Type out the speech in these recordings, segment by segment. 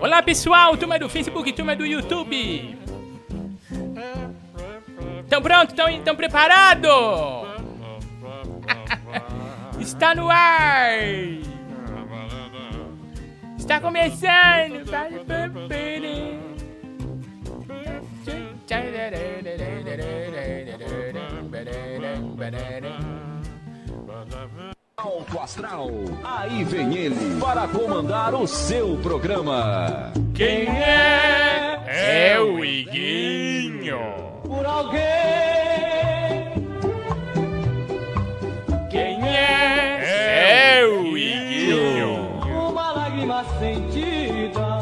Olá pessoal, turma do Facebook, turma do YouTube. Estão prontos? Estão tão preparados? Está no ar! Está começando! Alto Astral, aí vem ele para comandar o seu programa. Quem é? É o Iguinho. por alguém. Quem é? É o Iguinho. Uma lágrima sentida.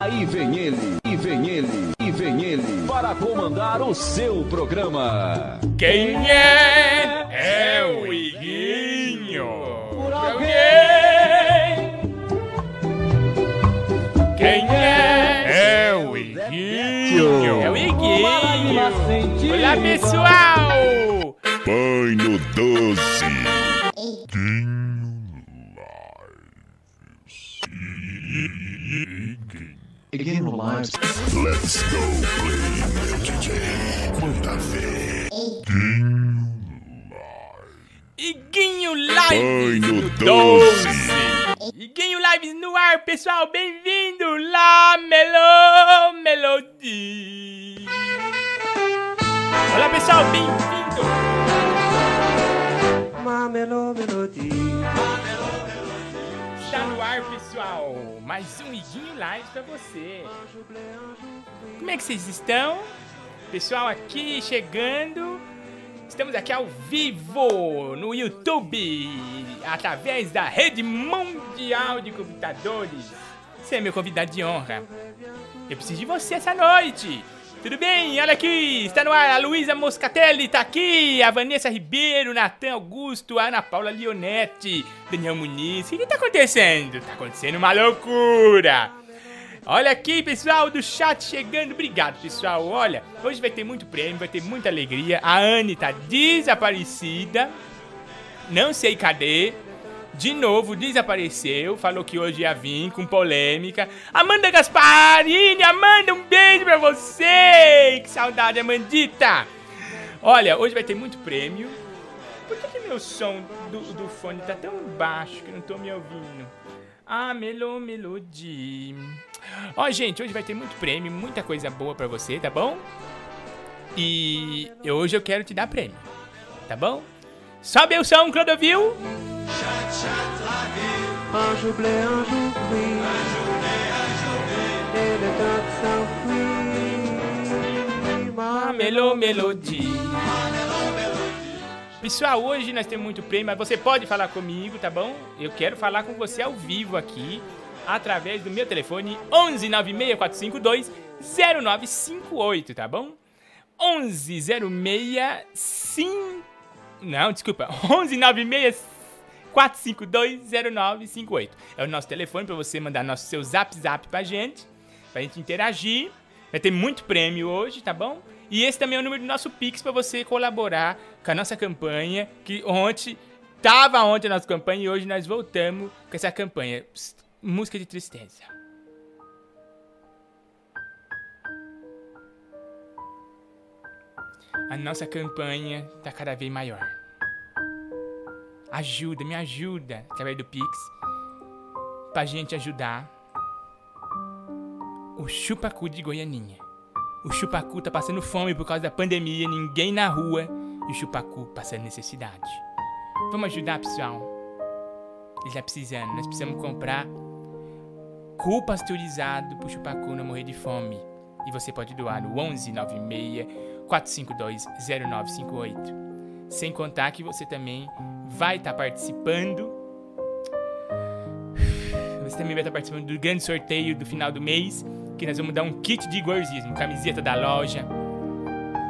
Aí vem ele, vem ele, e vem ele para comandar o seu programa. Quem é? É o Iguinho. Por alguém. Quem é? É o Iguinho. É o Iguinho. Olá pessoal. Banho doce. Again, lives. Let's go play DJ. Manda ver. Iguinho Lives Banho no doce. Iguinho Lives no ar, pessoal. Bem-vindo lá, Melo Melody. Olá, pessoal. Bem-vindo. Mamelo melodia. Está no ar, pessoal. Mais um Iguinho Lives pra você. Como é que vocês estão? Pessoal aqui chegando. Estamos aqui ao vivo no YouTube, através da rede mundial de computadores. Você é meu convidado de honra. Eu preciso de você essa noite. Tudo bem? Olha aqui, está no ar a Luísa Moscatelli, tá aqui, a Vanessa Ribeiro, Natan Augusto, a Ana Paula Leonetti, Daniel Muniz. O que, que tá acontecendo? Tá acontecendo uma loucura. Olha aqui, pessoal do chat chegando. Obrigado, pessoal. Olha, hoje vai ter muito prêmio, vai ter muita alegria. A Anne tá desaparecida. Não sei cadê. De novo, desapareceu. Falou que hoje ia vir com polêmica. Amanda Gasparini, Amanda, um beijo pra você. Que saudade, Amandita. Olha, hoje vai ter muito prêmio. Por que, que meu som do, do fone tá tão baixo que não tô me ouvindo? Ah, Melo Melody. Ó, gente, hoje vai ter muito prêmio, muita coisa boa pra você, tá bom? E hoje eu quero te dar prêmio, tá bom? Sobe o som, Clodovil. Anjo blé, anjo blé. Ele canta São Fui. Ah, Melo Melody. Pessoal, hoje nós temos muito prêmio, mas você pode falar comigo, tá bom? Eu quero falar com você ao vivo aqui, através do meu telefone 11 96452 0958, tá bom? 11 06 Não, desculpa. 11 96 452 0958. É o nosso telefone para você mandar nosso seu zap zap pra gente, pra gente interagir. Vai ter muito prêmio hoje, tá bom? E esse também é o número do nosso Pix para você colaborar com a nossa campanha, que ontem tava ontem a nossa campanha e hoje nós voltamos com essa campanha. Psst, música de tristeza. A nossa campanha tá cada vez maior. Ajuda, me ajuda através do Pix pra gente ajudar o Chupacu de Goianinha. O Chupacu tá passando fome por causa da pandemia, ninguém na rua e o Chupacu passando necessidade. Vamos ajudar, pessoal? Ele tá precisando, nós precisamos comprar cu pasteurizado pro Chupacu não morrer de fome. E você pode doar no 11 96 452 0958. Sem contar que você também vai estar participando. Você também vai estar participando do grande sorteio do final do mês, que nós vamos dar um kit de igorzismo, camiseta da loja.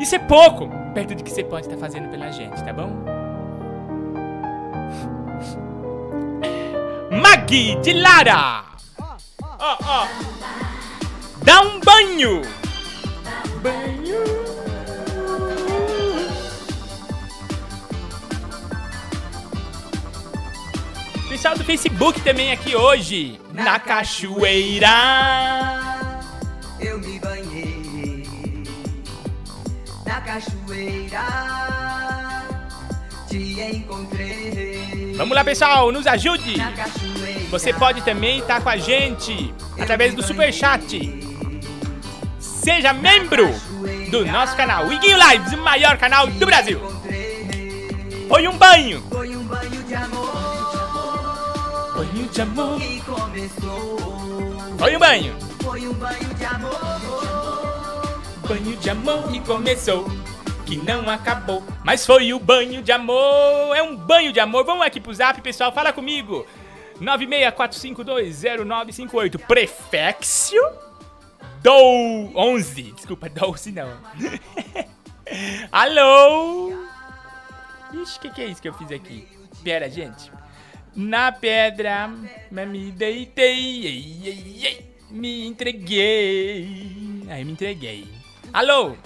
Isso é pouco, perto do que você pode estar fazendo pela gente, tá bom? Magui de Lara! Ó, ó! Dá um banho! Banho! Do Facebook também aqui hoje. na cachoeira. Eu me banhei na cachoeira. Te encontrei. Vamos lá, pessoal, nos ajude. Na. Você pode também estar com a gente através do super chat. Seja membro do nosso canal Iguinho Lives, o maior canal do Brasil. Foi um banho. Foi um banho de amor Banho de amor. que começou. Foi um banho. Foi um banho de amor. Banho de amor que começou, que não acabou. Mas foi o banho de amor. É um banho de amor. Vamos aqui pro zap, pessoal. Fala comigo. 964520958. Prefexio. Dou 11. Desculpa, Doce não. Alô? Ixi, o que, que é isso que eu fiz aqui? Pera, gente. Na pedra, me deitei, ei, ei, ei, me entreguei. Aí me entreguei. Alô?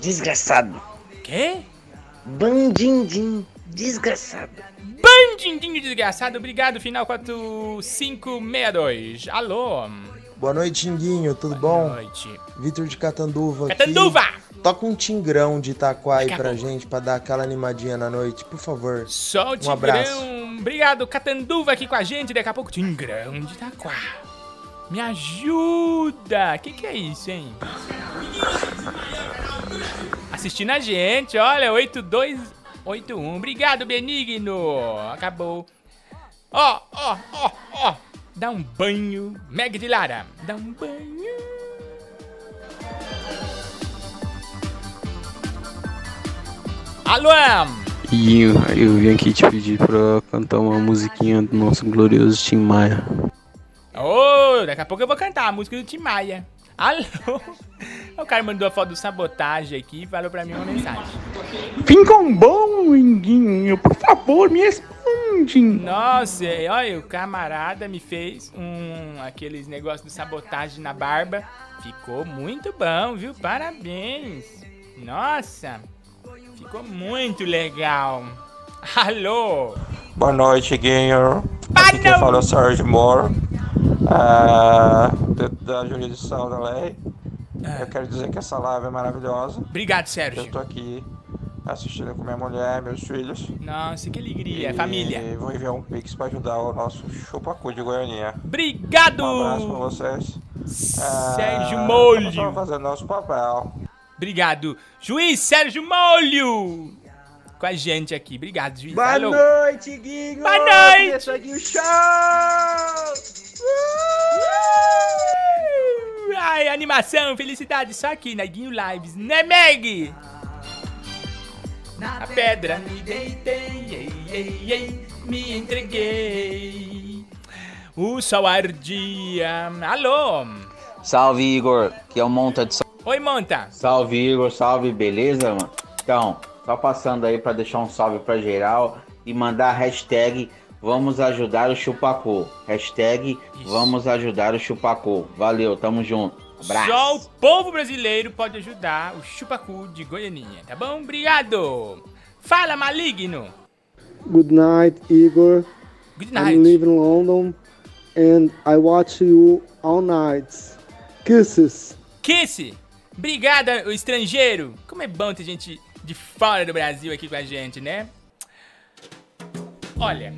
Desgraçado. Quê? Bandindim. Desgraçado. Bandindinho desgraçado, obrigado, final 4562. Alô? Boa noite, Tinguinho, tudo Boa bom? noite. Vitor de Catanduva aqui. Toca um tingrão de Itaquá aí Daqui a pra gente, pra dar aquela animadinha na noite, por favor. Só o Um abraço. Obrigado, Catanduva aqui com a gente. Daqui a pouco, Tigrão de Itaquá. Me ajuda! Que que é isso, hein? Assistindo a gente, olha, 8281. Obrigado, Benigno. Acabou. Ó, ó, ó, ó. Dá um banho. Meg de Lara. Dá um banho. Alô? E eu, eu vim aqui te pedir pra cantar uma musiquinha do nosso glorioso Tim Maia. Ô, daqui a pouco eu vou cantar a música do Tim Maia. Alô? O cara mandou a foto do sabotagem aqui e falou pra mim uma mensagem. Fincam bom, Inguinho, por favor, me responde. Nossa, e olha, o camarada me fez um aqueles negócios de sabotagem na barba. Ficou muito bom, viu? Parabéns. Nossa, ficou muito legal. Alô? Boa noite. Ah, Aqui quem não! fala é o Sérgio Moro, ah, da- jurisdição da lei. Ah. Eu quero dizer que essa live é maravilhosa. Obrigado, Eu Sérgio. tô aqui assistindo com minha mulher, meus filhos. Nossa, que alegria, E família. vou enviar um pix pra ajudar o nosso chupacu de Goianinha. Obrigado, Um abraço pra vocês. Ah, Sérgio Estamos Molho. fazendo nosso papel. Obrigado, juiz Sérgio Molho. Com a gente aqui. Obrigado, juiz. Boa Alô. noite, Guinho! Boa noite! Começou aqui o show! Uh! Ai, animação, felicidade, só aqui na Guinho Lives, né, Meg? Na A pedra me deitei, ei, ei, ei, me entreguei. O sol ardia. Alô? Salve, Igor, que é o Monta de São Oi, Monta. Salve, Igor, salve, beleza, mano? Então, só passando aí pra deixar um salve pra geral e mandar a hashtag Vamos ajudar o Chupacu. Hashtag Vamos ajudar o Chupacu. Valeu, tamo junto. Abraço. Só o povo brasileiro pode ajudar o Chupacu de Goianinha, tá bom? Obrigado. Fala, maligno. Good night, Igor. Good I night. live in London and I watch you all night. Kisses. Kiss. Obrigado, o estrangeiro. Como é bom ter gente de fora do Brasil aqui com a gente, né? Olha,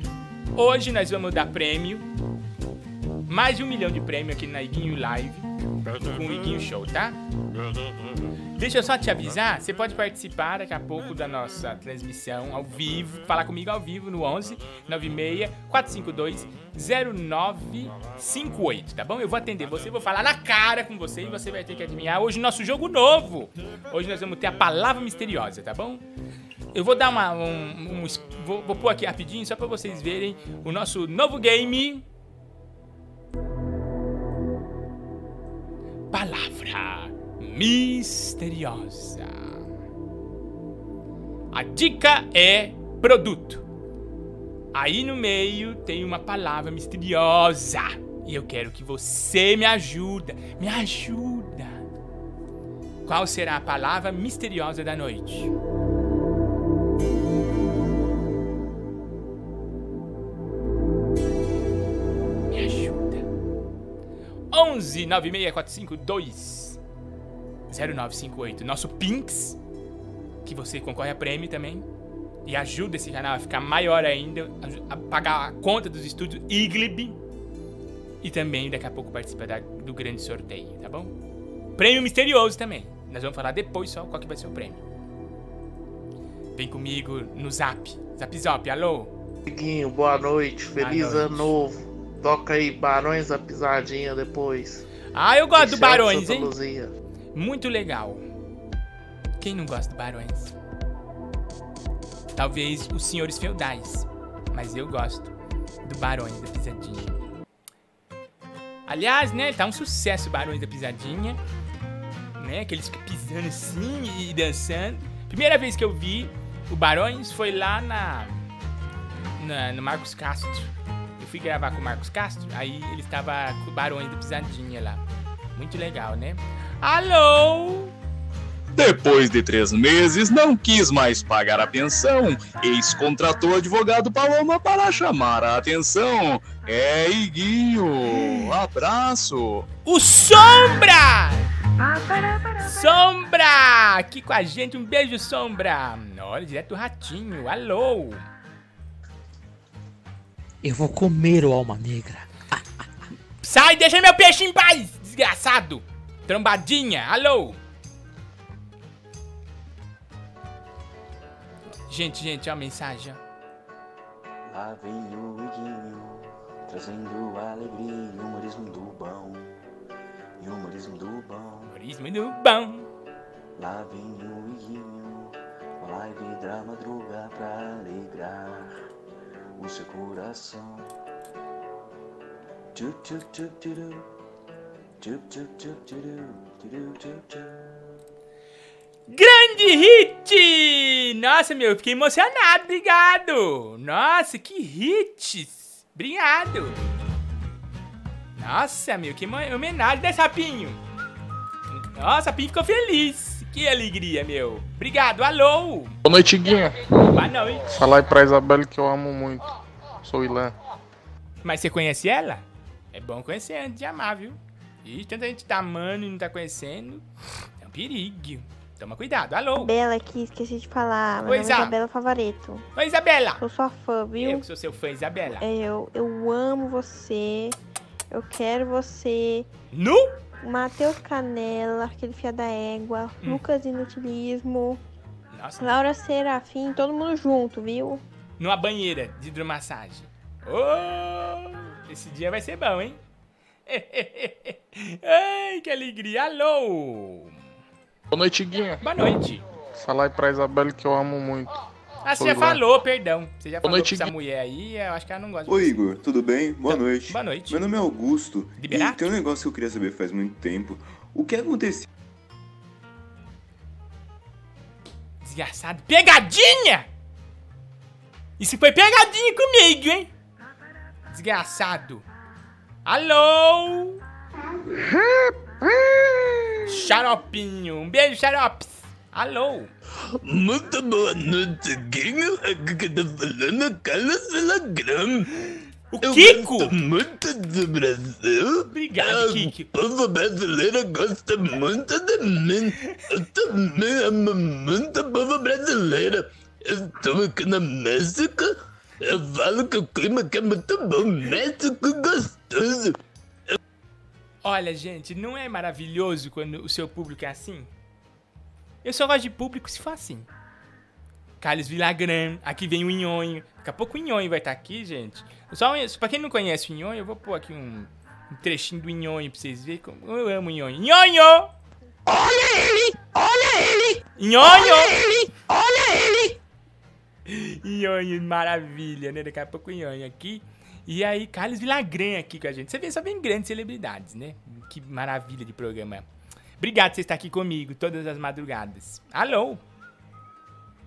hoje nós vamos dar prêmio. Mais de um milhão de prêmio aqui na Iguinho Live. Com o Iguinho Show, tá? Deixa eu só te avisar, você pode participar daqui a pouco da nossa transmissão ao vivo, falar comigo ao vivo no 11 96 452 0958, tá bom? Eu vou atender você, vou falar na cara com você e você vai ter que adivinhar hoje nosso jogo novo. Hoje nós vamos ter a palavra misteriosa, tá bom? Eu vou dar uma um, um vou, vou pôr aqui rapidinho só pra vocês verem o nosso novo game. Palavra misteriosa. A dica é produto. Aí no meio tem uma palavra misteriosa. E eu quero que você me ajuda. Me ajuda. Qual será a palavra misteriosa da noite? 11 96452 0958. Nosso Pinks, que você concorre a prêmio também. E ajuda esse canal a ficar maior ainda, a pagar a conta dos estúdios Iglib. E também daqui a pouco participa da- do grande sorteio, tá bom? Prêmio misterioso também. Nós vamos falar depois só qual que vai ser o prêmio. Vem comigo no zap. Zap Zop, alô? Amiguinho, boa noite, feliz Boa ano novo. Toca aí Barões da Pisadinha depois. Ah, eu gosto do Barões, hein? Luzia. Muito legal. Quem não gosta do Barões? Talvez os senhores feudais. Mas eu gosto do Barões da Pisadinha. Aliás, né? Tá um sucesso o Barões da Pisadinha. Né? Que eles ficam pisando assim e dançando. Primeira vez que eu vi o Barões foi lá na, na- no Marcos Castro. Fui gravar com o Marcos Castro, aí ele estava com o Barões da Pisadinha lá. Muito legal, né? Alô? Depois de três meses, não quis mais pagar a pensão. Ex contratou advogado Paloma para chamar a atenção. É, Iguinho. Abraço. O Sombra! Sombra! Aqui com a gente, um beijo, Sombra! Olha, direto do Ratinho, alô! Eu vou comer o alma negra. Sai, deixa meu peixe em paz, desgraçado! Trombadinha, alô! Gente, gente, ó a mensagem. Lá vem o Iguinho, trazendo alegria e humorismo do bom. E humorismo do bom. Humorismo do bom. Lá vem o Iguinho, com live da madruga pra alegrar seu coração. Grande hit! Nossa, meu, eu fiquei emocionado, obrigado! Nossa, que hits! Obrigado! Nossa, meu, que homenagem, né, Sapinho? Nossa, Sapinho ficou feliz! Que alegria, meu! Obrigado, alô! Boa noite, Guinha. Boa noite! Fala aí pra Isabelle que eu amo muito. Sou Ilan. Mas você conhece ela? É bom conhecer antes de amar, viu? Ih, tanta gente tá amando e não tá conhecendo. É um perigo. Toma cuidado, alô! Bela aqui, esqueci de falar. Meu Oi, nome é Isa. Isabela Favoreto. Oi, Isabela! Sou sua fã, viu? Eu que sou seu fã, Isabela. É, Eu, eu amo você. Eu quero você. Nu? Matheus Canela, aquele fia da égua. Hum. Lucas Inutilismo. Nossa. Laura Serafim, todo mundo junto, viu? Numa banheira de hidromassagem. Oh, esse dia vai ser bom, hein? Ai, que alegria. Alô! Boa noite, Guinha. Boa noite. Fala aí pra Isabelle que eu amo muito. Ah, você já falou, perdão. Você já Boa falou noite, pra essa mulher aí, eu acho que ela não gosta de Oi, você. Igor, tudo bem? Boa noite. Boa noite. Meu nome é Augusto. Liberato? E tem um negócio que eu queria saber faz muito tempo. O que aconteceu? Desgraçado. Pegadinha! Isso foi pegadinha comigo, hein? Desgraçado. Alô? Xaropinho. Um beijo, xaropes. Alô? Muito boa noite, Guinho. Aqui que tá falando Carlos Villagrán. O Eu Kiko? gosto muito do Brasil. Obrigado, o Kiko. povo brasileiro gosta muito de mim. Eu também amo muito o povo brasileiro. Eu estou aqui no México. Eu falo que o clima aqui é muito bom. México gostoso. Olha, gente, não é maravilhoso quando o seu público é assim? Eu só gosto de público se for assim. Carlos Villagrán, aqui vem o Inhonho. Daqui a pouco o Inhonho vai estar aqui, gente. Só, pra quem não conhece o Inhonho, eu vou pôr aqui um, um trechinho do Inhonho pra vocês verem como eu amo o Inhonho. Inhonho! Olha ele! Olha ele! Inhonho! Olha ele! Olha ele! Inhonho, maravilha, né? Daqui a pouco o Inhonho aqui. E aí, Carlos Villagrán aqui com a gente. Você vê, só vem grandes celebridades, né? Que maravilha de programa. Obrigado por você estar aqui comigo todas as madrugadas. Alô?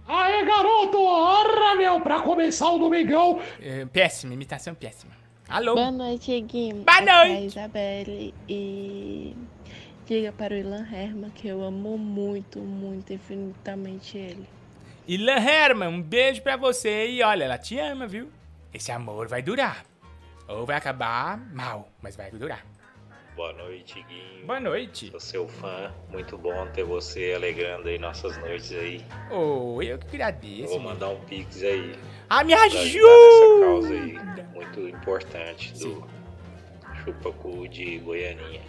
Aê, garoto! Ora, meu, pra começar o domingão. É, péssima, imitação péssima. Alô? Boa noite, Eguinho. Boa Aqui é a noite. Isabelle e diga para o Ilan Herman que eu amo muito, muito, infinitamente ele. Ilan Herman, um beijo pra você. E olha, ela te ama, viu? Esse amor vai durar. Ou vai acabar mal, mas vai durar. Boa noite, Guinho. Boa noite. Sou seu fã. Muito bom ter você alegrando aí nossas noites aí. Oh, eu que agradeço. Vou mandar um pix aí. Ah, me ajuda! Nessa causa aí muito importante do Chupacu de Goianinha.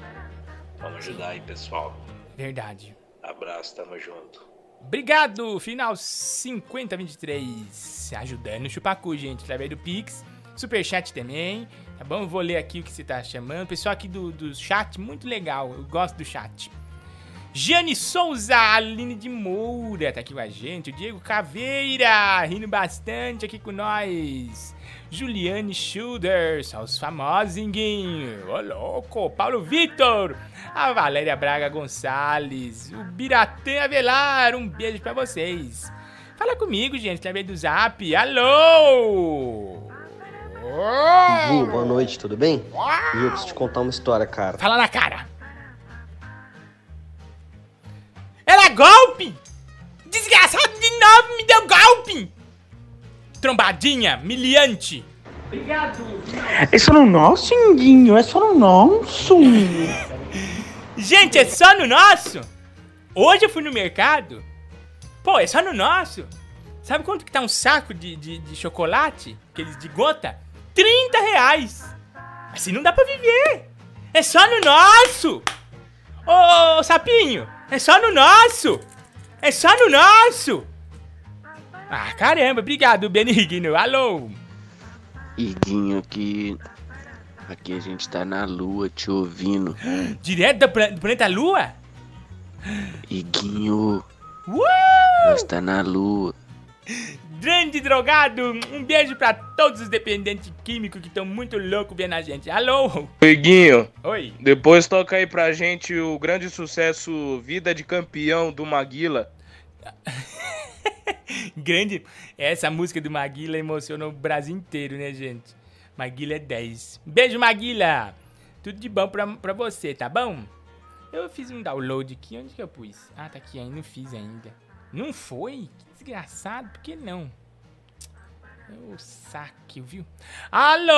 Vamos ajudar aí, pessoal. Verdade. Abraço, tamo junto. Obrigado, final 5023. Ajudando o Chupacu, gente, através do Pix. Superchat também, tá bom? Vou ler aqui o que você tá chamando. Pessoal aqui do, do chat, muito legal. Eu gosto do chat. Jane Souza, Aline de Moura, tá aqui com a gente. O Diego Caveira, rindo bastante aqui com nós. Juliane Schulder, só os famosinguinho. Ô, louco. Paulo Vitor, a Valéria Braga Gonçalves, o Biratã Avelar, um beijo pra vocês. Fala comigo, gente, através do zap. Alô! Gu, boa noite, tudo bem? E eu preciso te contar uma história, cara. Fala na cara. Era golpe! Desgraçado de novo me deu golpe! Trombadinha, miliante. Obrigado. É só no nosso, Inguinho, é só no nosso. Gente, é só no nosso? Hoje eu fui no mercado. Pô, é só no nosso. Sabe quanto que tá um saco de, de, de chocolate? Aqueles de gota? 30 reais. Assim não dá pra viver. É só no nosso. Ô, ô, sapinho, é só no nosso. É só no nosso. Ah, caramba, obrigado, Benigno. Alô. Iguinho, aqui. Aqui a gente tá na lua te ouvindo. Direto do planeta Lua? Iguinho, Uh! nós tá na lua. Grande drogado, um beijo pra todos os dependentes químicos que estão muito loucos vendo a gente. Alô? Iguinho, Oi. depois toca aí pra gente o grande sucesso Vida de Campeão do Maguila. Grande. Essa música do Maguila emocionou o Brasil inteiro, né, gente? Maguila é 10. Beijo, Maguila! Tudo de bom pra, pra você, tá bom? Eu fiz um download aqui. Onde que eu pus? Ah, tá aqui ainda. Não fiz ainda. Não foi? Desgraçado. Por que não? Eu saque, viu? Alô?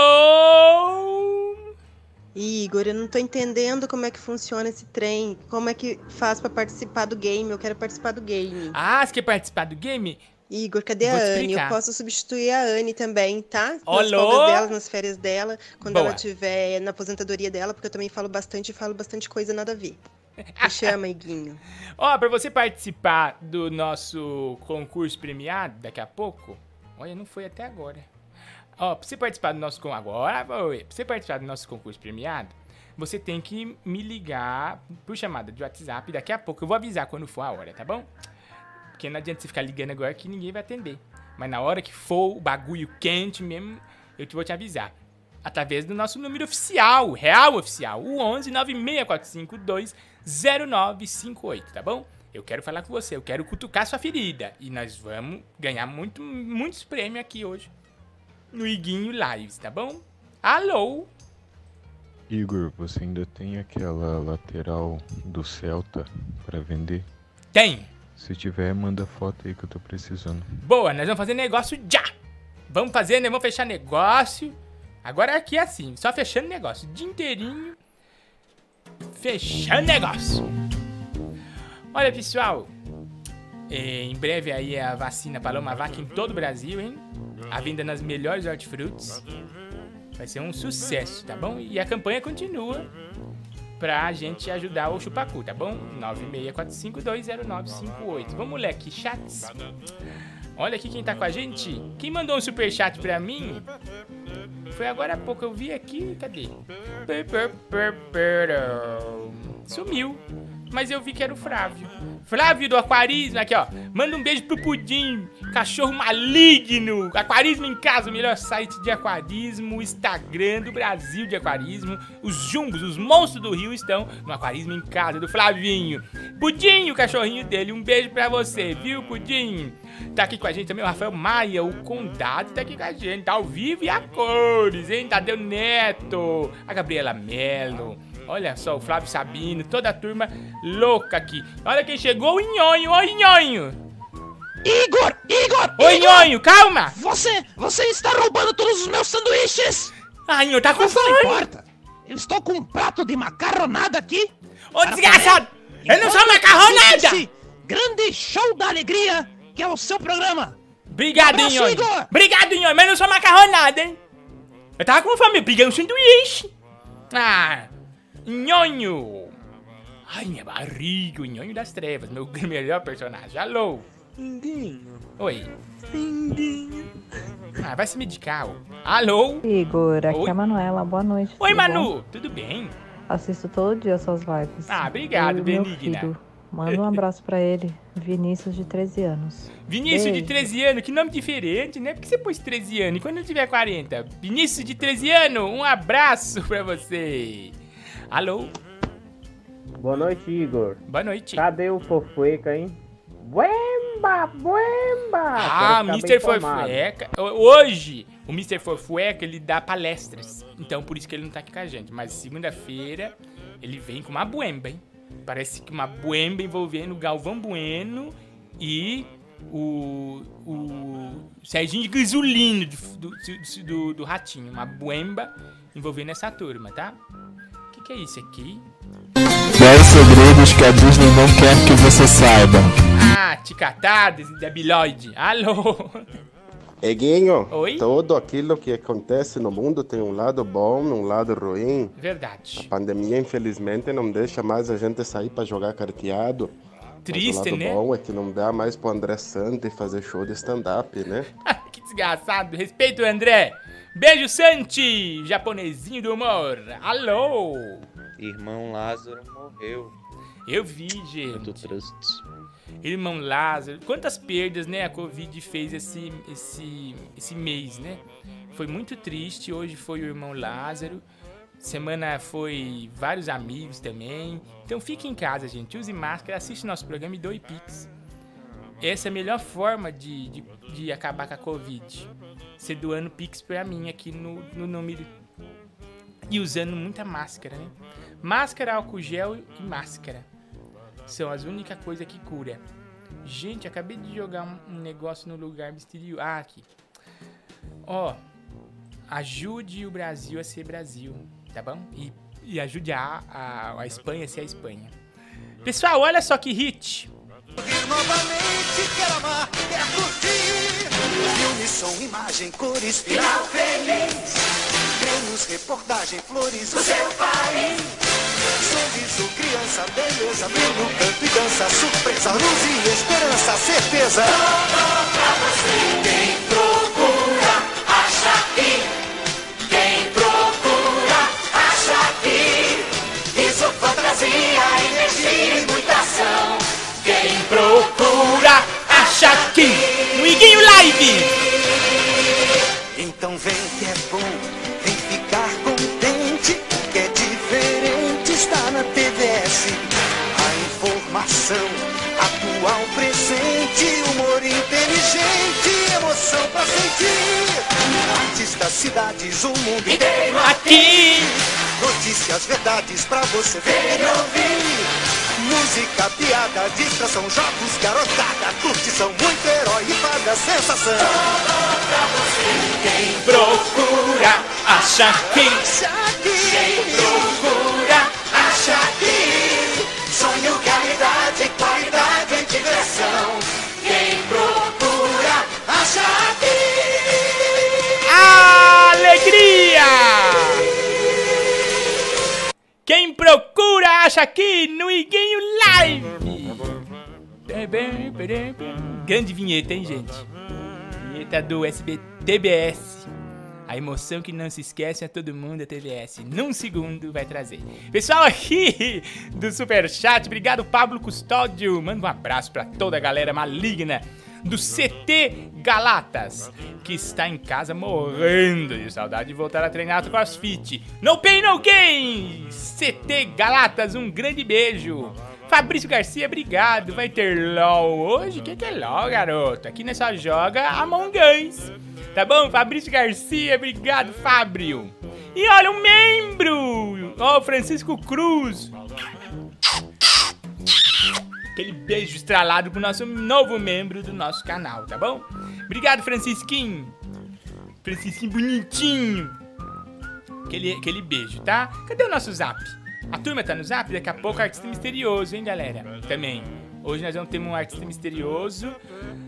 Igor, eu não tô entendendo como é que funciona esse trem. Como é que faz pra participar do game? Eu quero participar do game. Ah, você quer participar do game? Igor, cadê Vou a Anne? Eu posso substituir a Anne também, tá? Nas Alô? folgas dela, nas férias dela, quando Boa. ela estiver na aposentadoria dela, porque eu também falo bastante e falo bastante coisa nada a ver. Me chama, Iguinho. Ó, pra você participar do nosso concurso premiado daqui a pouco. Olha, não foi até agora. Ó, pra você participar do nosso agora. Pra você participar do nosso concurso premiado, você tem que me ligar por chamada de WhatsApp daqui a pouco. Eu vou avisar quando for a hora, tá bom? Porque não adianta você ficar ligando agora que ninguém vai atender. Mas na hora que for o bagulho quente mesmo, eu te vou te avisar. Através do nosso número oficial, real oficial, o 11 96452 0958, tá bom? Eu quero falar com você, eu quero cutucar sua ferida. E nós vamos ganhar muito, muitos prêmios aqui hoje. No Iguinho Lives, tá bom? Alô? Igor, você ainda tem aquela lateral do Celta pra vender? Tem. Se tiver, manda foto aí que eu tô precisando. Boa, nós vamos fazer negócio já. Vamos fazer, né? Vamos fechar negócio. Agora aqui é assim, só fechando negócio. O dia inteirinho. Fechando negócio. Olha, pessoal. é, em breve aí a vacina Paloma Vaca em todo o Brasil, hein? A venda nas melhores hortifrutis. Vai ser um sucesso, tá bom? E a campanha continua pra gente ajudar o Chupacu, tá bom? 9645200958. Vamos aqui, chats. Olha aqui quem tá com a gente. Quem mandou um superchat pra mim? Foi agora há pouco, eu vi aqui, cadê? Sumiu. Mas eu vi que era o Flávio. Flávio do Aquarismo, aqui ó. Manda um beijo pro Pudim, cachorro maligno. Aquarismo em casa, o melhor site de aquarismo, Instagram do Brasil de aquarismo. Os jumbos, os monstros do rio estão no Aquarismo em casa do Flavinho. Pudim, o cachorrinho dele, um beijo pra você, viu, Pudim? Tá aqui com a gente também o Rafael Maia, o Condado tá aqui com a gente, tá ao vivo e a cores, hein? Tadeu Neto, a Gabriela Mello. Olha só, o Flávio Sabino, toda a turma louca aqui. Olha quem chegou, o Nhonho. Oi, Nhonho. Igor! Igor! Oi, Igor! Nhonho, calma. Você, você está roubando todos os meus sanduíches! Ah, Nhonho, tá com Mas não fome. importa. Eu estou com um prato de macarronada aqui. Ô, desgraçado! Eu não sou macarronada! Grande show da alegria que é o seu programa. Obrigado, Nhonho. Igor. Obrigado, Nhonho, mas não sou macarronada, hein? Eu tava com fome, eu peguei um sanduíche. Ah, Nhonho. Ai, minha barriga, o Nhonho das Trevas, meu melhor personagem. Alô? Oi. Ah, vai se medicar, ô. Alô? Igor, aqui Oi? é a Manuela, boa noite. Oi, tudo Manu, bom? tudo bem? Assisto todo dia suas lives. Ah, obrigado, benigna. filho. Manda um abraço pra ele, Vinícius, de 13 anos. Vinícius de Beijo. 13 anos, que nome diferente, né? Por que você pôs 13 anos? E quando eu tiver 40? Vinícius de 13 anos, um abraço pra você. Alô? Boa noite, Igor. Boa noite. Cadê o Fofueca, hein? Buemba, buemba! Ah, Mr. Forfueca. Hoje, o Mr. Forfueca, ele dá palestras. Então, por isso que ele não tá aqui com a gente. Mas segunda-feira, ele vem com uma buemba, hein? Parece que uma buemba envolvendo o Galvão Bueno e o, o Serginho de Grisolino do, do, do, do Ratinho. Uma buemba envolvendo essa turma, tá? O que, é isso aqui? 10 segredos que a Disney não quer que você saiba. Ah, ticatadas, debiloide. Alô? Eguinho, Oi? tudo aquilo que acontece no mundo tem um lado bom, um lado ruim. Verdade. A pandemia, infelizmente, não deixa mais a gente sair para jogar carteado. Triste, Mas o lado né? bom é que não dá mais pro André Santos fazer show de stand-up, né? que desgraçado. Respeito, André. Beijo, Santi, japonesinho do humor. Alô? Irmão Lázaro morreu. Eu vi, gente. Irmão Lázaro. Quantas perdas, né, a Covid fez esse, esse, esse mês, né? Foi muito triste. Hoje foi o irmão Lázaro. Semana foi vários amigos também. Então fique em casa, gente. Use máscara, assiste nosso programa e doe Pix. Essa é a melhor forma de, de, de acabar com a Covid. Você doando Pix pra mim aqui no, no número. E usando muita máscara, né? Máscara, álcool gel e máscara. São as únicas coisas que cura. Gente, acabei de jogar um negócio no lugar misterioso. Ah, aqui. Ó, ajude o Brasil a ser Brasil, tá bom? E, e ajude a, a, a Espanha a ser a Espanha. Pessoal, olha só que hit. Novamente quero amar, curtir. Filme, som, imagem, cores, final feliz. Prêmios, reportagem, flores, o seu país. Sorriso, criança, beleza, brilho, canto e dança, surpresa, luz e esperança, certeza. Tudo pra você. Procura, acha aqui. No Iguinho Live. Então vem que é bom, vem ficar contente, que é diferente estar na TVS. A informação atual, presente, humor inteligente, emoção pra sentir. Artistas, cidades, o mundo inteiro aqui. Notícias, verdades pra você ver e ouvir. Música, piada, distração, jogos, garotada, curtição, muito herói e fada, sensação. pra você. Quem Procura, acha aqui. Quem procura, acha aqui. Sonho, realidade, qualidade em diversão. Quem procura acha aqui no Iguinho Live. Grande vinheta, hein, gente? Vinheta do SBTBS. A emoção que não se esquece a todo mundo a TVS. Num segundo vai trazer. Pessoal aqui do Superchat, obrigado Pablo Custódio. Manda um abraço pra toda a galera maligna do CT Galatas, que está em casa morrendo de saudade de voltar a treinar CrossFit. No Pain No Gain! CT Galatas, um grande beijo. Fabrício Garcia, obrigado. Vai ter LOL hoje? O que, que é LOL, garoto? Aqui nós só joga Among Us. Tá bom? Fabrício Garcia, obrigado, Fábio. E olha, um membro! Ó, o Francisco Cruz. Aquele beijo estralado pro nosso novo membro do nosso canal, tá bom? Obrigado, Francisquinho. Francisquinho bonitinho. Aquele, aquele beijo, tá? Cadê o nosso zap? A turma tá no zap? Daqui a pouco artista misterioso, hein, galera? Também. Hoje nós vamos ter um artista misterioso.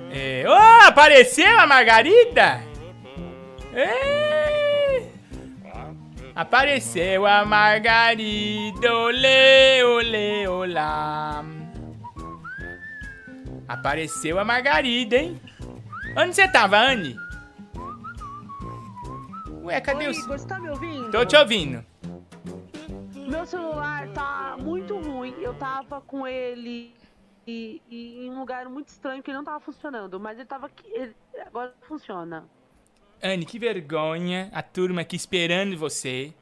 É... Oh, apareceu a Margarida! Ê! Apareceu a Margarida, olê, olê, olá. Apareceu a Margarida, hein? Onde você tava, Anne? Ué, cadê Oi, o... Igor, você tá me ouvindo? Tô te ouvindo. Meu celular tá muito ruim. Eu tava com ele e, e em um lugar muito estranho que ele não tava funcionando. Mas ele tava aqui. ele- agora funciona. Anne, que vergonha. A turma aqui esperando você.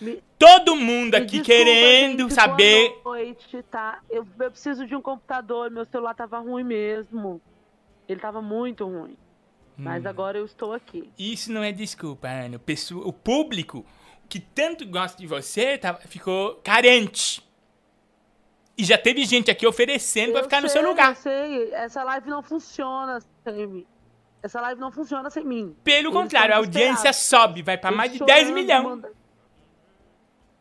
Me- Todo mundo aqui Desculpa, querendo gente, saber. Boa noite, tá? Eu, eu preciso de um computador. Meu celular tava ruim mesmo. Ele tava muito ruim. Mas Hum. agora eu estou aqui. Isso não é desculpa, Anne. O, o público que tanto gosta de você tá- ficou carente. E já teve gente aqui oferecendo pra Eu ficar no sei, seu lugar. Eu sei, essa live não funciona sem mim. Essa live não funciona sem mim. Pelo Eles contrário, a audiência sobe, vai pra Eles mais de 10 chorando, milhões. manda-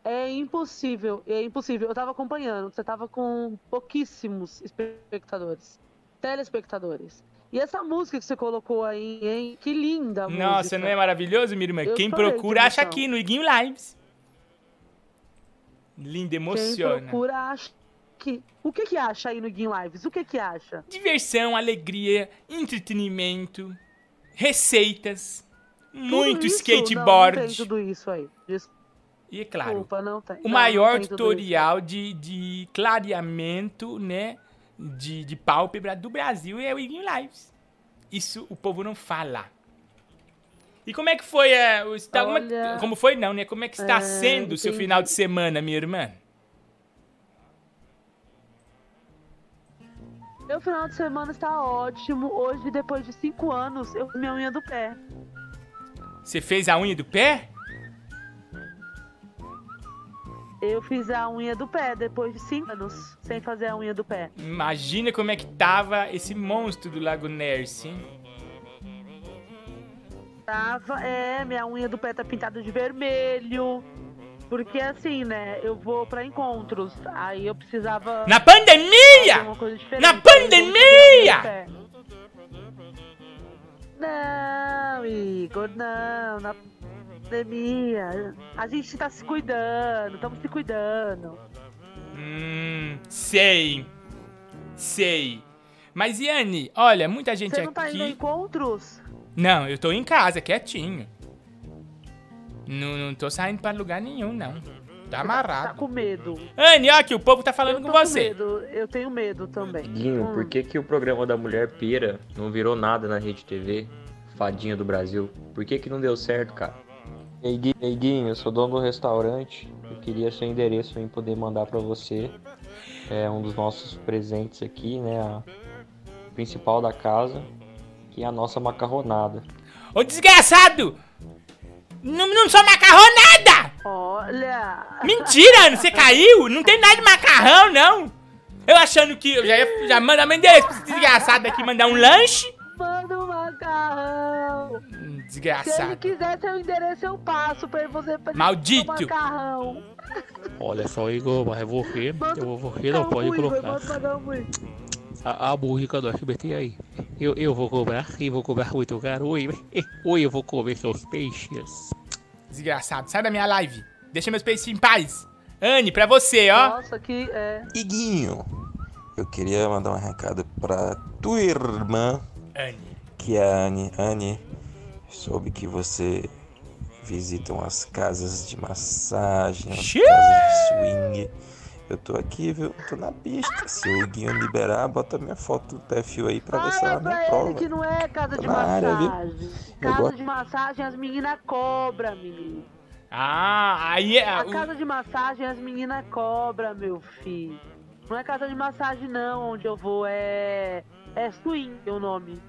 É impossível, é impossível. Eu tava acompanhando, você tava com pouquíssimos espectadores, telespectadores. E essa música que você colocou aí, hein? Que linda Nossa, música. não é maravilhoso, minha irmã? Eu Quem procura acha emoção. aqui no Iguinho Lives. Quem emociona. procura acha que... O que que acha aí no Guin Lives? O que que acha? Diversão, alegria, entretenimento, receitas, muito Tudo isso? skateboard. Não, não tudo isso aí. Desculpa, E é claro, não tem. o maior não tutorial de, de clareamento, né, de, de pálpebra do Brasil é o Iguinho Lives. Isso o povo não fala. E como é que foi, é, está, como, Olha, como foi não, né? Como é que está é, sendo o seu final de semana, minha irmã? Meu final de semana está ótimo. Hoje, depois de cinco anos, eu fiz minha unha do pé. Você fez a unha do pé? Eu fiz a unha do pé depois de cinco anos sem fazer a unha do pé. Imagina como é que tava esse monstro do Lago hein? Tava, é, minha unha do pé tá pintada de vermelho. Porque assim, né, eu vou pra encontros. Aí eu precisava. Na pandemia! Na pandemia! Não, Igor, não. Na pandemia. A gente tá se cuidando, estamos se cuidando. Hum, sei. Sei. Mas, Yane, olha, muita gente Você não tá indo a aqui. encontros? Não, eu tô em casa, quietinho. Não, não tô saindo pra lugar nenhum, não. Tá Tá amarrado. com medo. Anne, ó, que o povo tá falando Eu com você. medo, eu tenho medo também. Guinho, Hum. por que, que o programa da Mulher Pera não virou nada na Rede TV? Fadinha do Brasil. Por que, que não deu certo, cara? Ei, Gui- ei, Guinho, eu sou dono do restaurante. Eu queria seu endereço pra mim poder mandar pra você. É um dos nossos presentes aqui, né? A principal da casa, que é a nossa macarronada. Ô, desgraçado! Não, não sou macarronada! Olha! Mentira, você caiu? Não tem nada de macarrão, não. Eu achando que eu já ia já manda meu endereço pra esse desgraçado aqui mandar um lanche. Manda um macarrão! Se ele Desgraçado. quiser seu endereço, eu passo pra ele você fazer Maldito. um macarrão. Olha só, Igor, mas eu, você não Calma, pode Igor, colocar manda pagar muito. a, a música do SBT aí. Eu, eu vou cobrar e vou cobrar muito caro. Oi, oi, eu vou comer seus peixes. Desgraçado, sai da minha live. Deixa meus peixes em paz. Anne, pra você, ó. Nossa, que é. Iguinho, eu queria mandar um recado pra tua irmã, Anne. que é a Anne. Anne, soube que você visita umas casas de massagem, Xiii! casas de swing. Eu tô aqui, viu? Tô na pista. Se o Iguinho liberar, bota minha foto do perfil aí pra ver se ela me aprova. que não é casa Tô de na área, viu? massagem. Casa gosto- de massagem as meninas cobram, menino. Ah, aí é. A casa de massagem as meninas cobram, meu filho. Não é casa de massagem, não, onde eu vou. É. É swing o nome.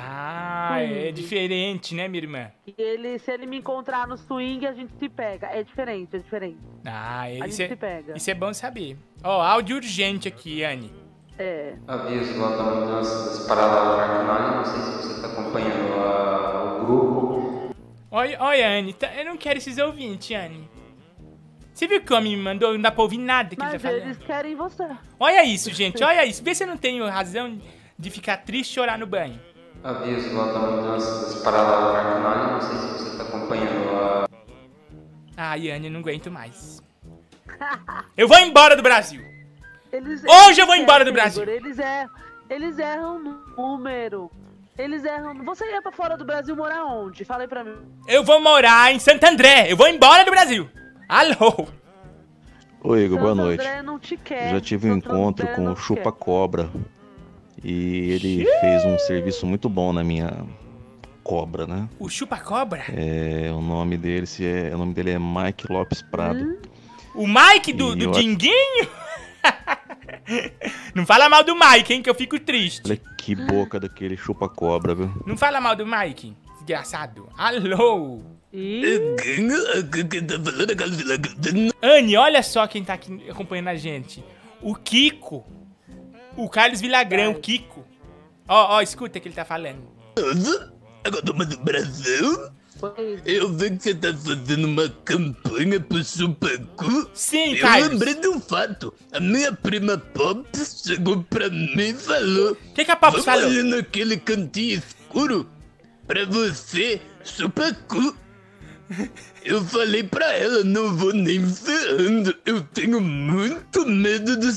Ah, é Swing. diferente, né, minha irmã? E ele, se ele me encontrar no swing, a gente se pega. É diferente, é diferente. Ah, A isso gente é, se pega. isso é bom saber. Ó, áudio urgente aqui, Anne. É. Aviso lá da mudança das Paralamas Arcanine, não sei se você está acompanhando a- o grupo. Olha, olha, Anne, tá- eu não quero esses ouvintes, Anne. Você viu que o homem me mandou? Não dá pra ouvir nada que ele Mas tá falando. eles querem você. Olha isso, gente, olha isso. Vê se eu não tenho razão de ficar triste e chorar no banho. Aviso, volta a mudança das paralelas do. Não sei se você está acompanhando a. Ai, Anne, eu não aguento mais. Eu vou embora do Brasil. Eles, Hoje eu vou embora do Brasil. Eles erram, eles erram no número. Eles erram. Você ia pra fora do Brasil morar onde? Fala aí pra mim. Eu vou morar em Santo André. Eu vou embora do Brasil. Alô? Oi, Igor, boa noite. André não te quer. Já tive um Santo encontro André com o Chupa quer. Cobra e ele fez um serviço muito bom na minha cobra, né? O chupa-cobra? É, o nome dele se é, o nome dele é Mike Lopes Prado. O Mike do, E do eu- Dinguinho? Não fala mal do Mike, hein, que eu fico triste. Olha que boca daquele Chupa Cobra, viu? Não fala mal do Mike, desgraçado. Alô? Anne, olha só quem tá aqui acompanhando a gente. O Kiko. O Carlos Vilagrão, Kiko. Ó, ó, escuta o que ele tá falando. Agora do Brasil. Eu vi que você tá fazendo uma campanha pro Supacu. Sim, Eu Carlos. lembrei de um fato. A minha prima Pops chegou pra mim e falou... O que, que a Pops Vamos falou? ali naquele cantinho escuro pra você, Supacu. Eu falei pra ela, não vou nem ferrando. Eu tenho muito medo do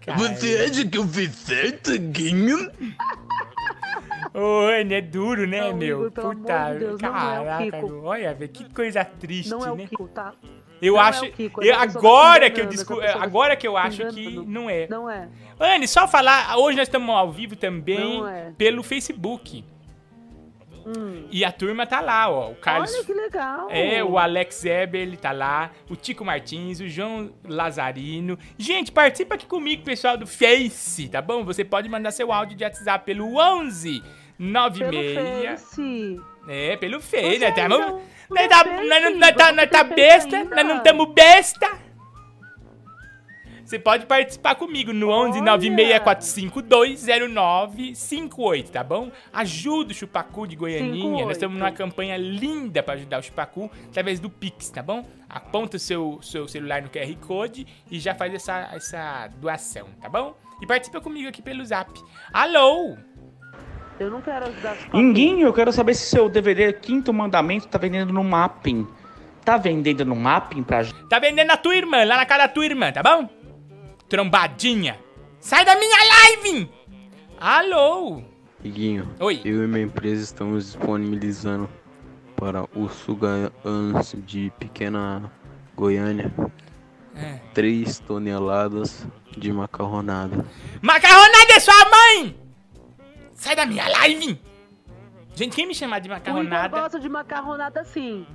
Supacu. Você acha que eu fiz certo, Guinho? Ô, Anne, é duro, né, Não, meu? Igor, Puta, de Deus, não é o caraca, Kiko. meu, olha, velho, que coisa triste, Não é o né? Kiko, tá? Eu Não é acho, o Kiko, eu- agora que eu tá agora que eu acho que não é. Não é. Anne, só falar, hoje nós estamos ao vivo também Não é. pelo Facebook. Hum. E a turma tá lá, ó. O Carlos. Olha que legal. É, o Alex Eber, ele tá lá. O Tico Martins, o João Lazarino. Gente, participa aqui comigo, pessoal do Face, tá bom? Você pode mandar seu áudio de WhatsApp pelo 11 96. Pelo Face. É, pelo Face, né? Usa Nós tá, Face, nós tá, nós tá besta, nós não estamos besta. Você pode participar comigo no 11 964520958, tá bom? Ajuda o Chupacu de Goianinha. Nós 58. estamos numa campanha linda pra ajudar o Chupacu através do Pix, tá bom? Aponta o seu, seu celular no QR Code e já faz essa, essa doação, tá bom? E participa comigo aqui pelo Zap. Alô? Eu não quero ajudar os Inguinho, eu quero saber se seu DVD Quinto Mandamento tá vendendo no Mapping. Tá vendendo no Mapping pra Tá vendendo na tua irmã, lá na casa da tua irmã, tá bom? Trombadinha. Sai da minha live! Alô? Iguinho, Oi. eu e minha empresa estamos disponibilizando para o Sugans de pequena Goiânia É. 3 toneladas de macarronada. Macarronada é sua mãe! Sai da minha live! Gente, quem me chamar de O Igor macarronada... gosta de macarronada sim.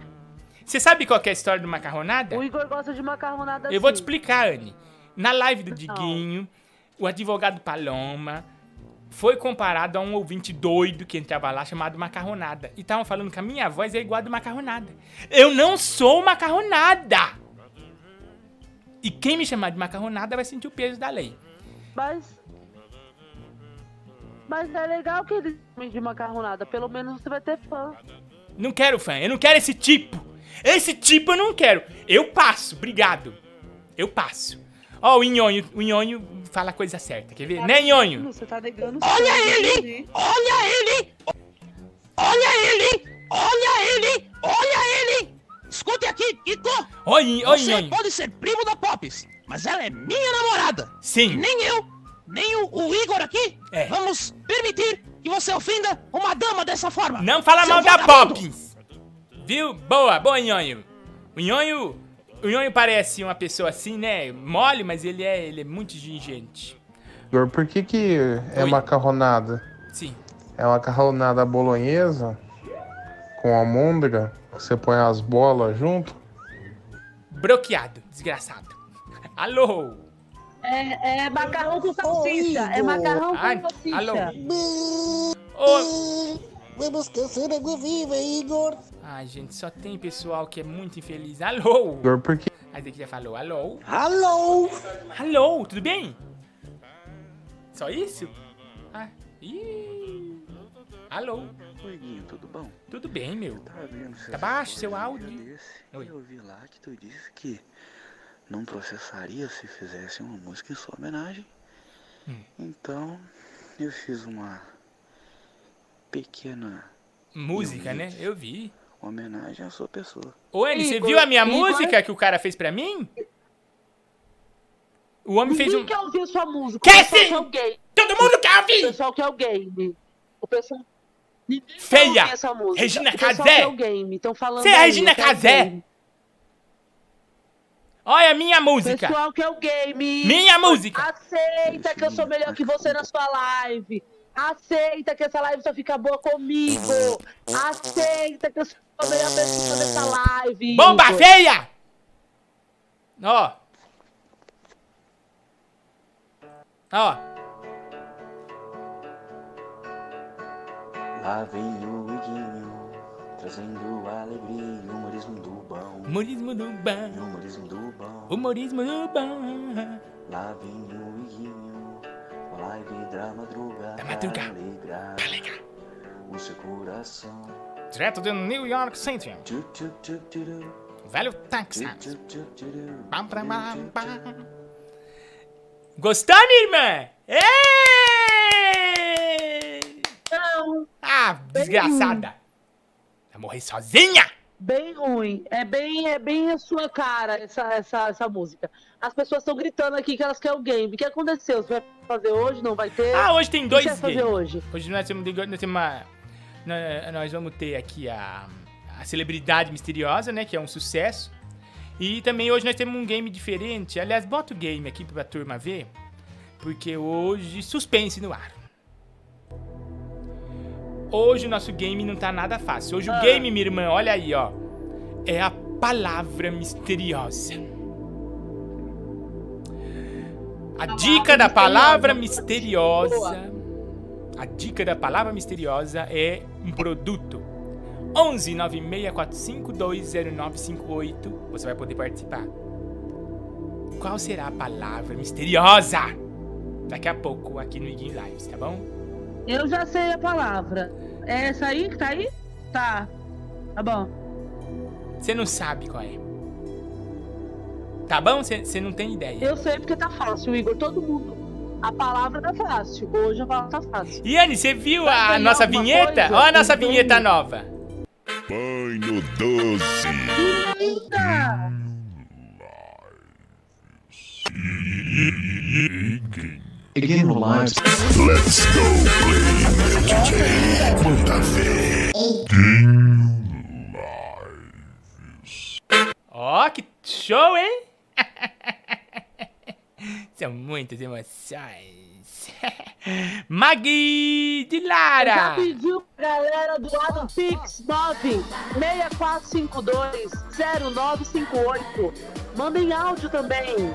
Você sabe qual que é a história do macarronada? O Igor gosta de macarronada sim. Eu vou te explicar, Anne. Na live do Diguinho, o advogado Paloma foi comparado a um ouvinte doido que entrava lá chamado Macarronada. E estavam falando que a minha voz é igual a do Macarronada. Eu não sou Macarronada! E quem me chamar de Macarronada vai sentir o peso da lei. Mas. Mas é legal que ele chame de macarronada. Pelo menos você vai ter fã. Não quero fã, eu não quero esse tipo. Esse tipo eu não quero. Eu passo, obrigado. Eu passo. Ó, o Nhonho, o Nhonho fala a coisa certa, quer ver? Né, Nhonho? Você tá negando Olha ele! Olha ele! Olha ele! Olha ele! Olha ele! Escute aqui, Kiko! Oi, oi, Você Nhonho. pode ser primo da Pops, mas ela é minha namorada. Sim. E nem eu, nem o, o Igor aqui, É. vamos permitir que você ofenda uma dama dessa forma. Não fala Seu mal da vagabundo. Poppins. Viu? Boa, boa, Nhonho. O Nhonho, o Nhonho parece uma pessoa assim, né? Mole, mas ele é, ele é muito ingente. Igor, por que que é Oi. macarronada? Sim. É macarronada bolonhesa com almôndega? Você põe as bolas junto? Broqueado, desgraçado. Alô? É, é macarrão com salsicha. É macarrão com Ai, salsicha. alô? Vamos caçar água viva, Igor. Ai, gente, só tem pessoal que é muito infeliz. Alô? Igor, por que... Aí daqui já falou, alô? Alô? Alô, tudo bem? Só isso? Ah, ih. Alô? Oi, Guinho, tudo bom? Tudo bem, meu. Seus Tá baixo seu áudio. desse, Oi. Eu vi lá que tu disse que não processaria se fizesse uma música em sua homenagem. Hum. Então, eu fiz uma pequena Música, né? Eu vi. homenagem à sua pessoa. Ô, Anny, você viu a minha Igor. música que o cara fez pra mim? O homem fez Ninguém um. quer ouvir sua música. Quer sim! quer. Todo mundo quer ouvir! O pessoal quer o game. O pessoal... Ninguém quer Feia! ouvir essa música. Regina Casé! Você é Regina Casé! Olha a minha O música! pessoal quer o game. Minha música! Aceita que eu sou melhor que você na sua live. Aceita que essa live só fica boa comigo. Aceita que eu sou a melhor pessoa dessa live. Bomba Igor. feia! Ó. Ó. Lá vem o Iguinho, trazendo alegria e humorismo do bom. Humorismo do bom. Humorismo do bom. Humorismo do bom. Lá vem o Iguinho, live da madrugada. Da madrugada. Alegrar o seu coração. Direto de New York City. Tchu, tchu, tchu, tchu, Velho Texas. Bam, bam, bam, bam. Gostou, minha irmã? Ê! Não. Ah, desgraçada. Vai morrer sozinha? Bem ruim. É bem, é bem a sua cara essa, essa, essa música. As pessoas estão gritando aqui que elas querem o game. O que aconteceu? Você vai fazer hoje? Não vai ter? Ah, hoje tem O que dois você vai fazer hoje? Hoje nós temos, nós temos uma. Nós vamos ter aqui a, a Celebridade Misteriosa, né? Que é um sucesso. E também hoje nós temos um game diferente. Aliás, bota o game aqui pra turma ver. Porque hoje, suspense no ar. Hoje o nosso game não tá nada fácil. Hoje o game, minha irmã, olha aí, ó. É a palavra misteriosa. A dica da palavra misteriosa. A dica da palavra misteriosa é um produto. 11 964520958. Você vai poder participar. Qual será a palavra misteriosa? Daqui a pouco aqui no Iguin Lives, tá bom? Eu já sei a palavra. É essa aí que tá aí? Tá. Tá bom. Você não sabe qual é. Tá bom? Você não tem ideia. Eu sei porque tá fácil, Igor. Todo mundo. A palavra tá fácil. Hoje a palavra tá fácil. Iane, você viu a nossa vinheta? coisa? Olha a nossa vinheta nova. Banho doce. Eita! Again lives. Let's go play DJ. Manda ver. Ó, que show, hein? São muitas emoções. Magui de Já Lara. pediu pra galera do lado Pix 964520958. Mandem áudio também.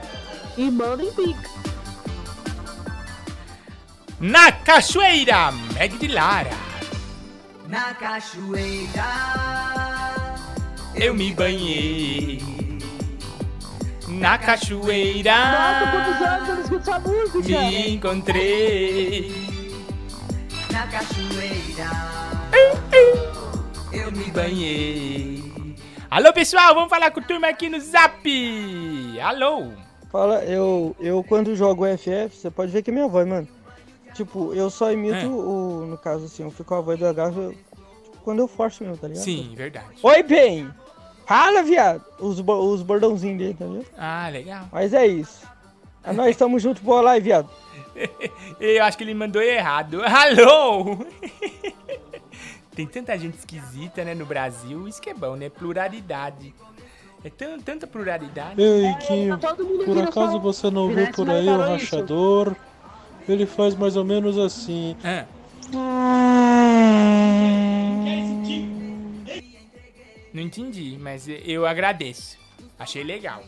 E mandem Pix. Na Cachoeira, Meg de Lara. Na cachoeira Eu me banhei. Na cachoeira. Nossa, quantos anos eu não escuto essa música? Me encontrei. Na cachoeira Eu me banhei. Alô, pessoal, vamos falar com o turma aqui no Zap. Alô. Fala, eu, eu quando jogo FF, você pode ver que é minha voz, mano. Tipo, eu só imito É. o. No caso, assim, eu fico com a voz do H eu- tipo, quando eu forço mesmo, tá ligado? Sim, verdade. Oi, bem! Fala, viado! Os, os bordãozinhos dele, tá ligado? Ah, legal. Mas é isso. É nós estamos juntos, boa lá, viado. Eu acho que ele mandou errado. Alô! Tem tanta gente esquisita, né, no Brasil. Isso que é bom, né? Pluralidade. É tanta pluralidade. Ei, Quinho, todo mundo por acaso você não viu por aí o rachador? Ele faz mais ou menos assim. É. Não entendi, mas eu agradeço. Achei legal.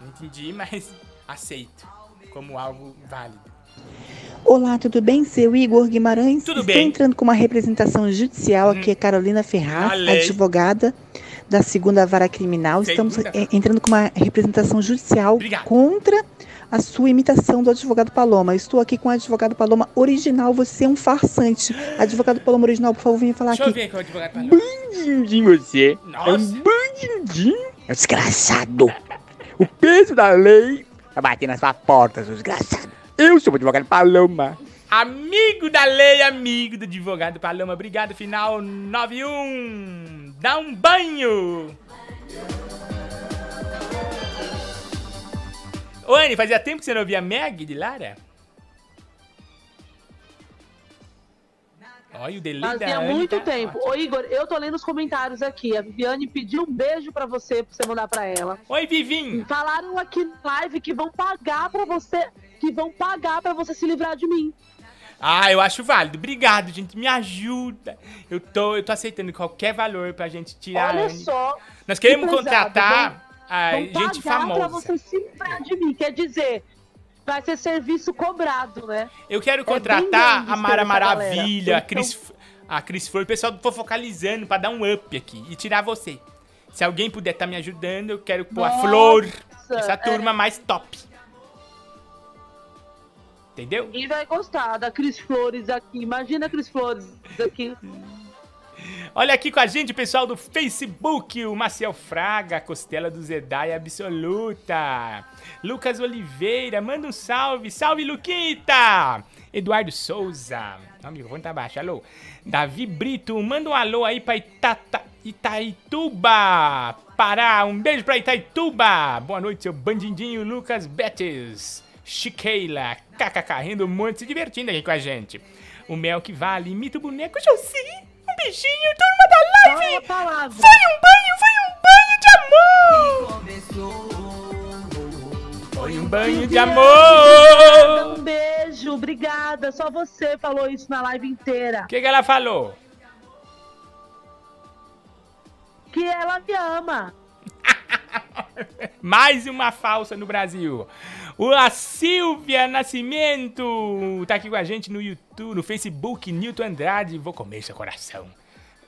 Não entendi, mas aceito como algo válido. Olá, tudo bem? Seu Igor Guimarães. Tudo Estou bem. entrando com uma representação judicial aqui, é Carolina Ferraz, advogada da segunda vara criminal. Estamos eh, entrando com uma representação judicial Obrigado. contra a sua imitação do advogado Paloma. Eu estou aqui com o advogado Paloma original. Você é um farsante. Advogado Paloma original, por favor, venha falar Deixa eu aqui. ver com o advogado falou. Bandidinho você. É um bandidinho. É um desgraçado. O peso da lei vai bater na sua porta, seu desgraçado. Eu sou o advogado Paloma. Amigo da lei, amigo do advogado Paloma. Obrigado, final 91. Dá um banho. Ô, Anne, fazia tempo que você não ouvia Meg de Lara? Olha o delay da Fazia Anne muito tá tempo. Ô, Igor, eu tô lendo os comentários aqui. A Viviane pediu um beijo pra você, pra você mandar pra ela. Oi, Vivim. Falaram aqui na live que vão pagar pra você, que vão pagar pra você se livrar de mim. Ah, eu acho válido. Obrigado, gente. Me ajuda. Eu tô, eu tô aceitando qualquer valor pra gente tirar a Olha Anne. só. Nós queremos que pesado. contratar a Vão gente pagar pra famosa. você se livrar de mim. Quer dizer, vai ser serviço cobrado, né? Eu quero É contratar grande a Mara. Maravilha, a Então- Cris, a Cris Flor, o pessoal do Fofocalizando pra dar um up aqui e tirar você. Se alguém puder estar me ajudando, eu quero pôr a Flor, essa é. turma mais top. Entendeu? Ninguém vai gostar da Cris Flores aqui. Imagina a Cris Flores aqui. Olha aqui com a gente pessoal do Facebook, o Maciel Fraga, Costela do Zedai Absoluta. Lucas Oliveira, manda um salve. Salve, Luquita! Eduardo Souza. Ah, o microfone tá baixo, alô. Davi Brito, manda um alô aí pra Itata, Itaituba, Pará. Um beijo pra Itaituba. Boa noite, seu bandidinho Lucas Betes. Chiqueila, kkk, rindo muito, se divertindo aqui com a gente. O Mel que vale, imita o boneco Josi. Beijinho, turma da live! Foi um banho, foi um banho de amor! Foi um banho de amor! Um beijo, obrigada. Só você falou isso na live inteira. O que, que ela falou? Que ela me ama. Mais uma falsa no Brasil. A Silvia Nascimento tá aqui com a gente no YouTube, no Facebook, Newton Andrade. Vou comer seu coração.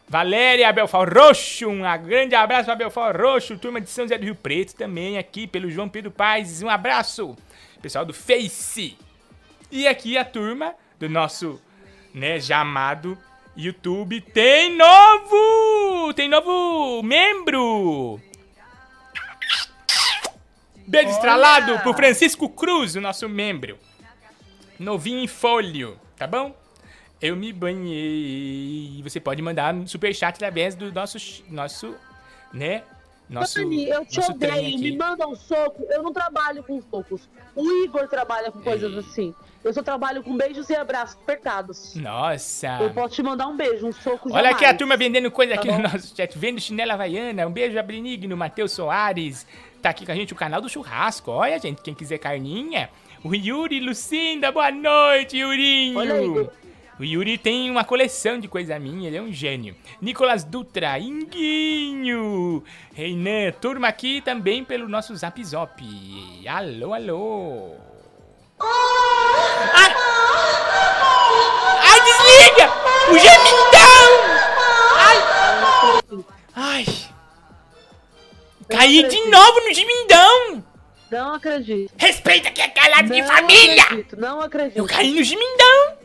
Valéria Belfort Roxo, um grande abraço para Belfort Roxo, turma de São José do Rio Preto também aqui pelo João Pedro Paz. Um abraço, pessoal do Face. E aqui a turma do nosso, né, já amado YouTube tem novo, tem novo membro. Beijo estralado pro Francisco Cruz, o nosso membro. Novinho em folho, tá bom? Eu me banhei. Você pode mandar um superchat através do nosso, nosso né? Nosso, Dani, eu te odeio, me manda um soco. Eu não trabalho com socos. O Igor trabalha com coisas assim. Eu só trabalho com beijos e abraços apertados. Nossa. Eu posso te mandar um beijo, um soco Olha aqui a jamais. turma vendendo coisa Tá aqui bom? no nosso chat. Vendo chinela havaiana. Um beijo a Benigno, Matheus Soares. Tá aqui com a gente o canal do churrasco. Olha, gente, quem quiser carninha. O Yuri Lucinda, boa noite, Yurinho. Olha aí, Igor. O Yuri tem uma coleção de coisa minha, ele é um gênio. Nicolas Dutra, Inguinho. Reinan, turma aqui também pelo nosso Zap Zop. Alô, alô. Ai, Ai desliga! O gemidão! Ai! Ai! Caí de novo no gemindão! Não acredito. Respeita que é calado de Não família! acredito, não acredito. Eu caí no gemindão!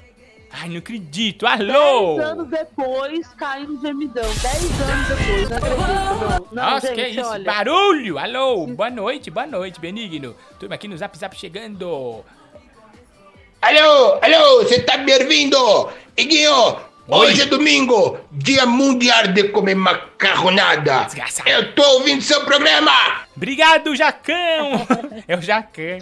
Ai, não acredito! Alô! Dez anos depois, caí no gemidão. Dez anos depois, não acredito, não. Não, Nossa, gente, que é isso? olha. Barulho! Alô! Boa noite, boa noite, Benigno. Turma aqui no Zap Zap chegando. Alô, alô, você tá me ouvindo? Iguinho, hoje é domingo, dia mundial de comer macarronada. Eu tô ouvindo seu programa. Obrigado, Jacão! é o Jacan.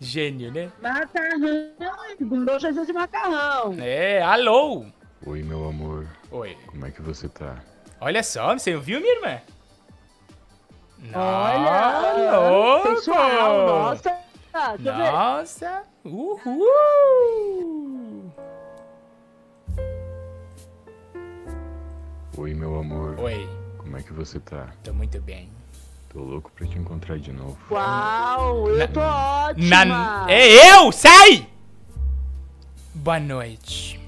Gênio, né? Macarrão, Igor. Hoje é de macarrão. É, alô! Oi, meu amor. Oi. Como é que você tá? Olha só, você ouviu, minha irmã? Olha, louco! sensual, nossa. Nossa! Uhul! Oi, meu amor. Oi. Como é que você tá? Tô muito bem. Tô louco pra te encontrar de novo. Uau, eu tô ótima. Na... É eu! Sai! Boa noite.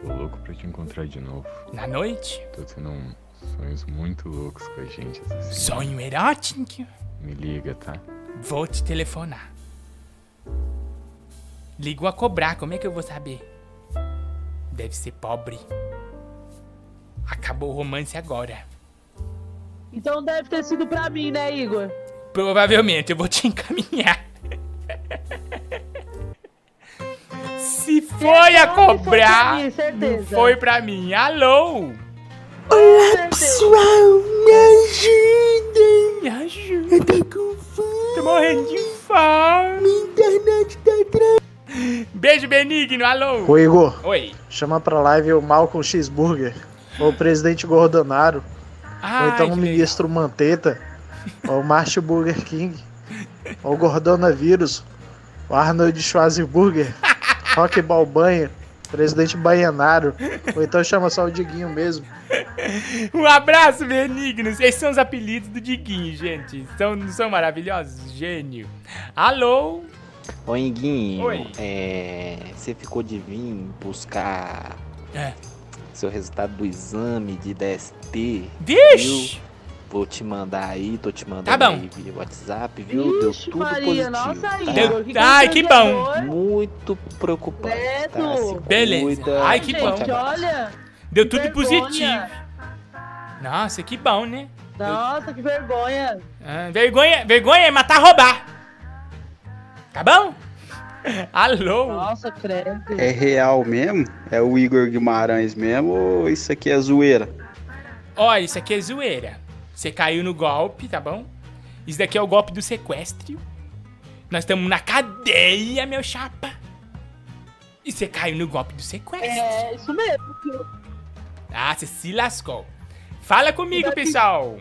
Tô louco pra te encontrar de novo. Na noite? Tô tendo um- sonhos muito loucos com a gente essa semana. Sonho erótico? Me liga, tá? Vou te telefonar. Ligou a cobrar, como é que eu vou saber? Deve ser pobre. Acabou o romance agora. Então deve ter sido pra mim, né, Igor? Provavelmente eu vou te encaminhar. Se foi a cobrar, mim, certeza. não foi pra mim. Alô? Olá, pessoal, me ajudem. Me ajuda. Eu tô com fome. Tô morrendo de fome. Minha internet tá travando. Beijo, Benigno. Alô? Ô Igor, Oi. chama pra live o Malcolm Cheeseburger, ou o presidente Gordonaro, Ai, ou então o ministro Manteta, ou o Martin Burger King, ou o Gordonavírus, o Arnold Schwarzenegger, Rock Balbanha, presidente Baianaro, ou então chama só o Diguinho mesmo. Um abraço, Benignos. Esses são os apelidos do Diguinho, gente. São, não são maravilhosos? Gênio. Alô? Ô, Iguinho, Oi. é, você ficou de vir buscar É. seu resultado do exame de DST. Vixe! viu? Vou te mandar aí, tô te mandando Tá bom. aí via WhatsApp, viu? Deu tudo Maria, positivo. nossa, tá? Que Ai, que bom. Muito preocupante, tá? Se Beleza. cuida. Ai, que bom. Gente, olha. Deu que tudo vergonha. positivo. Nossa, que bom, né? Nossa, que vergonha. Ah, vergonha, vergonha é matar roubar. Tá bom? Alô? Nossa, credo. É real mesmo? É o Igor Guimarães mesmo ou isso aqui é zoeira? Ó, isso aqui é zoeira. Você caiu no golpe, tá bom? Isso daqui é o golpe do sequestro. Nós estamos na cadeia, meu chapa. E você caiu no golpe do sequestro. É, isso mesmo. Ah, você se lascou. Fala comigo, pessoal.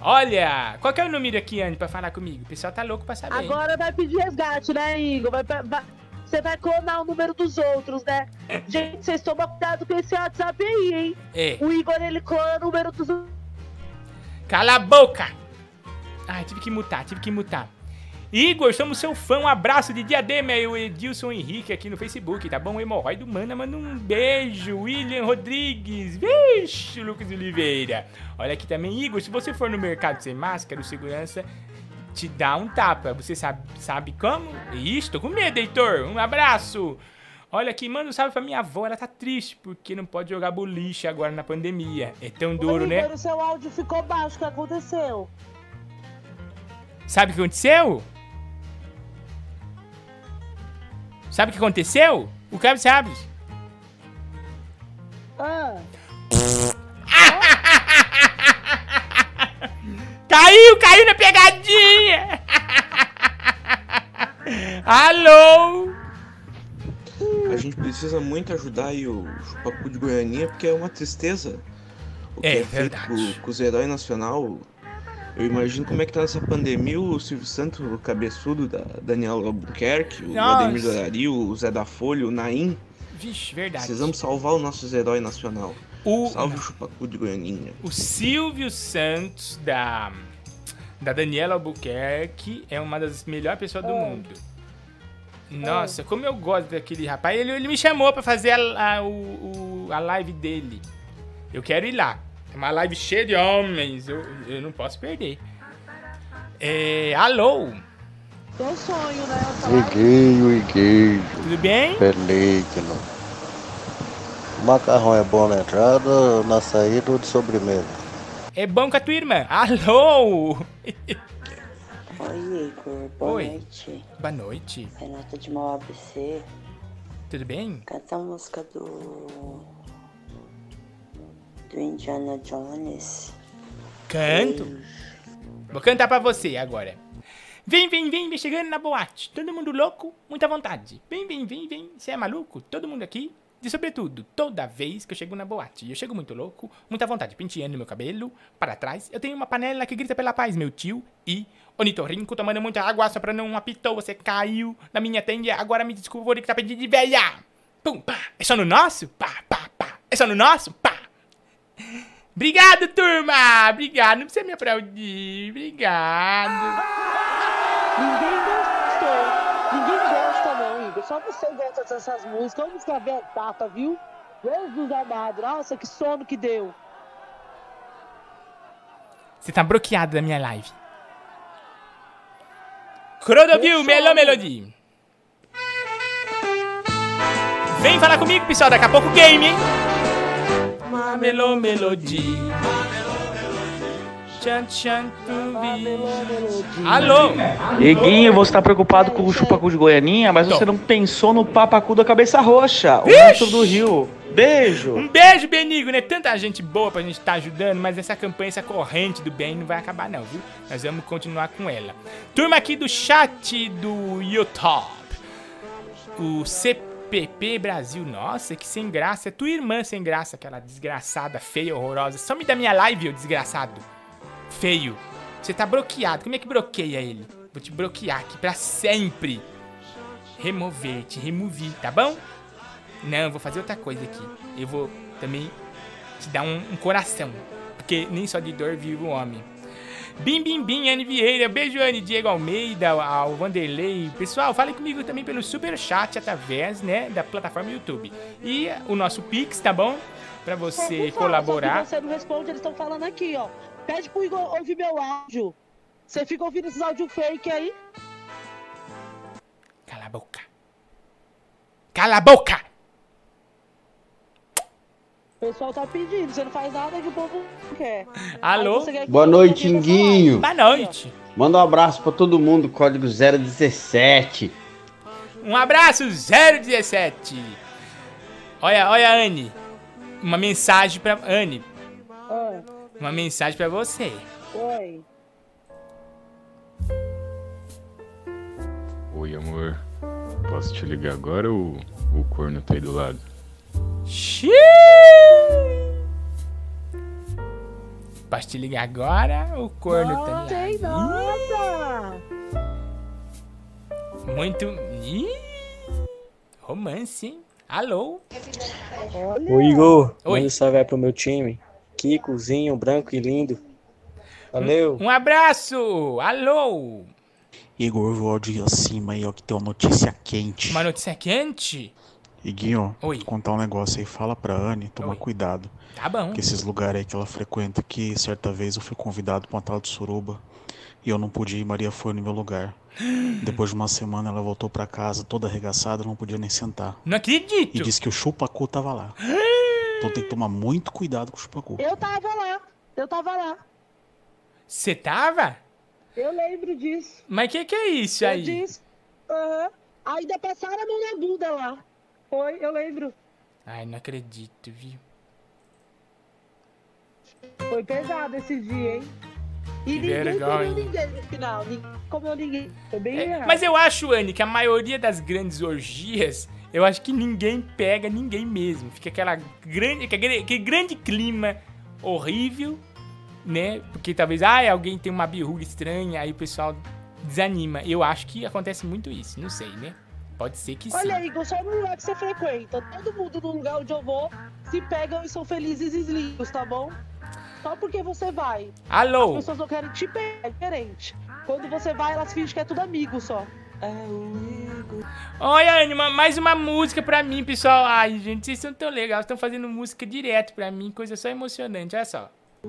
Olha, qual que é o número aqui, Anne, pra falar comigo? O pessoal tá louco pra saber. hein? Agora vai pedir resgate, né, Igor? Vai, vai- você vai clonar o número dos outros, né? Gente, vocês tomam cuidado com esse WhatsApp aí, hein? É. O Igor, ele clona o número dos Cala a boca! Ai, tive que mutar, tive que mutar. Igor, somos seu fã. Um abraço de diadema e o Edilson Henrique aqui no Facebook, tá bom? Hemorroide Humana, manda um beijo. William Rodrigues. Vixe, Lucas Oliveira. Olha aqui também, Igor, se você for no mercado sem máscara, o segurança te dá um tapa. Você sabe, sabe como? Ixi, tô com medo, Heitor. Um abraço. Olha aqui, manda um salve pra minha avó. Ela tá triste porque não pode jogar boliche agora na pandemia. É tão duro, Ô, né? O seu áudio ficou baixo. O que aconteceu? Sabe o que aconteceu? Sabe o que aconteceu? O cara sabe. Ah, Caiu, caiu na pegadinha! Alô? A gente precisa muito ajudar aí o Chupacu de Goianinha, porque é uma tristeza o que É, é, feito com, com os heróis nacional. Eu imagino como é que tá nessa pandemia o Silvio Santos, o cabeçudo da Daniela Albuquerque, o. Ademir Dorari, o Zé da Folha, o Naim. Vixe, verdade. Precisamos salvar os nossos heróis nacional. O- Salve o Chupacu de Goianinha. O Silvio Santos da, da Daniela Albuquerque é uma das melhores pessoas do mundo. Nossa, como eu gosto daquele rapaz. Ele, ele me chamou pra fazer a, a, o- a live dele. Eu quero ir lá. É uma live cheia de homens. Eu, eu não posso perder. É, alô? teu sonho, né? Iguinho, iguinho. Tudo bem? Pelíquino. O macarrão é bom na entrada, na saída ou de sobremesa? É bom com a tua irmã. Alô? Oi, Igor. Boa Oi. noite. Boa noite. Renata de Mau ABC. Tudo bem? Canta a música do. Do Indiana Jones. Canto. Vou cantar pra você agora. Vem, vem, vem, vem chegando na boate. Todo mundo louco, muita vontade. Vem, vem, vem, vem. Você é maluco? Todo mundo aqui. E sobretudo, toda vez que eu chego na boate, eu chego muito louco, muita vontade, penteando meu cabelo para trás. Eu tenho uma panela que grita pela paz, meu tio. E Onitorrinco tomando muita água só pra não apitou. Você caiu na minha tenda. Agora me desculpa por que tá pedindo de velha. Pum, pá. É só no nosso? Pá, pá, pá. É só no nosso? Pá. Obrigado, turma! Obrigado, não precisa me aplaudir. Obrigado. Ninguém gostou. Ninguém gosta, não, Igor. Só você gosta dessas músicas. Vamos música velhata, viu? Jesus amado. Nossa, que sono que deu. Você tá bloqueado da minha live. Crodovil, Melô Melody. Vem falar comigo, pessoal, daqui a pouco game, hein? Mamelo Melody. Tchan, tchan, tubi. Alô? Eguinho, você tá preocupado com o chupacu de Goianinha, mas você não pensou no papacu da cabeça roxa, o monstro do Rio. Beijo! Um beijo, Benigo, né? Tanta gente boa pra gente estar ajudando, mas essa campanha, essa corrente do bem não vai acabar não, viu? Nós vamos continuar com ela. Turma aqui do chat do YouTube. O CPP Brasil. Nossa, que sem graça. É tua irmã sem graça, aquela desgraçada, feia, horrorosa. Some da minha live, ô desgraçado. Feio. Você tá bloqueado. Como é que bloqueia ele? Vou te bloquear aqui pra sempre. Remover, te removi, tá bom? Não, vou fazer outra coisa aqui. Eu vou também te dar um, um coração. Porque nem só de dor vive o homem. Bim, bim, bim, Anne Vieira. Beijo, Anne, Diego Almeida, ao Vanderlei. Pessoal, fale comigo também pelo super chat através, né, da plataforma YouTube. E o nosso Pix, tá bom? Pra você favor, colaborar. Só você não responde, eles estão falando aqui, ó. Pede pro Igor ouvir meu áudio. Você fica ouvindo esses áudios fake aí? Cala a boca. Cala a boca! O pessoal tá pedindo, você não faz nada que o povo não quer. Alô? Quer que Boa noite, Inguinho. Boa noite. Manda um abraço pra todo mundo, código 017. Um abraço, 017. Olha, olha, Anne. Uma mensagem pra. Anne, Ah, uma mensagem pra você. oi. Oi, amor. Posso te ligar agora ou o corno tá aí do lado? Xiii! Posso te ligar agora? O corno tá Não lá. tem nada. Muito. Ih, romance, hein? Alô? Ô Igor, Oi. manda um salve aí pro meu time. Kikozinho, branco e lindo. Valeu. Um abraço! Alô? Igor, vou de acima aí, ó, que tem uma notícia quente. Uma notícia quente? Iguinho, Oi. vou contar um negócio aí. Fala pra Anne tomar cuidado. Tá bom. Que esses lugares aí que ela frequenta, que certa vez eu fui convidado pra uma tal de suruba. E eu não pude ir, Maria foi no meu lugar. Depois de uma semana ela voltou pra casa toda arregaçada, não podia nem sentar. Não acredito! E disse que o chupacu tava lá. Então tem que tomar muito cuidado com o chupacu. Eu tava lá. Eu tava lá. Você tava? Eu lembro disso. Mas que que é isso Eu aí? disse. Aham. Ainda passaram a mão na bunda lá. Foi, eu lembro. Ai, não acredito, viu? Foi pesado esse dia, hein? E Que ninguém vergonha. comeu ninguém no final. Ninguém comeu ninguém. Foi bem É, errado. mas eu acho, Anne, que a maioria das grandes orgias, eu acho que ninguém pega ninguém mesmo. Fica aquela grande, aquele, aquele grande clima horrível, né? Porque talvez, ah, alguém tem uma birruga estranha, aí o pessoal desanima. Eu acho que acontece muito isso, não sei, né? Pode ser que sim. Olha, Igor, só no lugar que você frequenta. Todo mundo no lugar onde eu vou se pegam e são felizes e lindos, tá bom? Só porque você vai. Alô? As pessoas não querem te pegar, é diferente. Quando você vai, elas fingem que é tudo amigo só. É o Igor. Olha, Anne, uma- mais uma música pra mim, pessoal. Ai, gente, vocês são tão legais. Estão fazendo música direto pra mim, coisa só emocionante, olha só. É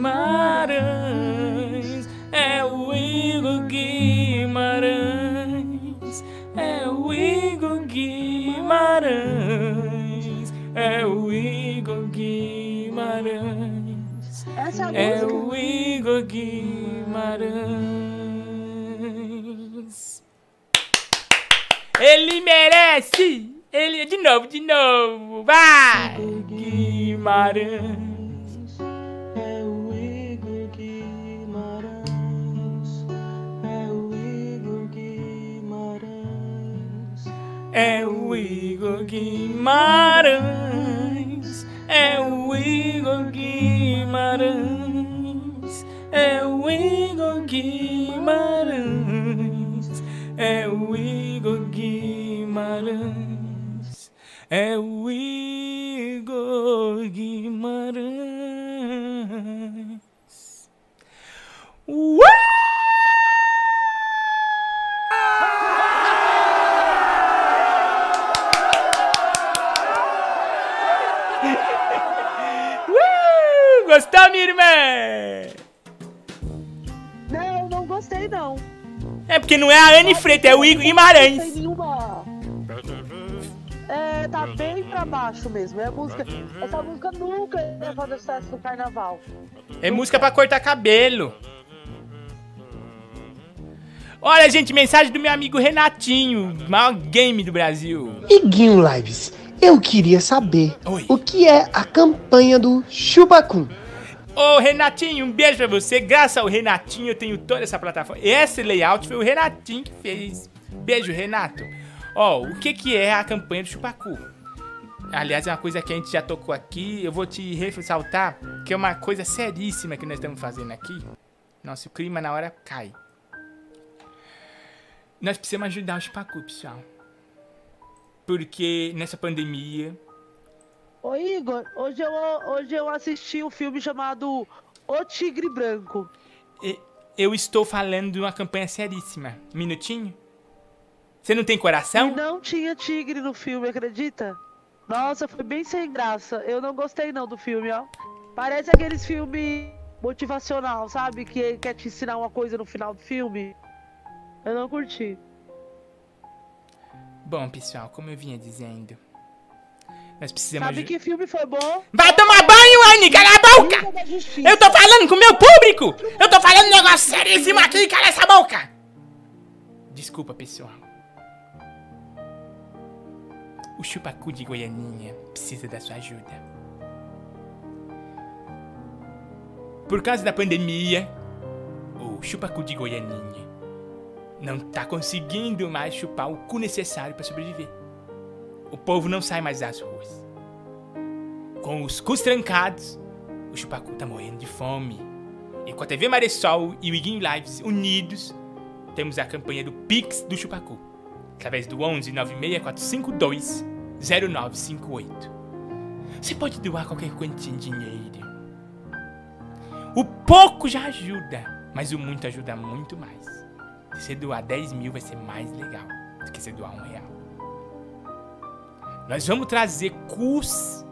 Guimarães. É o Igor Guimarães. É o Igor Guimarães. É o Igor Guimarães. É É o Igor Guimarães. Ele merece! Ele de novo, de novo, vai! Guimarães. É o Igor Guimarães. É o Igor Guimarães. É o Igor Guimarães. É o Igor Guimarães. É o Igor Guimarães. Gostou, minha irmã? Não, não gostei não. É porque não é a Anne Freitas, é o Igor Não tem Guimarães. nenhuma. É, tá bem pra baixo mesmo. É a música. Essa música nunca ia fazer sucesso no carnaval. É música pra cortar cabelo. Olha, gente, mensagem do meu amigo Renatinho, maior game do Brasil. Iguinho Lives, eu queria saber o que é a campanha do Chubacum. Ô, Renatinho, um beijo pra você. Graças ao Renatinho, eu tenho toda essa plataforma. Esse layout foi o Renatinho que fez. Beijo, Renato. Ó, o que que é a campanha do Chupacu? Aliás, é uma coisa que a gente já tocou aqui. Eu vou te ressaltar que é uma coisa seríssima que nós estamos fazendo aqui. Nossa, o clima na hora cai. Nós precisamos ajudar o Chupacu, pessoal. Porque nessa pandemia, Ô Igor, hoje eu, hoje eu assisti um filme chamado O Tigre Branco. Eu estou falando de uma campanha seríssima. Minutinho? Você não tem coração? E não tinha tigre no filme, acredita? Nossa, foi bem sem graça. Eu não gostei não do filme, ó. Parece aqueles filmes motivacional, sabe? Que quer te ensinar uma coisa no final do filme. Eu não curti. Bom, pessoal, como eu vinha dizendo, nós precisamos. Sabe que filme foi bom? Vai tomar banho, Anne! Cala a boca! Eu tô falando com o meu público! Eu tô falando um negócio seríssimo aqui! Cala essa boca! Desculpa, pessoal. O chupacu de Goianinha precisa da sua ajuda. Por causa da pandemia, o chupacu de Goianinha não tá conseguindo mais chupar o cu necessário para sobreviver. O povo não sai mais das ruas. Com os cus trancados, o chupacu tá morrendo de fome. E com a TV Maressol e o Iguinho Lives unidos, temos a campanha do Pix do Chupacu. Através do 11 96452 0958. Você pode doar qualquer quantia em dinheiro. O pouco já ajuda, mas o muito ajuda muito mais. Se você doar 10 mil, vai ser mais legal do que você doar um real. Nós vamos trazer cus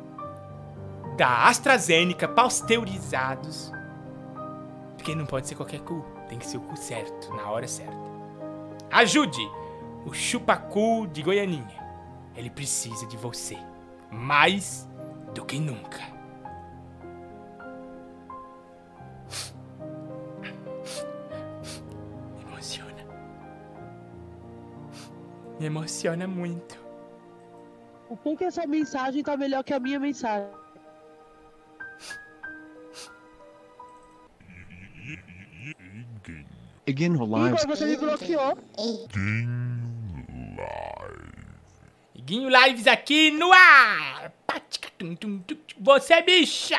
da AstraZeneca pasteurizados. Porque não pode ser qualquer cu, tem que ser o cu certo, na hora certa. Ajude o chupacu de Goianinha. Ele precisa de você, mais do que nunca. Me emociona. Me emociona muito. O que que essa mensagem tá melhor que a minha mensagem? Again, Igor, lives. você me bloqueou. Iguinho Lives aqui no ar! Você é bicha!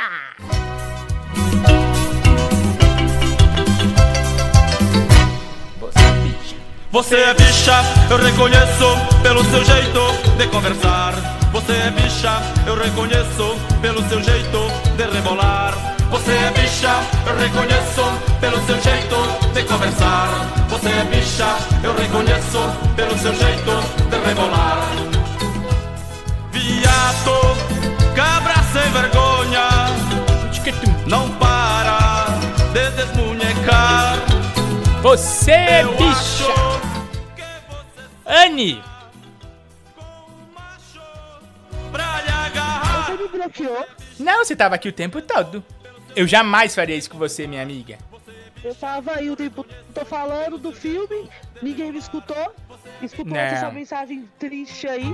Você é bicha, eu reconheço pelo seu jeito de conversar. Você é bicha, eu reconheço pelo seu jeito de rebolar. Você é bicha, eu reconheço pelo seu jeito de conversar. Você é bicha, eu reconheço pelo seu jeito de rebolar. Viado, cabra sem vergonha, não para de desmunhecar. Você é bicha! Anne! Você me bloqueou. Não, você tava aqui o tempo todo. Eu jamais faria isso com você, minha amiga. Eu tava aí o tempo. Tô falando do filme, ninguém me escutou. Escutou Não. essa mensagem triste aí.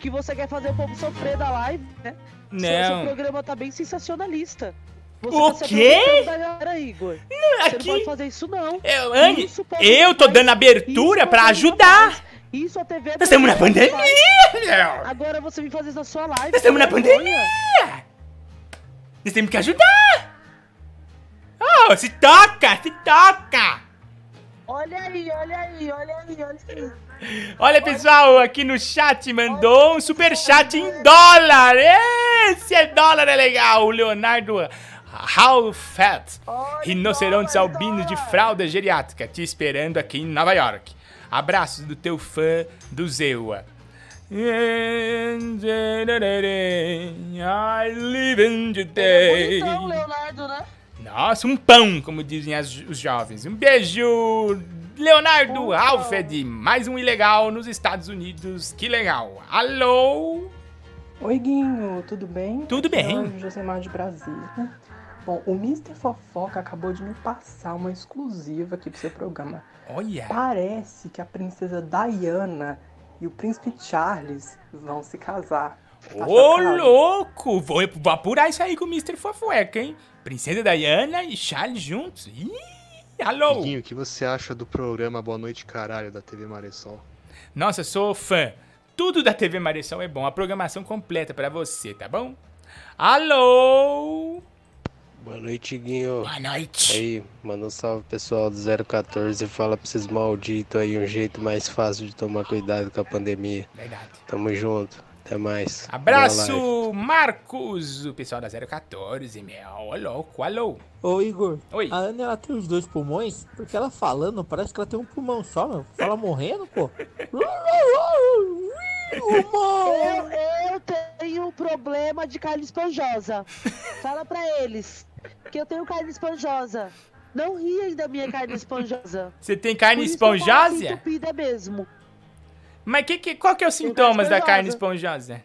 Que você quer fazer o povo sofrer da live, né? Não. seu programa tá bem sensacionalista. Você O tá quê? da galera, Igor. Você não pode fazer isso, não. Eu, Anne, Isso, eu tô dando abertura pra ajudar. Isso a TV. Nós estamos na pandemia, meu. Agora você me fazer isso na sua live. Nós estamos na vergonha. pandemia! Nós temos que ajudar! Oh, se toca, se toca! Olha aí, olha aí, olha aí, olha aí. Olha, pessoal, aqui no chat mandou um super chat em dólar. Esse é dólar, é legal. O Leonardo Halfett, rinocerontes albinos de fralda geriátrica, te esperando aqui em Nova York. Abraços do teu fã do Zewa. I live in today. Bonitão, Leonardo, né? Nossa, um pão, como dizem as- os jovens. Um beijo, Leonardo Alfred. Mais um ilegal nos Estados Unidos. Que legal. Alô? Oi, Guinho, tudo bem? Tudo Aqui é bem. o Josemar de Brasília. Bom, o Mr. Fofoca acabou de me passar uma exclusiva aqui pro seu programa. Olha. Parece que a princesa Diana e o príncipe Charles vão se casar. Tá Ô, chocado? louco! Vou, vou apurar isso aí com o Mr. Fofueca, hein? Princesa Diana e Charles juntos. Ih, alô? Guinho, o que você acha do programa Boa Noite Caralho da TV Maressol? Nossa, sou fã. Tudo da TV Marechal é bom. A programação completa pra você, tá bom? Alô? Boa noite, Guinho. Boa noite. Aí, manda um salve pessoal do 014 e fala pra esses malditos aí um jeito mais fácil de tomar cuidado com a pandemia. Verdade. Tamo junto. Até mais. Abraço, Marcos, o pessoal da 014, meu. Ô, louco, alô. Ô Igor, Oi. a Ana ela tem os dois pulmões, porque ela falando, parece que ela tem um pulmão só, meu. Fala morrendo, pô. Eu, eu tenho um problema de carne esponjosa. Fala pra eles que eu tenho carne esponjosa. Não riem da minha carne esponjosa. Você tem carne esponjosa? entupida mesmo. Mas que, que, qual que é os sintomas da carne esponjosa.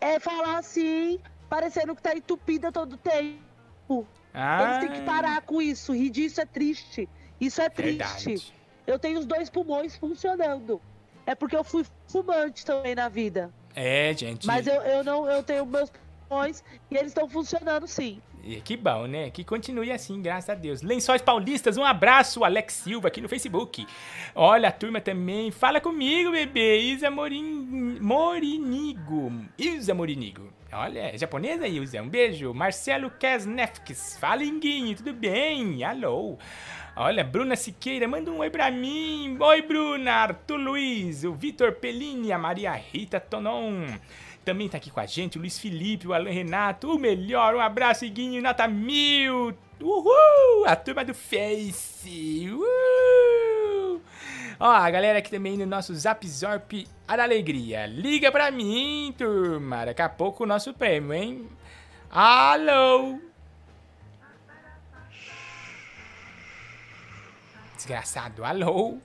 É falar assim, parecendo que tá entupida todo tempo. Ah. Eles têm que parar com isso. Rir disso é triste. Isso é triste. Verdade. Eu tenho os dois pulmões funcionando. É porque eu fui fumante também na vida. É, gente. Mas eu, eu não eu tenho meus e eles estão funcionando sim. E Que bom, né? Que continue assim, graças a Deus. Lençóis Paulistas, um abraço, Alex Silva, aqui no Facebook. Olha, a turma também. Fala comigo, bebê. Isa Morin... Morinigo. Isa Morinigo. Olha, é japonesa, Ilza. Um beijo. Marcelo Kesnefkis. Fala, Inguinho. Tudo bem? Alô. Olha, Bruna Siqueira, manda um oi pra mim. Oi, Bruna. Arthur Luiz, o Vitor Pellini, a Maria Rita Tonon. Também tá aqui com a gente o Luiz Felipe, o Alan Renato, o melhor. Um abraço, Iguinho, nota mil. Uhul! A turma do Face. Uhul! Ó, a galera aqui também no nosso Zap Zorp da Alegria. Liga pra mim, turma. Daqui a pouco o nosso prêmio, hein? Alô? Desgraçado, alô?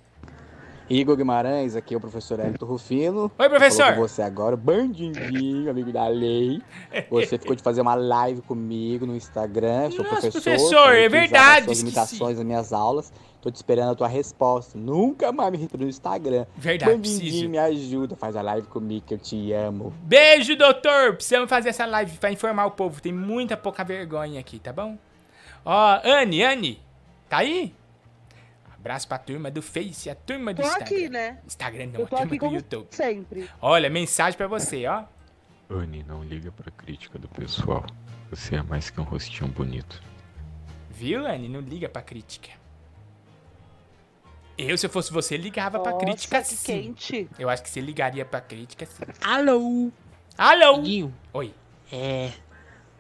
Igor Guimarães, aqui é o professor Hélito Rufino. Oi, professor. Você agora, bandidinho, amigo da lei. Você ficou de fazer uma live comigo no Instagram, sou Nossa, professor. professor, é verdade, Suas esqueci. imitações nas minhas aulas. Tô te esperando a tua resposta. Nunca mais me respondeu no Instagram. Verdade, Bandidinho, preciso. me ajuda, faz a live comigo que eu te amo. Beijo, doutor! Precisamos fazer essa live pra informar o povo. Tem muita pouca vergonha aqui, tá bom? Ó, Anne, Anne, tá aí? Abraço pra turma do Face, a turma do Tô Instagram. aqui, né? Instagram não, Eu a tô turma aqui do como YouTube. sempre. Olha, mensagem pra você, ó. Anne, não liga pra crítica do pessoal. Você é mais que um rostinho bonito. Viu, Anne? Não liga pra crítica. Eu, se eu fosse você, ligava pra Nossa, crítica que sim. quente. Eu acho que você ligaria pra crítica sim. Alô? Alô? Guinho. Oi. É.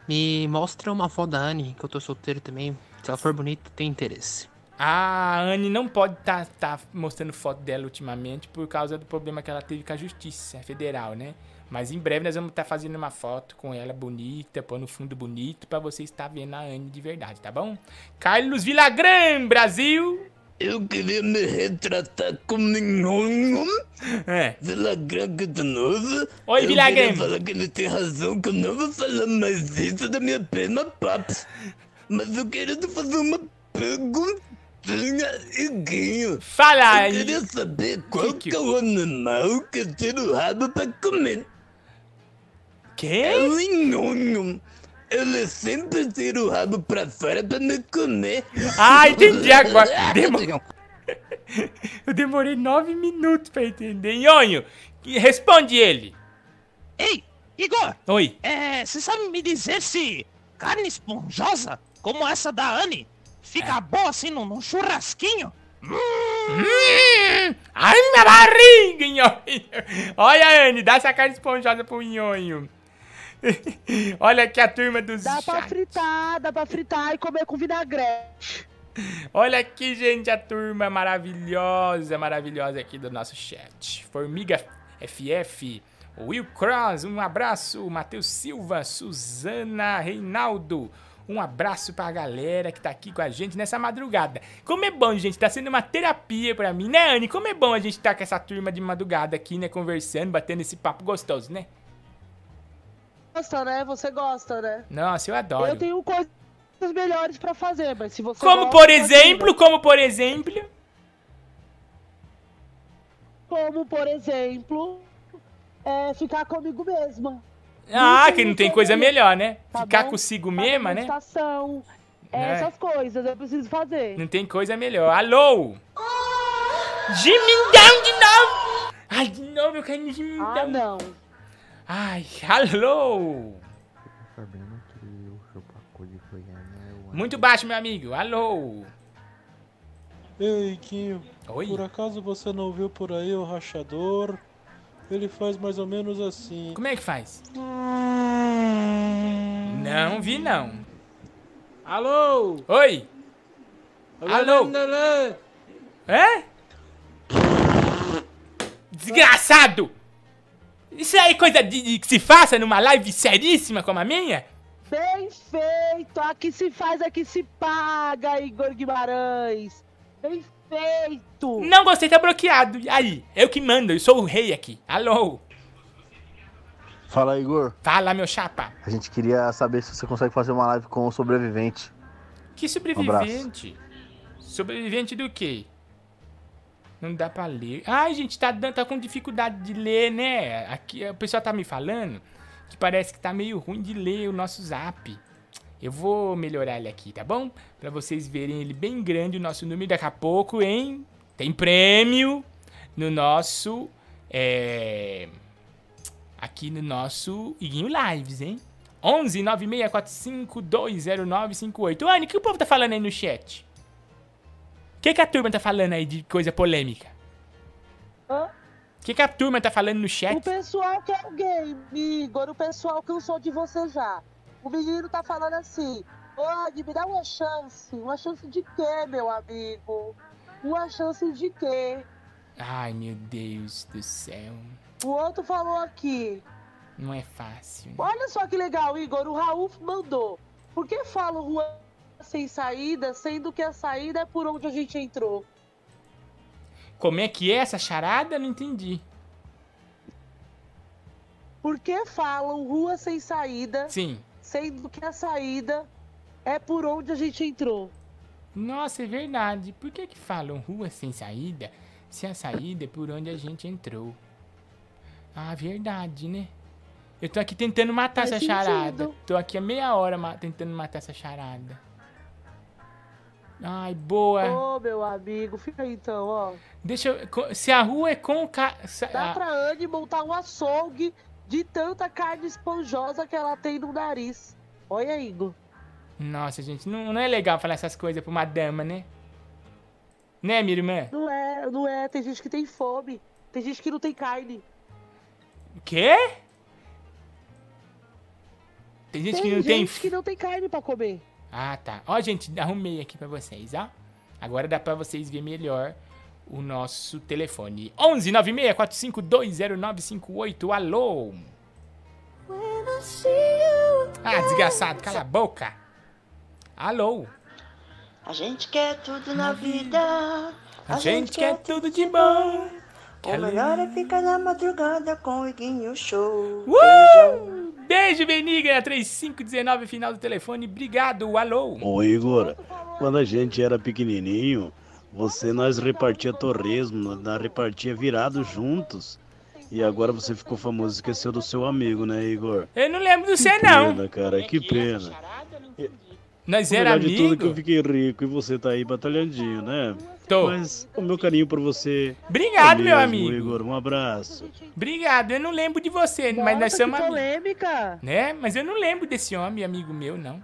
Me mostra uma foto da Anne, que eu tô solteiro também. Se ela for bonita, tem interesse. A Anne não pode estar tá, mostrando foto dela ultimamente por causa do problema que ela teve com a Justiça Federal, né? Mas em breve nós vamos estar fazendo uma foto com ela bonita, pondo fundo bonito, pra você estar vendo a Anne de verdade, tá bom? Carlos Villagrán, Brasil! Eu queria me retratar com nenhum. É. Villagrán de novo. Oi, eu Villagrán. queria falar que ele tem razão, que eu não vou falar mais isso da minha pena paps. Mas eu queria te fazer uma perguntinha, Iguinho. Fala Eu aí. queria saber qual que, é o animal que tira o rabo pra comer. Que? É o nhonho. Ele sempre tira o rabo pra fora pra me comer. Ah, entendi agora. Demo- Eu demorei nove minutos pra entender. Nhonho, responde ele. Ei, Igor! Oi. É, você sabe me dizer se carne esponjosa, como essa da Anne, fica boa assim num, num churrasquinho? Hum, ai, minha barriga, nhonho. Olha, Anne, dá essa carne esponjosa pro nhonho. Olha aqui a turma dos Dá pra chats. fritar, dá pra fritar e comer com vinagrete. Olha aqui, gente, a turma maravilhosa, maravilhosa aqui do nosso chat. Formiga FF, Will Cross, um abraço. Matheus Silva, Suzana Reinaldo. Um abraço pra galera que tá aqui com a gente nessa madrugada. Como é bom, gente, tá sendo uma terapia pra mim, né, Anne? Como é bom a gente tá com essa turma de madrugada aqui, né, conversando, batendo esse papo gostoso, né? Gosta, né? Você gosta, né? Nossa, eu adoro. Eu tenho coisas melhores pra fazer, mas se você Como gosta, por faz exemplo, como por exemplo... Como, por exemplo, é ficar comigo mesma. Ah, que não tem coisa melhor, né? Tá Ficar bom? consigo Fazer mesma, né? é, É. essas coisas eu preciso fazer. Não tem coisa melhor. Alô? Gemindão de novo! Ai, de novo eu caí no gemindão. Ah, não. Ai, alô? Muito baixo, meu amigo. Alô? Ei, Quinho. Oi? Por acaso você não viu por aí o rachador? Ele faz mais ou menos assim. Como é que faz? Não vi, não. Alô? Oi? Alô? É? Desgraçado! Isso aí é coisa de, de que se faça numa live seríssima como a minha? Bem feito! Aqui se faz, aqui se paga, Igor Guimarães. Bem feito! Não gostei, tá bloqueado. Aí, eu que mando, eu sou o rei aqui. Alô? Fala, Igor. Fala, meu chapa. A gente queria saber se você consegue fazer uma live com o sobrevivente. Que sobrevivente? sobrevivente do quê? Não dá pra ler. Ai, gente, tá, tá com dificuldade de ler, né? Aqui, o pessoal tá me falando que parece que tá meio ruim de ler o nosso zap. Eu vou melhorar ele aqui, tá bom? Pra vocês verem ele bem grande, o nosso número daqui a pouco, hein? Tem prêmio no nosso. É. Aqui no nosso Iguinho Lives, hein? 11 9645 20958. Anne, o que o povo tá falando aí no chat? O que, que a turma tá falando aí de coisa polêmica? Hã? O que, que a turma tá falando no O chat? pessoal quer o game, Igor. O pessoal cansou de você já. O menino tá falando assim: Agui, me dá uma chance. Uma chance de quê, meu amigo? Uma chance de quê? Ai, meu Deus do céu. O outro falou aqui. Não é fácil. Olha só que legal, Igor. O Raul mandou. Por que falam rua sem saída, sendo que a saída é por onde a gente entrou? Como é que é essa charada? Não entendi. Por que falam rua sem saída, Sim. Sendo que a saída é por onde a gente entrou? Nossa, é verdade. Por que que falam rua sem saída se a saída é por onde a gente entrou? Ah, verdade, né? Eu tô aqui tentando matar Faz essa charada. sentido. Tô aqui há meia hora ma- tentando matar essa charada. Ai, boa. Ô, meu amigo, fica aí então, ó. Deixa eu. Se a rua é com o ca... Dá pra Anne montar um açougue de tanta carne esponjosa que ela tem no nariz. Olha, Igor. Nossa, gente, não, não é legal falar essas coisas pra uma dama, né? Né, minha irmã? Não é, não é. Tem gente que tem fome. Tem gente que não tem carne. O quê? Tem gente tem que não tem. gente que não tem carne pra comer. Ah, tá. Ó, gente, arrumei aqui pra vocês, ó. Agora dá pra vocês ver melhor o nosso telefone. 11 96 4520 Alô? Ah, desgraçado, cala a boca. Alô? A gente quer tudo na vida. A gente quer tudo de bom. O melhor é ficar na madrugada com o Iguinho Show. Uh! Beijo, Beniga, 3519, final do telefone. Obrigado, alô. Ô Igor, quando a gente era pequenininho, você nós repartia torresmo, nós repartia virado juntos. E agora você ficou famoso, esqueceu do seu amigo, né, Igor? Eu não lembro do você, Que não. pena, cara, que pena. Nós era verdade, tudo que amigo? eu fiquei rico e você tá aí batalhadinho, né? Tô. Mas o meu carinho por você. Obrigado, é meu amigo. Igor, um abraço. Obrigado, eu não lembro de você, mas nós Nossa, somos que amigos. polêmica. Né? Mas eu não lembro desse homem, amigo meu, não.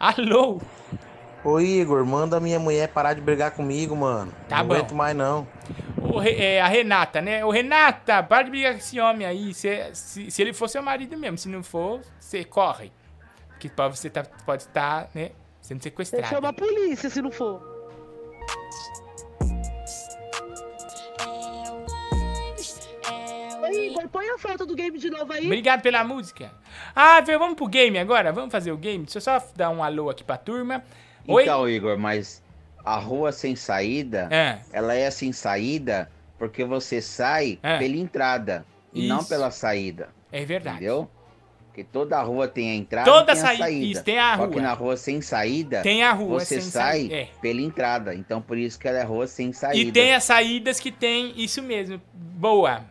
Alô? Ô Igor, manda minha mulher parar de brigar comigo, mano. Tá não bom. aguento mais não. O Re- é, a Renata, né? Ô, Renata, para de brigar com esse homem aí. Se, se, se ele for seu marido mesmo, se não for, você corre. Que pode, você tá, pode estar, né? Sendo sequestrado. chama a polícia se não for. Oi, Igor, põe a foto do game de novo aí. Obrigado pela música. Ah, vamos pro game agora? Vamos fazer o game? Deixa eu só dar um alô aqui pra turma. Oi? Então, Igor, mas a rua sem saída, É. ela é sem saída porque você sai É. pela entrada e não Isso. pela saída. É verdade. Entendeu? Porque toda rua tem a entrada Toda e tem a saída. isso, tem a Só que rua. na rua sem saída, Tem a rua você sai saída, é. pela entrada. Então, por isso que ela é rua sem saída. E tem as saídas que tem isso mesmo. Boa.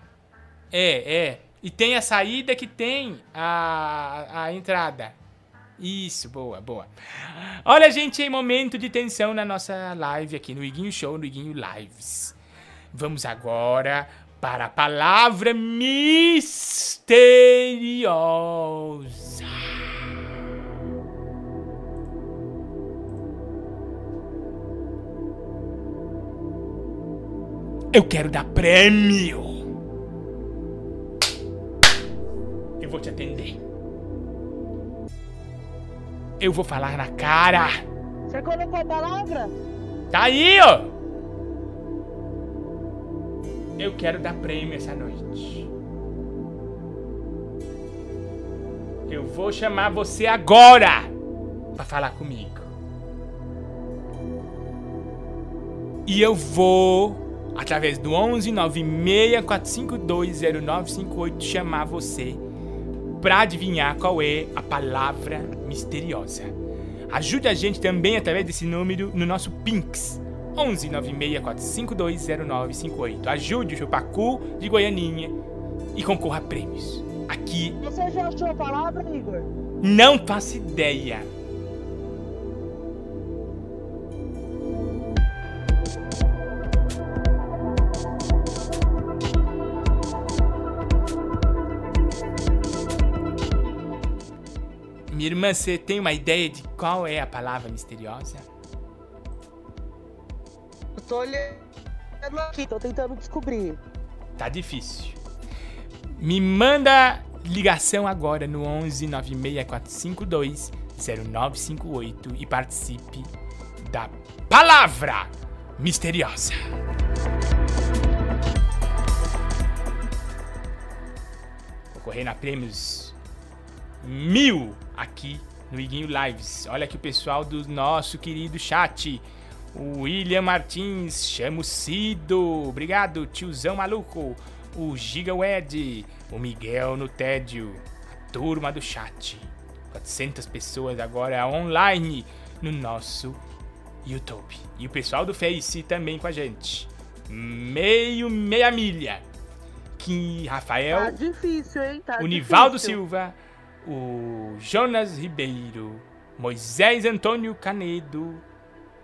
É, é. E tem a saída que tem a, a entrada. Isso, boa, boa. Olha, gente, é momento de tensão na nossa live aqui no Iguinho Show, no Iguinho Lives. Vamos agora para a palavra misteriosa. Eu quero dar prêmio. Eu vou te atender. Eu vou falar na cara. Você colocou a palavra? Tá aí, ó. Eu quero dar prêmio essa noite. Eu vou chamar você agora pra falar comigo. E eu vou, através do 11 96 452 0958, chamar você pra adivinhar qual é a palavra misteriosa. Ajude a gente também através desse número no nosso Pinks. 11 96 452 0958. Ajude o Chupacu de Goianinha e concorra a prêmios. Aqui Você já achou a palavra, Igor? não faço ideia. Minha irmã, você tem uma ideia de qual é a palavra misteriosa? Eu tô olhando aqui, tô tentando descobrir. Tá difícil. Me manda ligação agora no 11 96452 0958 e participe da palavra misteriosa. Concorrendo a prêmios mil aqui no Iguinho Lives. Olha aqui o pessoal do nosso querido chat. O William Martins, chamo Cido. Obrigado, tiozão maluco. O Giga Wed, o Miguel no tédio. A turma do chat. 400 pessoas agora online no nosso YouTube. E o pessoal do Face também com a gente. Meio, meia milha. Que Rafael. Tá difícil, hein? Tá o Nivaldo difícil. Silva, o Jonas Ribeiro, Moisés Antônio Canedo,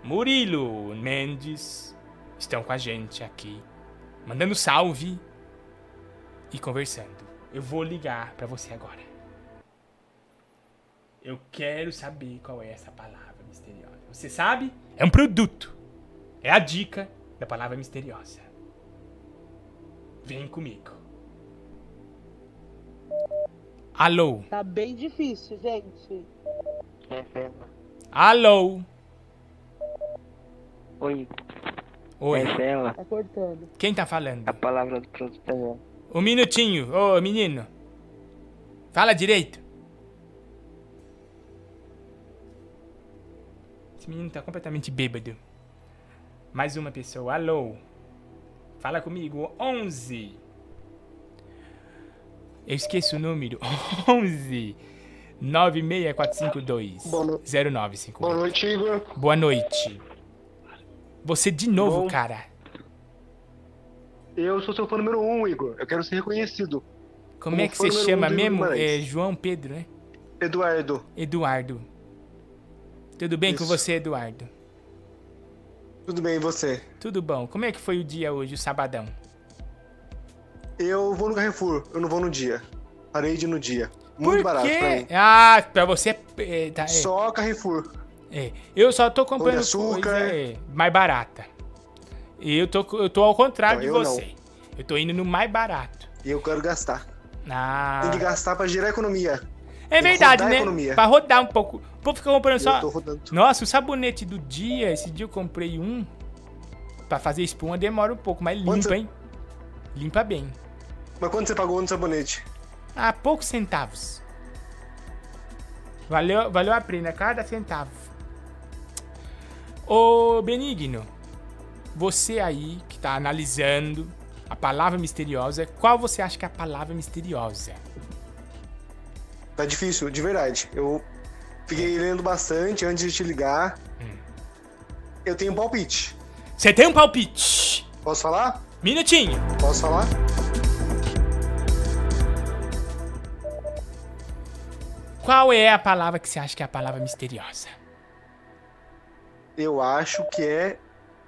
Murilo Mendes estão com a gente aqui, mandando salve e conversando. Eu vou ligar pra você agora. Eu quero saber qual é essa palavra misteriosa. Você sabe? É um produto. É a dica da palavra misteriosa. Vem comigo. Alô? Tá bem difícil, gente. Alô? Oi. Oi. Essa é ela. Tá cortando. Quem tá falando? A palavra do produto ela. Um minutinho, ô menino. Fala direito. Esse menino tá completamente bêbado. Mais uma pessoa. Alô? Fala comigo. 11. Eu esqueço o número. 11 96452 0958. Boa noite, Igor. Boa noite. Você de novo, Bom. cara. Eu sou seu fã número um, Igor. Eu quero ser reconhecido. Como Como é que você chama um mesmo? É João Pedro, né? Eduardo. Eduardo. Tudo bem com Isso. você, Eduardo? Tudo bem, e você? Tudo bom. Como é que foi o dia hoje, o sabadão? Eu vou no Carrefour, eu não vou no dia. Parei de ir no dia. Por Muito barato quê? pra mim. Ah, pra você é- é, tá, é. Só Carrefour. É. Eu só tô comprando açúcar. coisa é, mais barata. E eu tô, eu tô ao contrário Então, de eu você. Eu tô indo no mais barato. E eu quero gastar. Ah. Tem que gastar pra gerar economia. É Tem verdade, né? economia. Pra rodar um pouco. O povo fica comprando só. Nossa, o sabonete do dia. Esse dia eu comprei um. pra fazer espuma demora um pouco, mas limpa, hein? Limpa bem. Mas quanto você pagou no sabonete? Ah, poucos centavos. Valeu, valeu a pena, cada centavo. Ô, Benigno, você aí que tá analisando a palavra misteriosa, qual você acha que é a palavra misteriosa? Tá difícil, de verdade. Eu fiquei lendo bastante antes de te ligar. Hum. Eu tenho um palpite. Você tem um palpite? Posso falar? Minutinho. Posso falar? Qual é a palavra que você acha que é a palavra misteriosa? Eu acho que é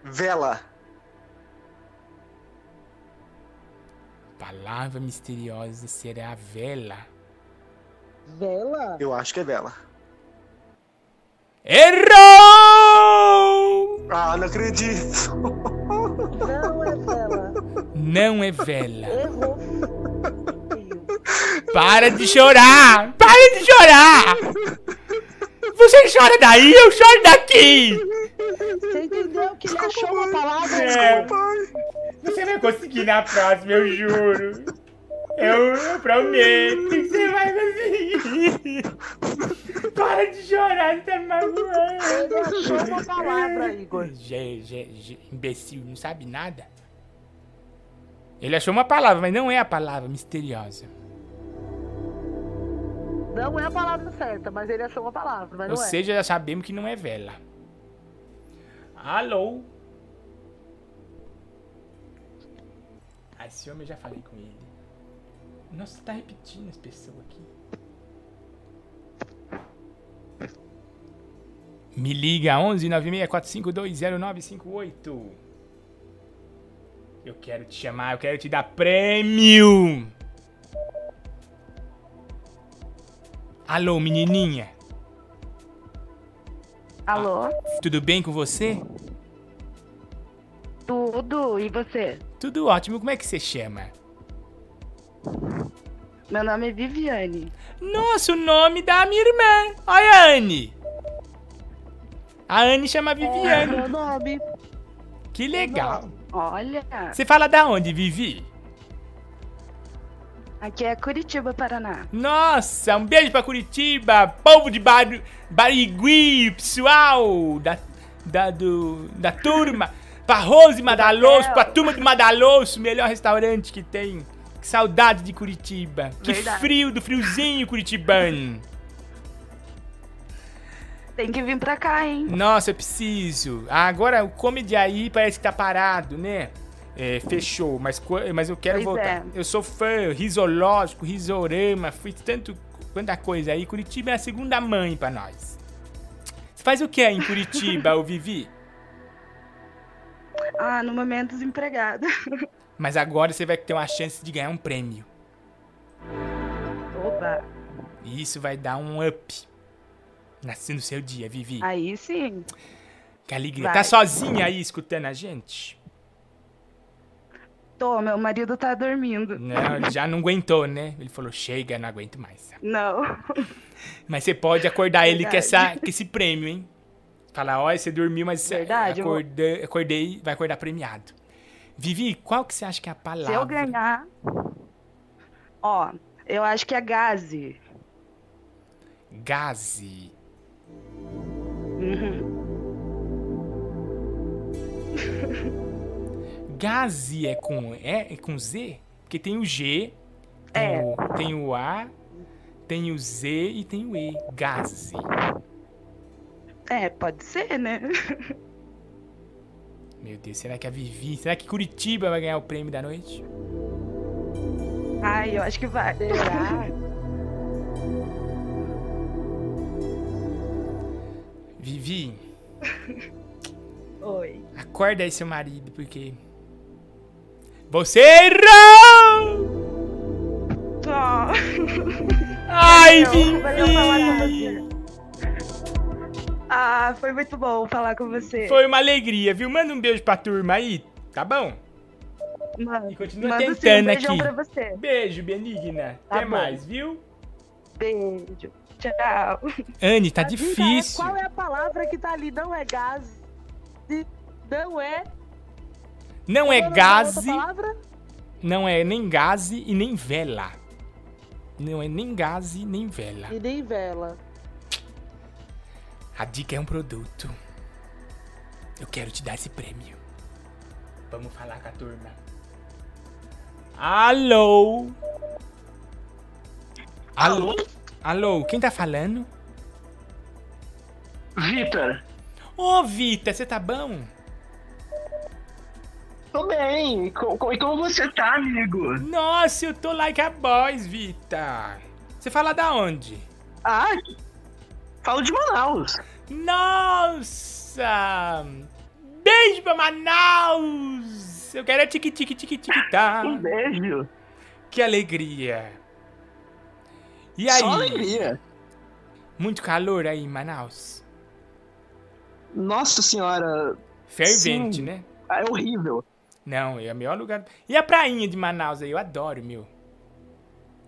vela. Palavra misteriosa será a vela. Vela? Eu acho que é vela. Errou! Ah, não acredito. Não é vela. É. Errou. Para de chorar! Para de chorar! Você chora daí, eu choro daqui! Você entendeu que ele achou uma palavra? É. Você vai conseguir na próxima, eu juro. Eu, eu prometo que você vai conseguir. Para de chorar, você tá magoando. Ele achou uma palavra, Igor. Gê, gê, gê, imbecil, não sabe nada. Ele achou uma palavra, mas não é a palavra misteriosa. Não é a palavra certa, mas ele achou uma palavra, mas Ou não é. seja, já sabemos que não é vela. Alô? Ah, esse homem eu já falei com ele. Nossa, tá repetindo as pessoas aqui. Me liga 11 964520958. Eu quero te chamar, eu quero te dar prêmio. Alô, menininha. Alô? Tudo bem com você? Tudo, e você? Tudo ótimo. Como é que você chama? Meu nome é Viviane. Nossa, o nome da minha irmã. Olha a Anne. A Anne chama Viviane. É meu nome. Que legal. Olha, Você fala da onde, Vivi? aqui é Curitiba, Paraná. Nossa, um beijo pra Curitiba, povo de Bar Barigui, pessoal da, da, do, da turma. Pra Rose Madaloso, pra turma de Madaloso, melhor restaurante que tem. Que saudade de Curitiba. Que Verdade. frio do friozinho curitibano. Tem que vir pra cá, hein? Nossa, eu preciso. Ah, Agora o Comedy aí parece que tá parado, né? É, fechou, mas, mas eu quero Pois voltar. é. Eu sou fã, risológico, risorama, fiz tanto, quanta coisa aí. Curitiba é a segunda mãe pra nós. Você faz o que aí em Curitiba, ô Vivi? Ah, no momento desempregada. Mas agora você vai ter uma chance de ganhar um prêmio. Oba. Isso vai dar um up nascendo no seu dia, Vivi. Aí sim. Que alegria. vai. Tá sozinha aí escutando a gente? Tô, meu marido tá dormindo. Não, ele já não aguentou, né? Ele falou, chega, não aguento mais. Não. Mas você pode acordar ele com, essa, com esse prêmio, hein? Falar, olha, você dormiu, mas Verdade, eu acordei, acordei, vai acordar premiado. Vivi, qual que você acha que é a palavra? Se eu ganhar. Ó, eu acho que é gaze. Gaze. Uhum. Gaze é com, é, é com Z? Porque tem o G, tem, É. o, tem o A, tem o Z e tem o E. Gaze. É, pode ser, né? Meu Deus, será que a Vivi, será que Curitiba vai ganhar o prêmio da noite? Ai, eu acho que vai. Será? Vivi, Oi. acorda aí seu marido, porque... Você errou! Ó. Ai, Vivi! Ah, foi muito bom falar com você. Foi uma alegria, viu? Manda um beijo pra turma aí, tá bom? Mano, E continua mando sim, um tentando aqui. pra você. Beijo, Benigna. Tá Até bom. mais, viu? Beijo. Tchau. Anne, tá A dica é, difícil. qual é a palavra que tá ali? Não é gás. e Não é Não é gaze. palavra? Não é nem gaze e nem vela. Não é nem gaze nem vela. E nem vela. A dica é um produto. Eu quero te dar esse prêmio. Vamos falar com a turma. Alô? Alô? Alô, quem tá falando? Vitor. Ô, Vita, você tá bom? Tô bem. Co- co- E como você tá, amigo? Nossa, eu tô like a boys, Vita. Você fala da onde? Ah, falo de Manaus. Nossa! Beijo pra Manaus! Eu quero é tique tique tique tique tá. Um beijo. Que alegria. E aí? Só alegria. Muito calor aí em Manaus. Nossa senhora. Fervente, Sim. né? Ah, É horrível. Não, é o melhor lugar. E a prainha de Manaus aí? Eu adoro, meu.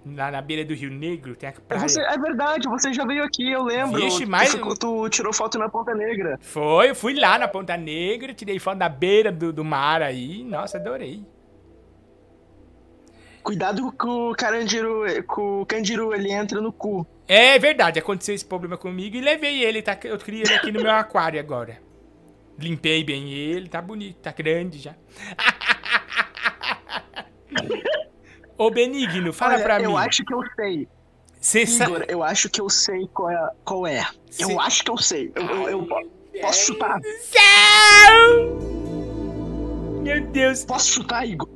Lá na beira do Rio Negro tem a praia. Você, é verdade, você já veio aqui, eu lembro. Vixe, mais- Tu, tu tirou foto na Ponta Negra. Foi, eu fui lá na Ponta Negra, tirei foto da beira do, do mar aí. Nossa, adorei. Cuidado com o carandiru, com o candiru, ele entra no cu. É verdade, aconteceu esse problema comigo e levei ele, tá? Eu criei ele aqui no meu aquário agora. Limpei bem ele, tá bonito, tá grande já. Ô Benigno, fala Olha, pra eu mim. acho que eu sei. Cê sa- Igor, eu acho que eu sei qual é. Qual é. Eu acho que eu sei. Eu, eu- eu po- posso chutar? Meu Deus. Posso chutar, Igor?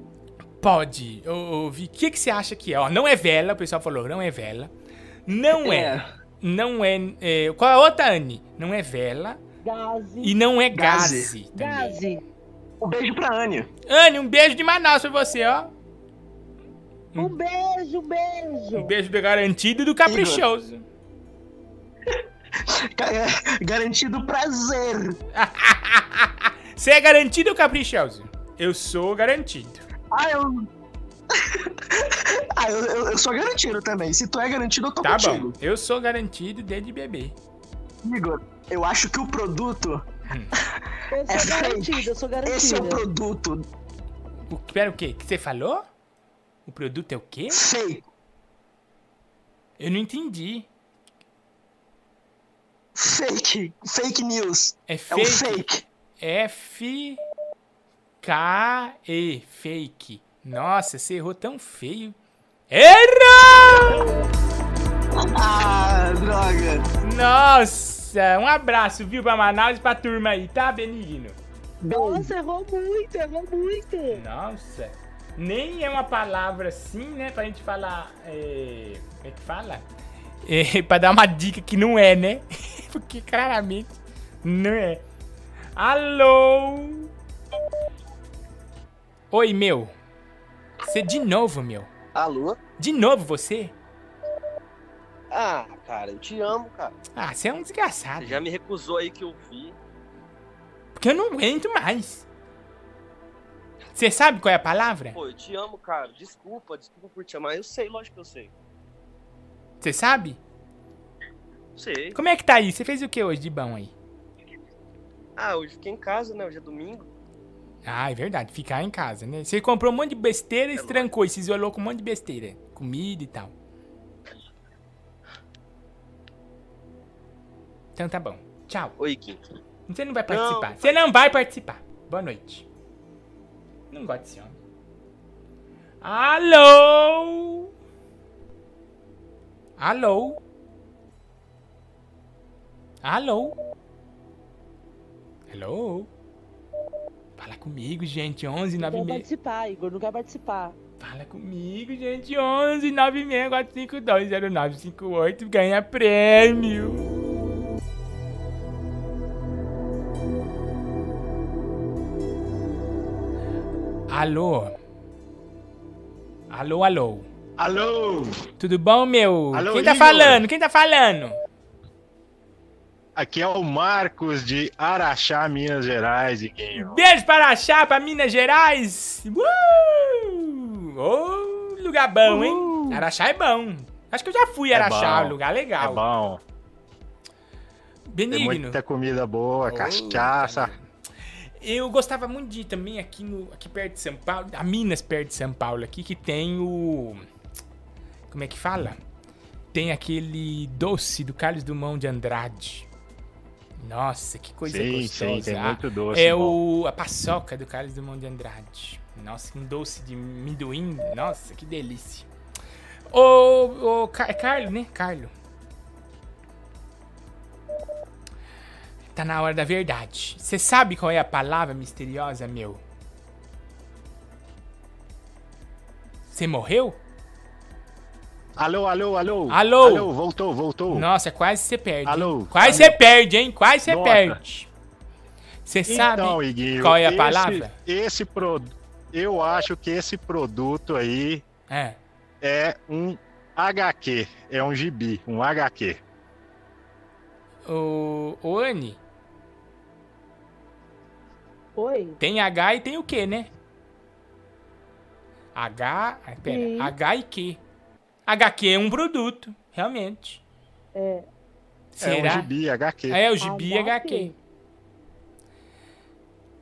Pode. Ô, ô, Vi, o que, que você acha que é? Ó, não é vela, o pessoal falou, não é vela. Não é. É. Não é, é, Qual é a outra, Anne? Não é vela. Gaze. E não é Gaze. gaze. Gaze. Um beijo pra Anne. Anne, um beijo de Manaus pra você, ó. Um beijo, um beijo. Um beijo do garantido e do caprichoso. É, Garantido prazer. Você é garantido ou caprichoso? Eu sou garantido. Ah, eu. ah, eu, eu- eu sou garantido também. Se tu é garantido, eu tô Tá contigo. bom. Eu sou garantido desde bebê. Igor, eu acho que o produto. Eu sou É fake. garantida, eu sou garantida. Esse é o produto. O, pera, o quê? que você falou? O produto é o quê? Fake. Eu não entendi. Fake. Fake news. É É fake? o fake. F K E fake. Nossa, você errou tão feio. Errou! Ah, droga. Nossa, um abraço, viu, pra Manaus e pra turma aí, tá, Benigno? Nossa, errou muito, errou muito. Nossa, nem é uma palavra assim, né, pra gente falar, é, como é que fala? É, pra dar uma dica que não é, né? Porque claramente não é. Alô? Oi, meu. Você de novo, meu. Alô? De novo você? Ah, cara, eu te amo, cara. Ah, você é um desgraçado. Já me recusou aí que eu vi. Porque eu não aguento mais. Você sabe qual é a palavra? Pô, eu te amo, cara. Desculpa, desculpa por te amar. Eu sei, lógico que eu sei. Você sabe? Sei. Como é que tá aí? Você fez o que hoje de bom aí? Ah, hoje fiquei em casa, né? Hoje é domingo. Ah, é verdade, ficar em casa, né? Você comprou um monte de besteira e se trancou e se isolou com um monte de besteira. Comida e tal. Então tá bom. Tchau. Oi, Kim. Você não vai participar. Você não vai participar. Boa noite. Não gosto desse homem. Alô? Alô? Alô? Alô? Fala comigo, gente. 11 Não 9 quer meia. participar, Igor, não quer participar. Fala comigo, gente. 11 96 452 0958. Ganha prêmio. Alô? Alô, alô? Alô? Tudo bom, meu? Alô, Quem tá Igor? falando? Quem tá falando? Aqui é o Marcos de Araxá, Minas Gerais, Iguinho. Beijo para Araxá, pra Minas Gerais. Uh! Ô, lugar bom, hein? Araxá é bom. Acho que eu já fui a É Araxá, bom, lugar legal. É bom. Tem Benigno. muita comida boa, cachaça. Eu gostava muito de ir também aqui, no, aqui perto de São Paulo, a Minas perto de São Paulo aqui, que tem o... Como é que fala? Tem aquele doce do Carlos Dumont de Andrade. Nossa, que coisa Sim, gostosa. sim, tem Ah, muito doce É bom. o, a paçoca do Carlos Dumont de Andrade. Nossa, um doce de amendoim. Nossa, que delícia. Ô, ô, é Carlo, né? Carlo. Tá na hora da verdade. Você sabe qual é a palavra misteriosa, meu? Você morreu? Alô, alô, alô. Alô? Alô, voltou, voltou. Nossa, quase você perde. hein? Alô? Quase você perde, hein? Quase você perde. Você sabe Então, Iguinho, qual é a esse- palavra? Esse pro... Eu acho que esse produto aí É. é um HQ. É um gibi, um HQ. O, o Anne, Oi? tem H e tem o Q, né? H. ah, Pera, Sim. H e Q. HQ é um produto, realmente. É. Será? É um gibi, HQ. É, o gibi HQ.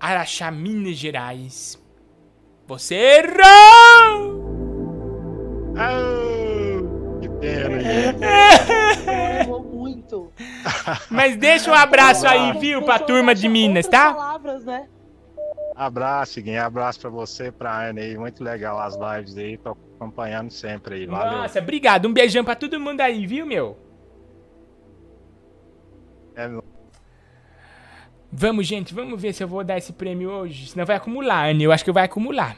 Araxá, Minas Gerais. Você errou! que pena, Errou muito. Mas deixa um abraço aí, viu, pra turma de Minas, tá? Palavras, né? Abraço, Iguinho. Abraço pra você, pra Ana aí. Muito legal as lives aí. Tô acompanhando sempre aí. Valeu. Nossa, obrigado. Um beijão pra todo mundo aí, viu, meu? É, Vamos, gente, vamos ver se eu vou dar esse prêmio hoje. Senão vai acumular, Anne. Eu acho que vai acumular.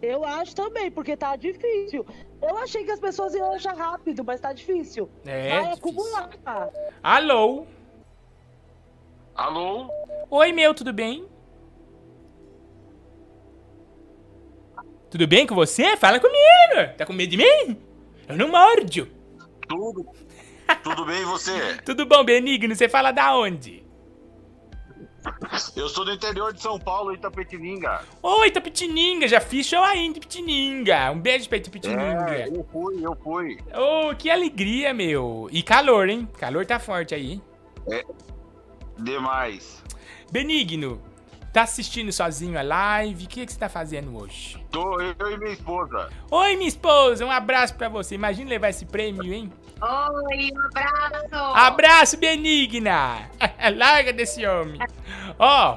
Eu acho também, porque tá difícil. Eu achei que as pessoas iam achar rápido, mas tá difícil. É, Vai difícil. acumular. Alô? Alô? Oi, meu, tudo bem? Tudo bem com você? Fala comigo. Tá com medo de mim? Eu não mordo. Tudo. Tudo bem e você? Tudo bom, Benigno? Você fala da onde? Eu sou do interior de São Paulo, Itapetininga. Oi, Itapetininga. Já fiz show aí em Itapetininga. Um beijo pra Itapetininga. É, eu fui, eu fui. Oh, que alegria, meu. E calor, hein? Calor tá forte aí. É, demais. Benigno, tá assistindo sozinho a live? O que, que você tá fazendo hoje? Tô eu e minha esposa. Oi, minha esposa. Um abraço pra você. Imagina levar esse prêmio, hein? Oi, um abraço. Abraço, Benigna! Larga desse homem. Ó.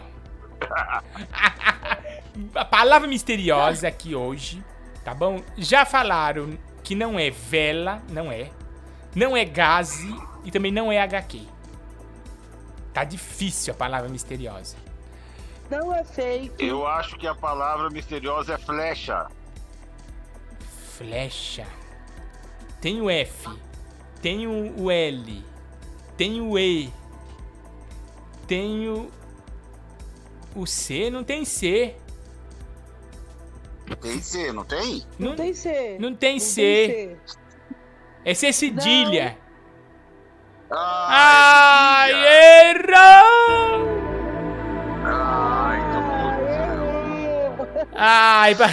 a palavra misteriosa aqui hoje, tá bom? Já falaram que não é vela, não é. Não é gaze e também não é HQ. Tá difícil a palavra misteriosa. Não é fake. Eu acho que a palavra misteriosa é flecha. Flecha. Tem o F. Tem o L. Tem o E. Tem o. O C não tem C. Tem C, não tem? Não, tem C. Não tem Não C. tem C. É C cedilha. Ah, Ai, errou! Ai, para.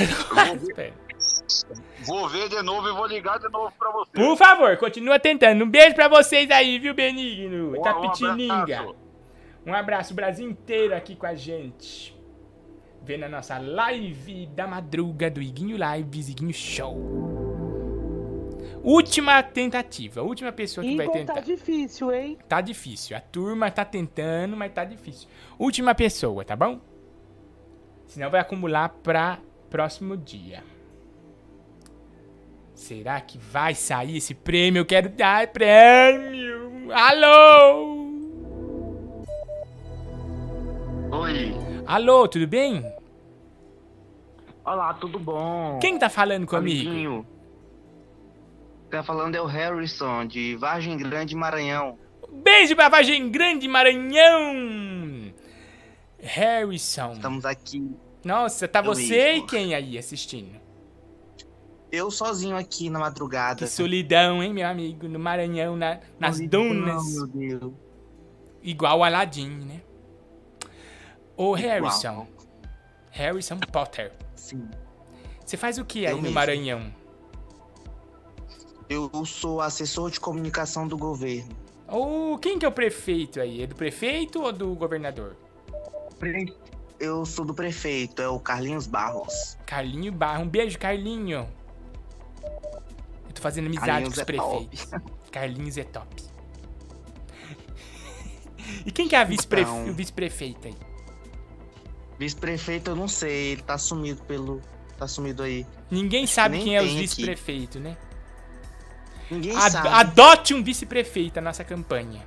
Vou ver de novo e vou ligar de novo pra você. Por favor, continua tentando. Um beijo pra vocês aí, viu, Benigno? Um- um Itapetininga. abraço. Um abraço, o Brasil inteiro aqui com a gente. Vendo a nossa live da madruga do Iguinho Lives, Iguinho Show. Última tentativa, última pessoa que vai tentar. tá difícil, hein? Tá difícil. A turma tá tentando, mas tá difícil. Última pessoa, tá bom? Senão vai acumular pra próximo dia. Será que vai sair esse prêmio? Eu quero dar prêmio! Alô! Oi. Alô, tudo bem? Olá, tudo bom? Quem tá falando comigo? Amiguinho. Tá falando é o Harrison, de Vargem Grande, Maranhão. Beijo pra Vargem Grande, Maranhão! Harrison. Estamos aqui. Nossa, tá Eu você mesmo. e quem aí assistindo? Eu sozinho aqui na madrugada. Que solidão, hein, meu amigo? No Maranhão, na- nas Solidão, dunas. meu Deus. Igual o Aladdin, né? Ô, Igual. Harrison. Harrison Potter. Sim. Você faz o que aí Eu no mesmo. Maranhão? Eu sou assessor de comunicação do governo. O, quem que é o prefeito aí? É do prefeito ou do governador? Eu sou do prefeito, é o Carlinhos Barros. Carlinho Barro. Um beijo, Carlinho. Eu tô fazendo amizade Carlinhos com os é prefeitos. Carlinhos é top. e quem que é a vice-prefe- Então. o vice-prefeito aí? Vice-prefeito, eu não sei, ele tá sumido pelo. Tá sumido aí. Ninguém sabe quem é aqui. vice-prefeitos, né? Ninguém Ad- sabe. Adote um vice-prefeito na nossa campanha.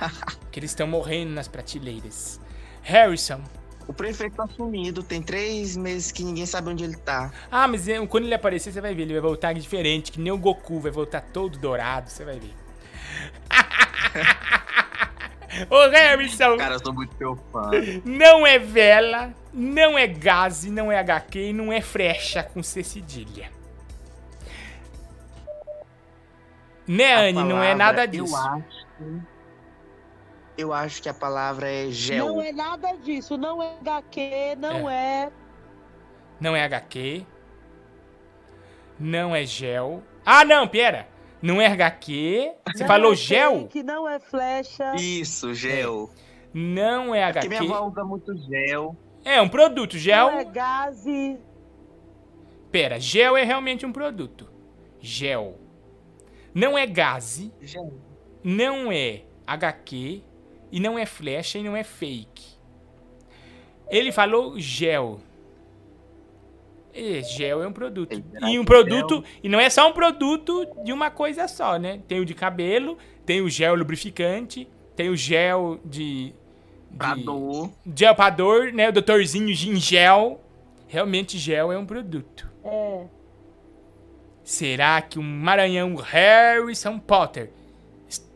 que eles estão morrendo nas prateleiras. Harrison. O prefeito tá sumido, tem três meses que ninguém sabe onde ele tá. Ah, mas é, quando ele aparecer, você vai ver. Ele vai voltar diferente, que nem o Goku vai voltar todo dourado, você vai ver. Ô, Harrison. Cara, eu sou muito teu fã. Não é vela, não é gaze, não é HQ e não é frecha com C cedilha. Né, A Anne? Não é nada disso. Eu acho. Eu acho que a palavra é gel. Não é nada disso, não é HQ, não é. Não é HQ. Não é gel. Ah, não, pera. Não é HQ. Você não falou é gel? fake, não é flecha. Isso, gel. Não é Porque HQ. minha avó usa muito gel. É um produto. Gel. Não é gaze. Pera, gel é realmente um produto. Gel. Não é gaze. Gel. Não é HQ. E não é flecha e não é fake. Ele falou gel. É, gel é um produto. E um produto. E não é só um produto de uma coisa só, né? Tem o de cabelo, tem o gel lubrificante, tem o gel de. Pra de dor. Gel pra dor, né? O doutorzinho Gingel. Realmente gel é um produto. É. Será que o Maranhão Harrison Potter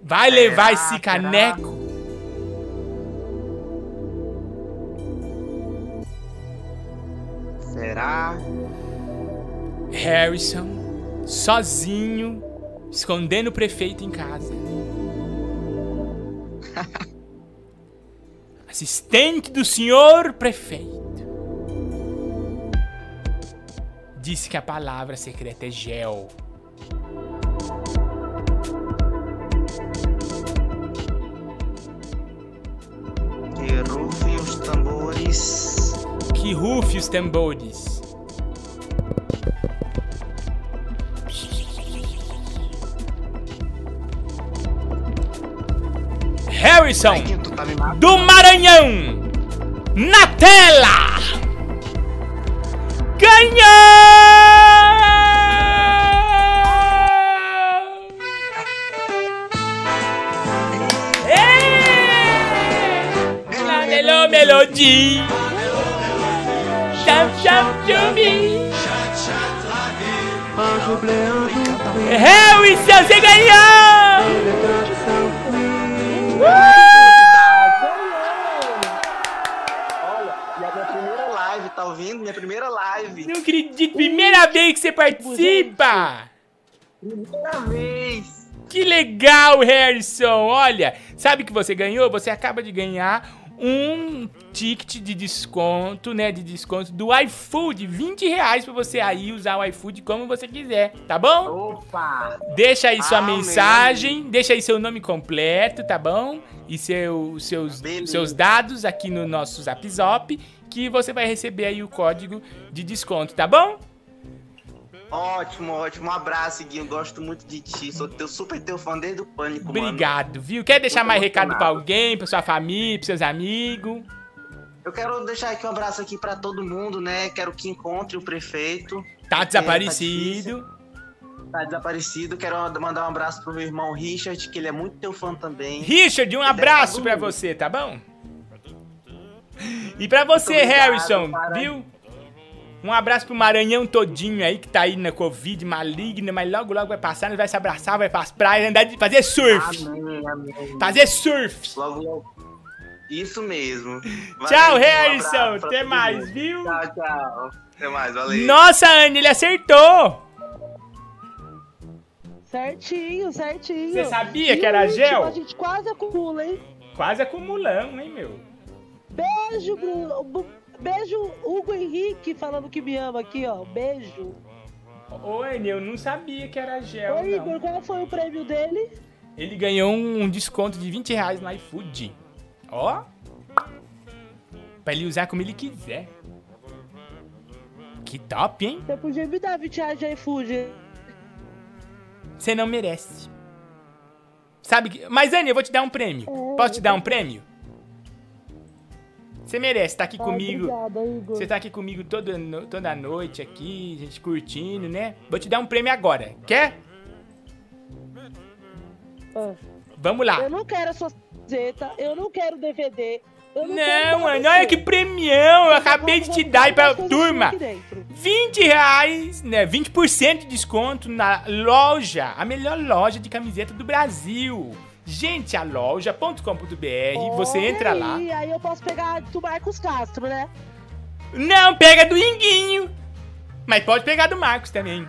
vai levar esse caneco? Será? Harrison, sozinho, escondendo o prefeito em casa. Assistente do senhor prefeito. Disse que a palavra secreta é gel. Que rufe os tambores. Que rufe os tambores. Harrison do Maranhão na tela ganhou! Melo melodie Cham cham chumi Harrison, você ganhou! Olha, minha primeira live, tá ouvindo? Minha primeira live. Não acredito, primeira vez que você participa! Primeira vez! Que legal, Harrison! Olha, sabe o que você ganhou? Você acaba de ganhar um ticket de desconto, né? De desconto do iFood. 20 reais pra você aí usar o iFood como você quiser, tá bom? Opa! Deixa aí sua Amém. mensagem, deixa aí seu nome completo, tá bom? E seu, seus, seus dados aqui no nosso Zap Zop, que você vai receber aí o código de desconto, tá bom? Ótimo, ótimo. Um abraço, Guinho. Gosto muito de ti. Sou teu super teu fã desde o Pânico, mano. Obrigado, viu? Quer deixar Muito mais recado pra alguém, pra sua família, pros seus amigos? Eu quero deixar aqui um abraço aqui pra todo mundo, né? Quero que encontre o prefeito. Tá É, desaparecido. Tá desaparecido. Quero mandar um abraço pro meu irmão Richard, que ele é muito teu fã também. Richard, um Ele deve abraço tá pra doido. você, tá bom? E pra você, Harrison, cara. viu? Um abraço pro Maranhão todinho aí que tá aí na Covid maligna, mas logo logo vai passar, nós vai se abraçar, vai pras praias, andar de fazer surf. Amém, amém. Fazer surf. Logo, logo. Isso mesmo. Tchau, Valeu, um Harrison. pra Até mais, mundo. viu? Tchau, tchau. Até mais, valeu. Nossa, Anne, ele acertou. Certinho, certinho. Você sabia que era gel? A gente quase acumula, hein? Quase acumulamos, hein, meu? Beijo, Bruno. Beijo, Hugo Henrique, falando que me ama aqui, ó. Beijo. Ô, Anne, eu não sabia que era gel, Ô, não. Igor, qual foi o prêmio dele? Ele ganhou um desconto de 20 reais no iFood. Ó. Pra ele usar como ele quiser. Que top, hein? Você podia me dar 20 reais de iFood. Você não merece. Sabe que... Mas, Anny, eu vou te dar um prêmio. Posso te dar um prêmio? Você merece estar aqui Ah, comigo. obrigada, Igor. Você tá aqui comigo toda, no- toda noite aqui, a gente curtindo, né? Vou te dar um prêmio agora. Quer? Ah. Vamos lá. Eu não quero a sua camiseta, eu não quero DVD. Eu não, mano, olha que premião! Eu acabei de te dar pra turma. aqui dentro. 20 reais, né? 20% de desconto na loja, a melhor loja de camiseta do Brasil. Gente, a loja.com.br, você entra lá. Aí, aí eu posso pegar do Marcos Castro, né? Não, pega do Inguinho. Mas pode pegar do Marcos também.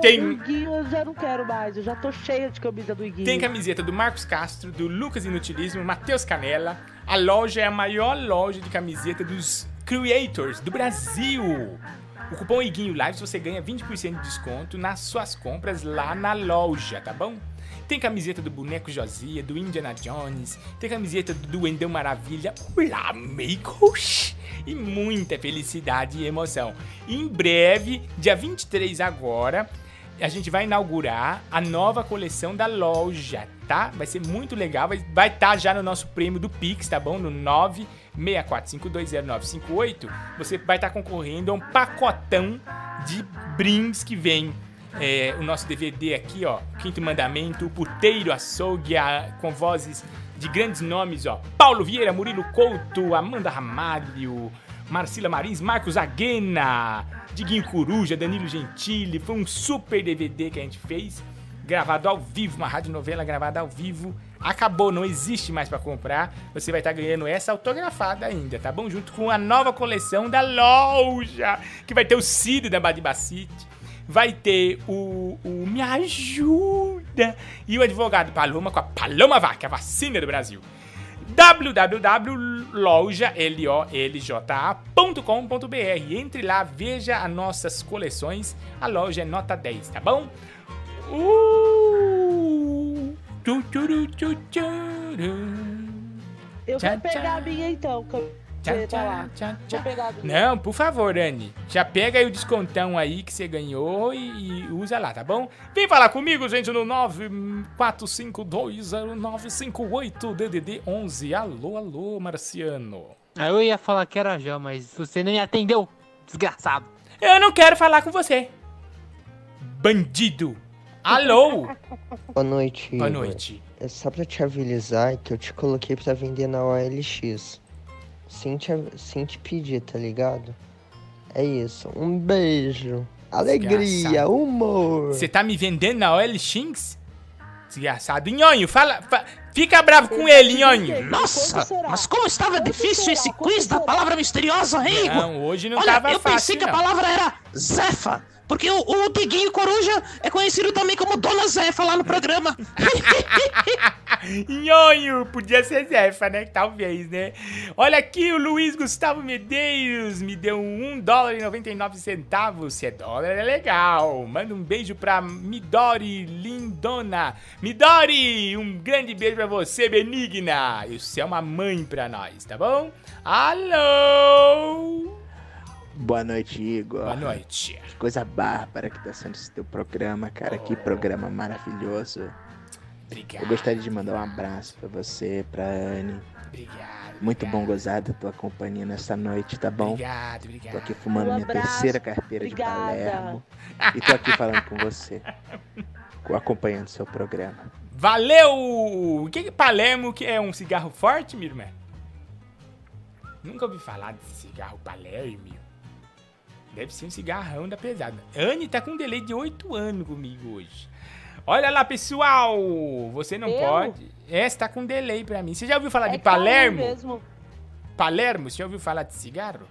Tem- O Iguinho eu já não quero mais, eu já tô cheia de camisa do Iguinho. Tem camiseta do Marcos Castro, do Lucas Inutilismo, Matheus Canella. A loja é a maior loja de camiseta dos creators do Brasil. O cupom Iguinho Lives você ganha 20% de desconto nas suas compras lá na loja, tá bom? Tem camiseta do Boneco Josia, do Indiana Jones, tem camiseta do Duendão Maravilha, Olá, amigos! E muita felicidade e emoção. Em breve, dia 23 agora, a gente vai inaugurar a nova coleção da loja, tá? Vai ser muito legal, vai estar tá já no nosso prêmio do Pix, tá bom? No 964520958, você vai estar concorrendo a um pacotão de brindes que vem. É, o nosso DVD aqui, ó, Quinto Mandamento, o Puteiro Açougue, a- com vozes de grandes nomes, ó, Paulo Vieira, Murilo Couto, Amanda Ramalho, Marcila Marins, Marcos Aguena, Diguinho Coruja, Danilo Gentili. Foi um super DVD que a gente fez, gravado ao vivo, uma radionovela gravada ao vivo. Acabou, não existe mais pra comprar. Você vai estar ganhando essa autografada ainda, tá bom? Junto com a nova coleção da loja, que vai ter o Cid da Badibacite, vai ter o, o Me Ajuda e o advogado Paloma com a Paloma Vac, a vacina do Brasil www.loja.com.br. Entre lá, veja as nossas coleções. A loja é nota 10, tá bom? Uh. Eu vou pegar a minha então, Tchá, camiseta tchá, tchá, a minha. Não, por favor, Anne. Já pega aí o descontão aí que você ganhou e, e usa lá, tá bom? Vem falar comigo, gente, no 945200958 DDD 11. Alô, alô, Marciano. Aí eu ia falar que era já, mas você nem atendeu, desgraçado. Eu não quero falar com você. Bandido. Alô? Boa noite. Boa noite. É só pra te avisar que eu te coloquei pra vender na OLX. Sem te, sem te pedir, tá ligado? É isso. Um beijo. Alegria, humor. Você tá me vendendo na OLX? Desgraçado. Nhonho, fala, fa- fica bravo com ele, Nhonho. Nossa, mas como estava difícil esse quiz da palavra misteriosa, hein, Igor? Não, hoje não Olha, tava eu fácil, pensei que a palavra era Zefa, porque o, o Diguinho Coruja é conhecido também como Dona Zefa lá no programa. Nhonho, podia ser Zefa, né? Talvez, né? Olha aqui, o Luiz Gustavo Medeiros me deu um dólar e 99 centavos. Se é dólar, é legal. Manda um beijo pra Midori Lindona. Midori, um grande beijo pra você, Benigna. Você é uma mãe pra nós, tá bom? Alô? Boa noite, Igor. Boa noite. Que coisa bárbara que tá sendo esse teu programa, cara. Que programa maravilhoso. Obrigado. Eu gostaria de mandar um abraço pra você, pra Anne. Obrigado. Muito bom gozar da tua companhia nessa noite, tá bom? Obrigado, obrigado. Tô aqui fumando Um minha terceira carteira obrigada. de Palermo. E tô aqui falando com você. Acompanhando seu programa. Valeu! O que que Palermo que é um cigarro forte, minha irmã? Nunca ouvi falar desse cigarro Palermo. Deve ser um cigarrão da pesada. Anne tá com um delay de 8 anos comigo hoje. Olha lá, pessoal! Você não Eu? pode. É, você tá com um delay pra mim. Você já ouviu falar É de tá Palermo? mesmo. Palermo? Você já ouviu falar de cigarro?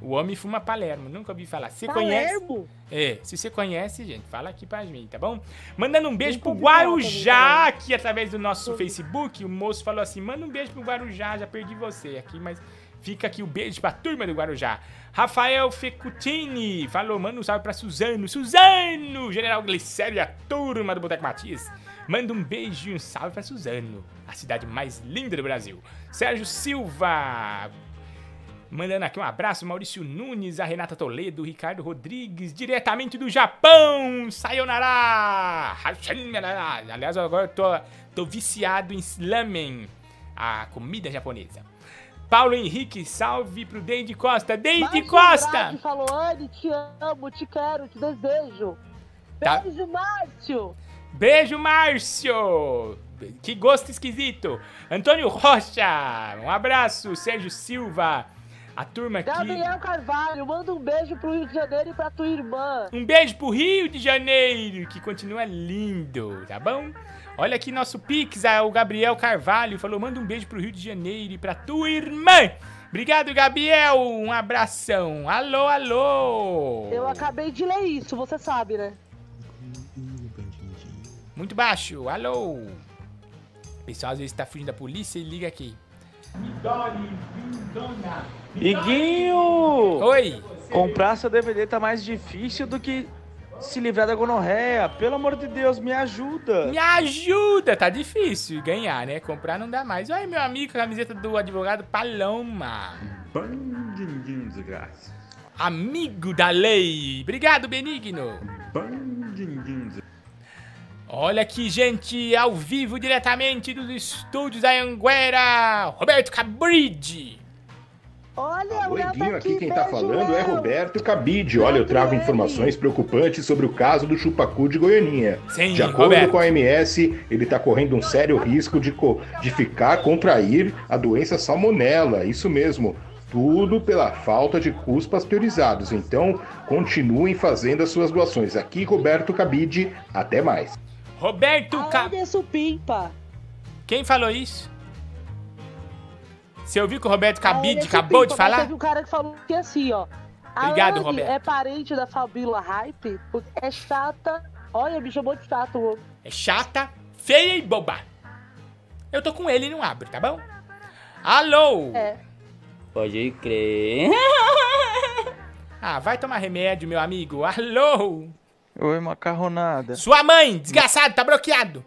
O homem fuma Palermo, nunca ouvi falar. Você conhece? Palermo? É, se você conhece, gente, fala aqui pra mim, tá bom? Mandando um beijo pro Guarujá aqui através do nosso Facebook. O moço falou assim: manda um beijo pro Guarujá, já perdi você aqui, mas Fica aqui o beijo pra turma do Guarujá. Rafael Fecutini falou, manda um salve pra Suzano. Suzano! General Glicério e a turma do Boteco Matias. Manda um beijo e um salve pra Suzano, a cidade mais linda do Brasil. Sérgio Silva, Mandando aqui um abraço, Maurício Nunes, a Renata Toledo, Ricardo Rodrigues, diretamente do Japão, Sayonara! Aliás, agora eu tô, tô viciado em slamen, a comida japonesa. Paulo Henrique, salve pro Deide Costa. Márcio Costa! Falou, Anne, te amo, te quero, te desejo. Tá. Beijo, Márcio. Beijo, Márcio! Que gosto esquisito. Antônio Rocha, um abraço. Sérgio Silva, a turma aqui. Gabriel Carvalho, manda um beijo pro Rio de Janeiro e pra tua irmã. Um beijo pro Rio de Janeiro, que continua lindo, tá bom? Olha aqui nosso Pix, ah, o Gabriel Carvalho falou: manda um beijo pro Rio de Janeiro e pra tua irmã. Obrigado, Gabriel. Um abração. Alô, alô. Eu acabei de ler isso, você sabe, né? Muito baixo. Alô. O pessoal às vezes tá fugindo da polícia e liga aqui. Iguinho! Oi! Comprar seu DVD tá mais difícil do que se livrar da gonorreia. Pelo amor de Deus, me ajuda! Me ajuda! Tá difícil ganhar, né? Comprar não dá mais. Olha, meu amigo, a camiseta do advogado Paloma. Bandidinho desgraça. Amigo da lei. Obrigado, Benigno. Bandidinho desgraça. Olha aqui, gente, ao vivo, diretamente dos estúdios da Anguera, Roberto Cabride. Olha, Oi, Guinho, aqui quem tá falando é Roberto Cabide. Olha, eu trago informações preocupantes sobre o caso do chupacu de Goianinha. Sim, de acordo Roberto. com a OMS, ele tá correndo um sério risco de, co- de ficar, contrair a doença salmonela. Isso mesmo. Tudo pela falta de cus pasteurizados. Então, continuem fazendo as suas doações. Aqui, Roberto Cabide. Até mais. Roberto Ca... Olha supimpa. Quem falou isso? Você ouviu que o Roberto Cabide acabou de falar? Teve um cara que falou que assim, ó. Obrigado, Roberto. é parente da Fabíola Hype, porque é chata. Olha, me chamou de chato. ô. É chata, feia e boba. Eu tô com ele e não abre, tá bom? Alô? É. Pode crer. Ah, vai tomar remédio, meu amigo. Alô? Oi, macarronada. Sua mãe, desgraçado, tá bloqueado.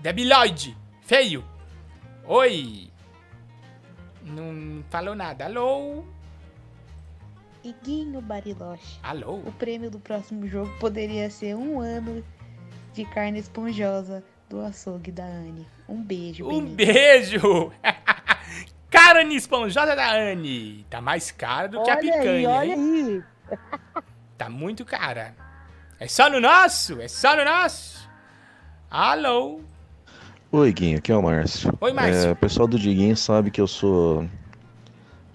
Debiloide, feio. Oi. Não falou nada. Alô? Iguinho Bariloche. Alô? O prêmio do próximo jogo poderia ser um ano de carne esponjosa do açougue da Anne. Um beijo, Um Benito. beijo! Carne esponjosa da Anne. Tá mais cara do que a Olha aí, picanha, olha hein? aí. Tá muito cara. É só no nosso? É só no nosso? Alô? Oi, Guinho, aqui é o Márcio. Oi, Márcio. É, o pessoal do Diguinho sabe que eu sou.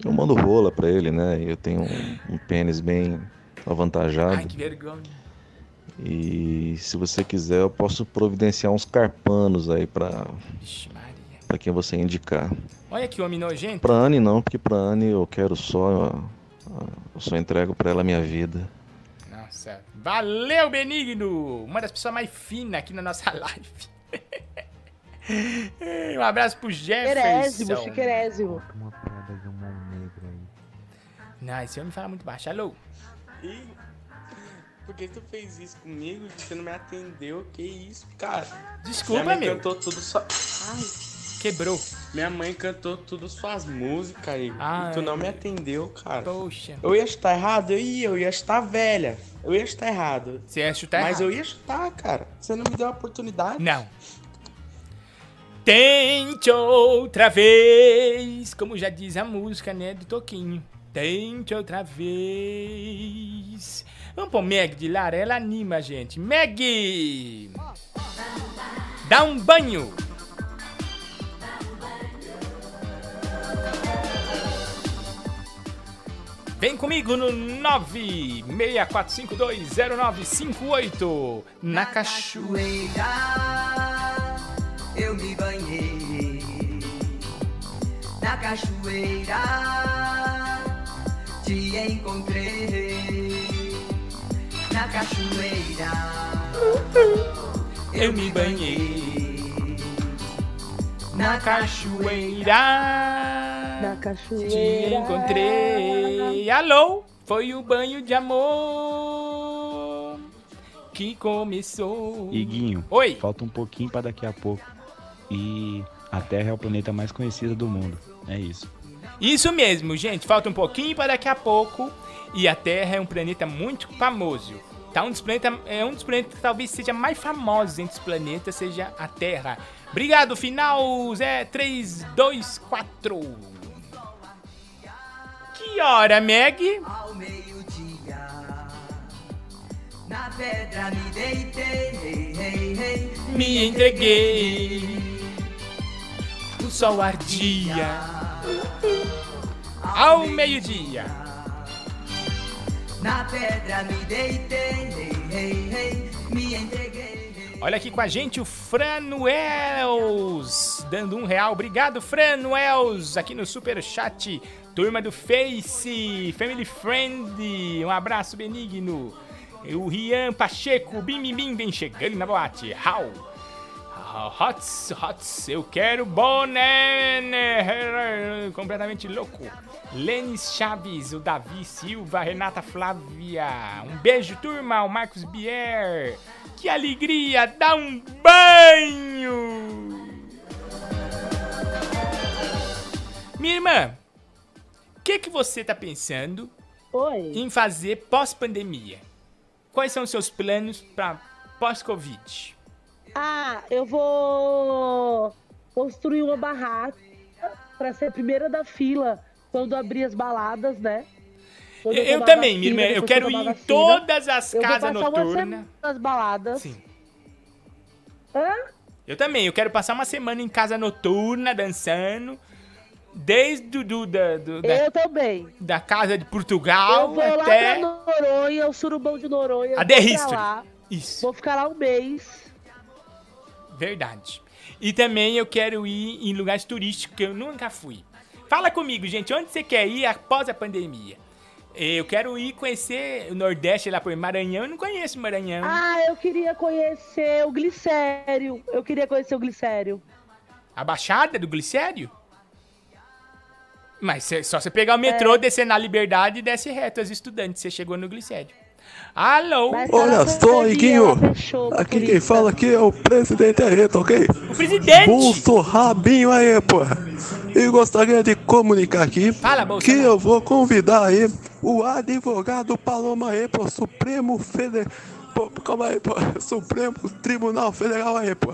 Eu mando rola pra ele, né? Eu tenho um, um pênis bem avantajado. Ai, que vergonha. E se você quiser, eu posso providenciar uns carpanos aí pra, Vixe, Maria. pra quem você indicar. Olha que homem nojento. Pra Anne não, porque pra Anne eu quero só. Eu só entrego pra ela a minha vida. Nossa. Valeu, Benigno. Uma das pessoas mais finas aqui na nossa live. Um abraço pro Chiquerésimo, Jefferson. chiquerésimo. Não, esse homem fala muito baixo. Alô? Ih, por que tu fez isso comigo? Você não me atendeu? Que isso, cara? Desculpa, Minha mãe meu. cantou tudo só. Ai. Quebrou. Minha mãe cantou tudo suas músicas, Igor. Ai. E tu não me atendeu, cara. Poxa. Eu ia estar errado? Eu ia, eu ia estar velha. Eu ia estar errado. Você ia chutar Mas errado. eu ia chutar, cara. Você não me deu a oportunidade? Não. Tente outra vez, como já diz a música, né, do Toquinho. Tente outra vez. Vamos pôr Meg de Lara, ela anima a gente. Meg! Dá um banho. Vem comigo no 964520958 na cachoeira. eu me banhei na cachoeira, te encontrei na cachoeira. Eu me banhei na cachoeira. Na Te cachoeira. encontrei. Alô, foi o banho de amor que começou. Iguinho, Oi. falta um pouquinho pra daqui a pouco. E a Terra é o planeta mais conhecido do mundo. É isso. Isso mesmo, gente. Falta um pouquinho para daqui a pouco. E a Terra é um planeta muito famoso. Tá? Um dos planetas, é um dos planetas que talvez seja mais famosos entre os planetas, seja a Terra. Obrigado, final Zé 3, 2, 4. Que hora, Meg? Na pedra me deitei. Me entreguei. O sol ardia. Ao meio-dia. Na pedra me deitei. Me entreguei. Olha aqui com a gente o Franuels, dando um real. Obrigado, Franuels, aqui no Super Chat. Turma do Face, Family Friend, um abraço benigno. O Rian Pacheco, bim bim bim, vem chegando na boate. How? Hots, hots, eu quero boné, né? completamente louco. Lênis Chaves, o Davi Silva, Renata Flávia. Um beijo, turma, o Marcos Bier. Que alegria, dá um banho! Minha irmã, o que, que você tá pensando em fazer pós-pandemia? Quais são os seus planos para pós-Covid? Ah, eu vou construir uma barraca pra ser a primeira da fila quando abrir as baladas, né? Quando Eu, eu também, minha irmã. Eu quero ir em vacina, todas as eu casas noturnas. nas baladas. Sim. Hã? Eu também, eu quero passar uma semana em casa noturna, dançando. Desde do, da, do- da, Eu também. da casa de Portugal eu vou lá até. pra Noronha, o surubão de Noronha. A Derristre. lá, Isso. Vou ficar lá um mês. Verdade. E também eu quero ir em lugares turísticos que eu nunca fui. Fala comigo, gente, onde você quer ir após a pandemia? Eu quero ir conhecer o Nordeste lá por Maranhão. Eu não conheço Maranhão. Ah, eu queria conhecer o Glicério. Eu queria conhecer o Glicério. A Baixada do Glicério? Mas só você pegar o metrô, descer na Liberdade e desce reto as estudantes. Você chegou no Glicério. Alô? Olha só, Iguinho. Aqui quem fala aqui é o presidente tá ok? O presidente? Bolso Rabinho aí, pô. E gostaria de comunicar aqui que eu vou convidar aí o advogado Paloma aí pro Supremo Federal. Calma aí, pô. Supremo Tribunal Federal aí, pô.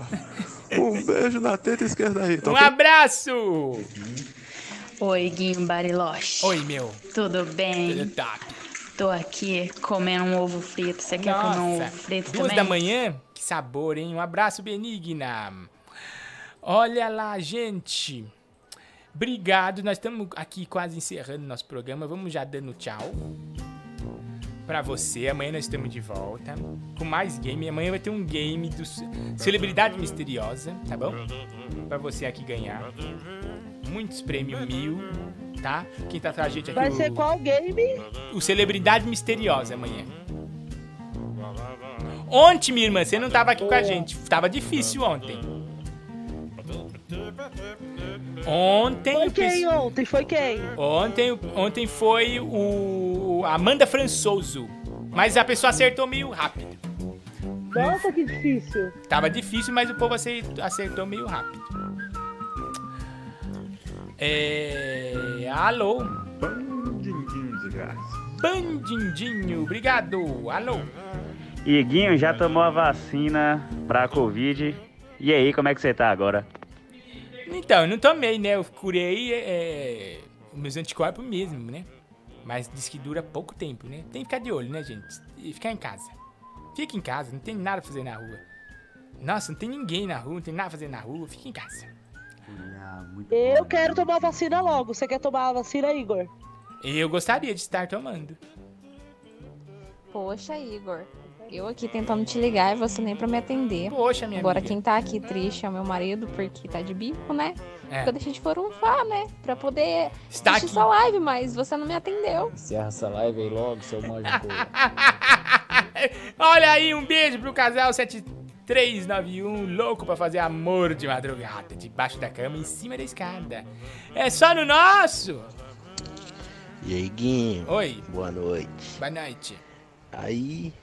Um beijo na teta esquerda aí, tá Um ok? abraço! Oi, Guinho Bariloche. Oi, meu. Tudo bem? Tudo top. Tô aqui comendo um ovo frito. Você quer comer um ovo frito duas também? da manhã? Que sabor, hein? Um abraço, Benigna. Olha lá, gente. Obrigado. Nós estamos aqui quase encerrando nosso programa. Vamos já dando tchau. Pra você. Amanhã nós estamos de volta. Com mais game. Amanhã vai ter um game do Celebridade Misteriosa, tá bom? Pra você aqui ganhar. Muitos prêmios mil, tá? Quem tá atrás da gente aqui Vai o- ser qual game? o Celebridade Misteriosa amanhã. Ontem, minha irmã, você não tava aqui com a gente. Tava difícil ontem. Ontem. Foi quem ontem? Foi quem? Ontem, ontem foi o Amanda Françoso. Mas a pessoa acertou meio rápido. Nossa, que difícil. Tava difícil, mas o povo acertou meio rápido. É. Alô? Bandindinho, desgraça. Bandindinho, obrigado. Alô? Iguinho já tomou a vacina pra Covid. E aí, como é que você tá agora? Então, eu não tomei, né? Eu curei é, os meus anticorpos mesmo, né? Mas diz que dura pouco tempo, né? Tem que ficar de olho, né, gente? E ficar em casa. Fica em casa, não tem nada pra fazer na rua. Nossa, não tem ninguém na rua, não tem nada pra fazer na rua, fica em casa. Eu quero tomar a vacina logo. Você quer tomar a vacina, Igor? Eu gostaria de estar tomando. Poxa, Igor. Eu aqui tentando te ligar e você nem pra me atender. Poxa, minha Agora amiga. quem tá aqui triste é o meu marido, porque tá de bico, né? É. Porque eu deixei de forunfar, né? Pra poder Está assistir aqui. sua live, mas você não me atendeu. Encerra essa live aí logo, seu manjo. Olha aí, um beijo pro casal 7 391, louco pra fazer amor de madrugada, debaixo da cama, em cima da escada. É só no nosso! E aí, Guinho? Oi. Boa noite. Boa noite. Aí,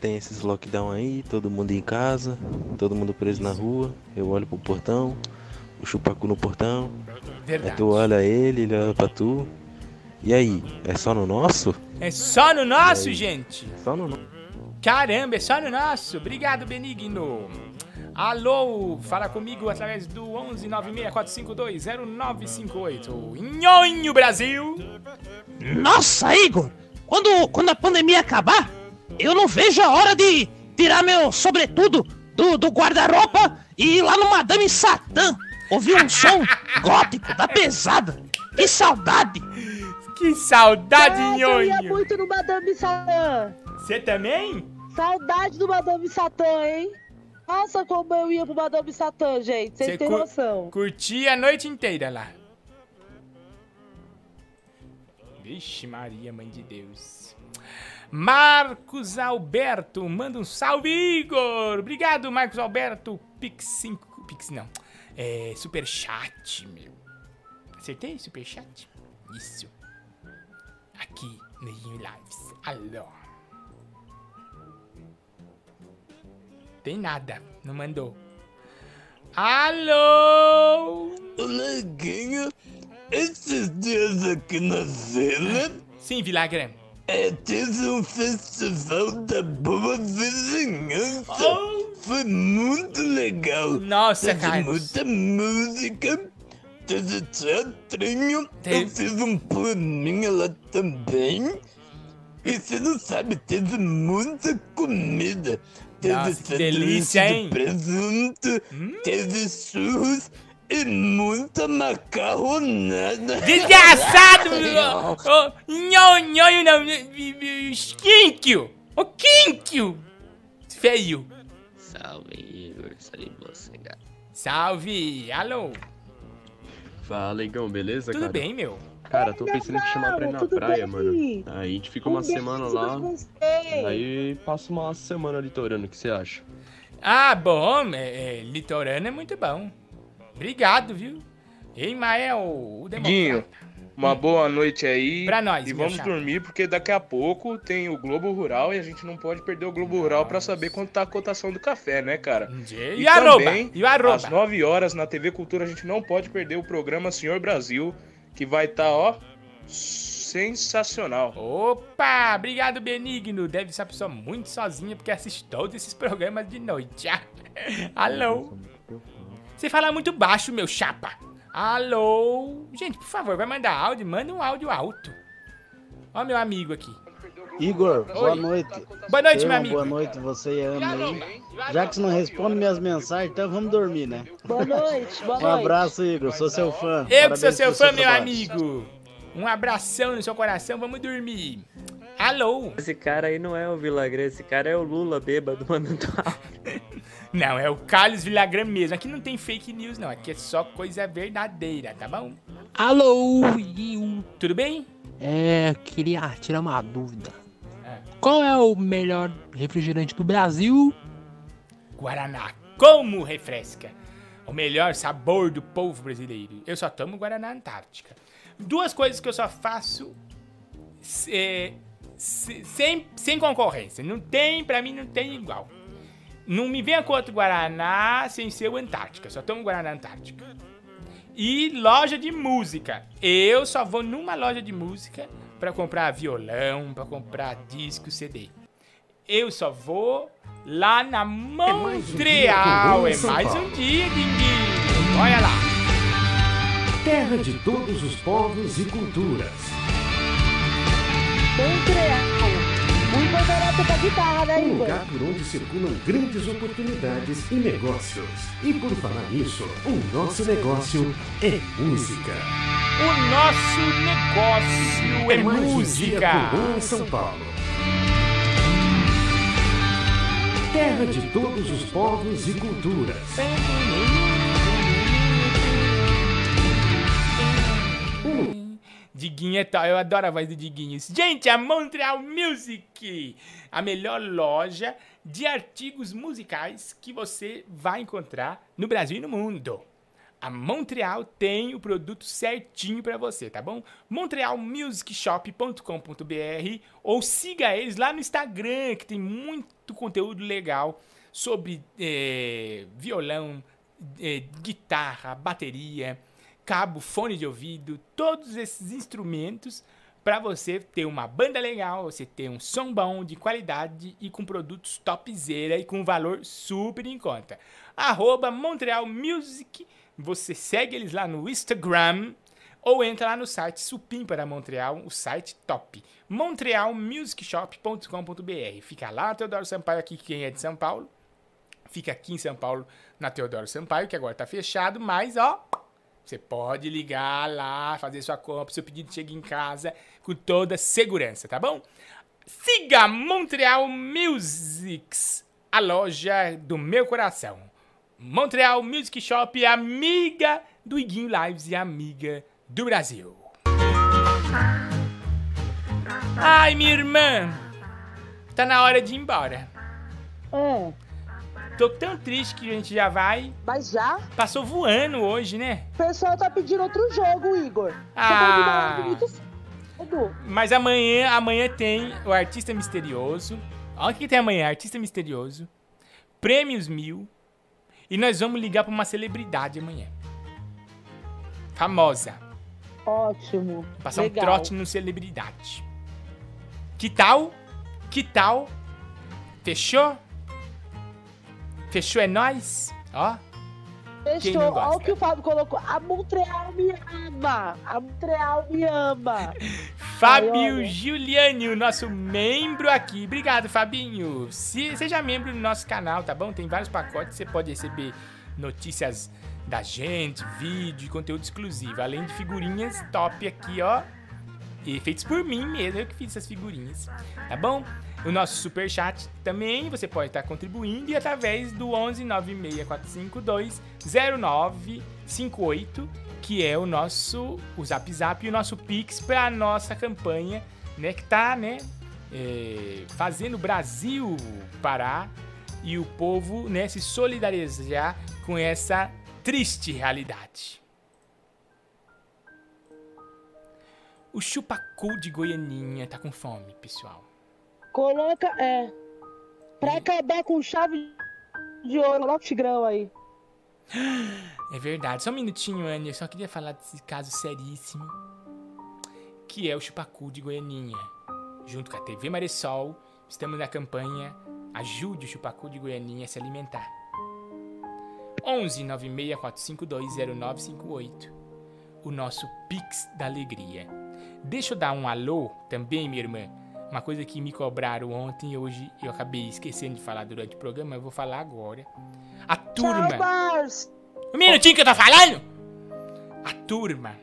tem esses lockdown aí, todo mundo em casa, todo mundo preso na rua. Eu olho pro portão, o chupacu no portão. Verdade. Aí tu olha ele, ele olha pra tu. E aí, é só no nosso? É só no nosso, gente! Só no nosso. Caramba, é só no nosso. Obrigado, Benigno. Alô, fala comigo através do 11964520958. Nhonho Brasil. Nossa, Igor! Quando, quando a pandemia acabar, eu não vejo a hora de tirar meu sobretudo do, do guarda-roupa e ir lá no Madame Satã ouvir um som gótico da pesada. Que saudade! Que saudade, Nossa, eu ia muito no Madame Satã. Você também? Saudade do Madame Satã, hein? Nossa, como eu ia pro Madame Satã, gente. Vocês Você têm cu- noção. Curti a noite inteira lá. Vixe Maria, mãe de Deus. Marcos Alberto, manda um salve, Igor! Obrigado, Marcos Alberto. Pix 5. Pix não. É. Superchat, meu. Acertei? Superchat? Isso. Aqui no Lives. Alô. Tem nada, não mandou. Alô! Olá, Guinho. Esses dias aqui na vila Sim, Vilagrã. é, teve um festival da boa vizinhança. Foi muito legal. Nossa, teve Carlos. muita música. Teve teatrinho. Eu fiz um poeminha lá também. E você não sabe, teve muita comida. Teve Nossa, que delícia, de hein? Hum? presunto, teve churros e muita macarronada. Desgraçado! Nhonho, nhonho não. Quinkio! Ô, Quinkio! Feio. Salve, Igor. Salve você, cara. Salve! Alô! Fala, Igão, beleza, Tudo cara? bem, meu? Cara, tô pensando em te chamar pra ir na tudo praia, bem? mano. Aí a gente fica uma Um semana lá. Aí passa uma semana litorando, o que você acha? Ah, bom. É, é, litorano é muito bom. Obrigado, viu? Ei, Mael, o Guinho, uma boa noite aí. Pra nós, E vamos chapa. dormir, porque daqui a pouco tem o Globo Rural e a gente não pode perder o Globo Rural pra saber quanto tá a cotação do café, né, cara? E arroba? E o arroba? às 9 horas na TV Cultura a gente não pode perder o programa Senhor Brasil, que vai estar, ó, sensacional. Opa, obrigado, Benigno. Deve ser uma pessoa muito sozinha porque assiste todos esses programas de noite. Alô? Você fala muito baixo, meu chapa. Alô? Gente, por favor, vai mandar áudio? Manda um áudio alto. Ó, meu amigo aqui. Igor, boa Oi. noite. Boa noite, meu amigo. Boa noite, você e a Ana aí. Já que você não responde minhas mensagens, então vamos dormir, né? Boa noite, boa Um noite. abraço, Igor. Sou seu fã. Eu que sou Parabéns seu fã, meu trabalho. amigo. Um abração no seu coração, vamos dormir. Alô? Esse cara aí não é o Vilagrã, esse cara é o Lula bêbado mandando áudio. Não, é o Carlos Villagrán mesmo. Aqui não tem fake news, não. Aqui é só coisa verdadeira, tá bom? Alô, Guinho. Tudo bem? É, queria tirar uma dúvida. É. Qual é o melhor refrigerante do Brasil? Guaraná. Como refresca? O melhor sabor do povo brasileiro. Eu só tomo Guaraná Antártica. Duas coisas que eu só faço é, se- sem, sem concorrência. Não tem, pra mim, não tem igual. Não me venha com outro Guaraná sem ser o Antártica. Só tomo Guaraná Antártica. E loja de música. Eu só vou numa loja de música pra comprar violão, pra comprar disco, CD. Eu só vou lá na Montreal. É mais um dia, Dinguinho. Olha lá. Terra de todos os povos e culturas. Montreal. Pra guitarra, né, Um lugar por onde circulam grandes oportunidades e negócios. E por falar nisso, o nosso negócio é música. O nosso negócio é, mais um dia música. em São Paulo. Terra de todos os povos e culturas. Diguinho é top. Eu adoro a voz do Diguinho. Gente, a Montreal Music, a melhor loja de artigos musicais que você vai encontrar no Brasil e no mundo. A Montreal tem o produto certinho para você, tá bom? montrealmusicshop.com.br ou siga eles lá no Instagram, que tem muito conteúdo legal sobre é, violão, é, guitarra, bateria, cabo, fone de ouvido, todos esses instrumentos para você ter uma banda legal, você ter um som bom, de qualidade e com produtos topzera e com valor super em conta. Arroba Montreal Music você segue eles lá no Instagram ou entra lá no site Supim para Montreal, o site top. montrealmusicshop.com.br. Fica lá Teodoro Sampaio aqui, quem é de São Paulo. Fica aqui em São Paulo, na Teodoro Sampaio, que agora tá fechado, mas ó, você pode ligar lá, fazer sua compra, seu pedido chega em casa com toda segurança, tá bom? Siga Montreal Musics, a loja do meu coração. Montreal Music Shop, amiga do Iguinho Lives e amiga do Brasil. Ai, minha irmã, tá na hora de ir embora. É. Tô tão triste que a gente já vai. Mas já? Passou voando hoje, né? O pessoal tá pedindo outro jogo, Igor. Ah. Você muito cedo. Mas amanhã, amanhã tem o Artista Misterioso. Olha o que tem amanhã, Artista Misterioso. Prêmios Mil. E nós vamos ligar pra uma celebridade amanhã. Famosa. Ótimo. Passar Legal. um trote no celebridade. Que tal? Que tal? Fechou? Fechou é nós? Ó. Fechou. Olha o que o Fábio colocou. A Montreal me ama. A Montreal me ama. Fábio. Giuliani, o nosso membro aqui. Obrigado, Fabinho. Se, seja membro do nosso canal, tá bom? Tem vários pacotes, você pode receber notícias da gente, vídeo e conteúdo exclusivo. Além de figurinhas top aqui, ó. E feitos por mim mesmo, eu que fiz essas figurinhas. Tá bom? O nosso super chat também você pode estar contribuindo e através do 11 96452 0958, que é o nosso o Zap Zap e o nosso Pix para a nossa campanha, né, que tá, né, é, fazendo o Brasil parar e o povo, né, se solidarizar com essa triste realidade. O chupacu de Goianinha tá com fome, pessoal. Coloca, é. Pra acabar com chave de ouro, coloca o tigrão aí. É verdade. Só um minutinho, Anny. Eu só queria falar desse caso seríssimo. Que é o Chupacu de Goianinha. Junto com a TV Maresol, estamos na campanha Ajude o Chupacu de Goianinha a se alimentar. 11 96452 0958. O nosso Pix da Alegria. Deixa eu dar um alô também, minha irmã. Uma coisa que me cobraram ontem e hoje eu acabei esquecendo de falar durante o programa, eu vou falar agora. A turma. Um minutinho que eu tô falando! A turma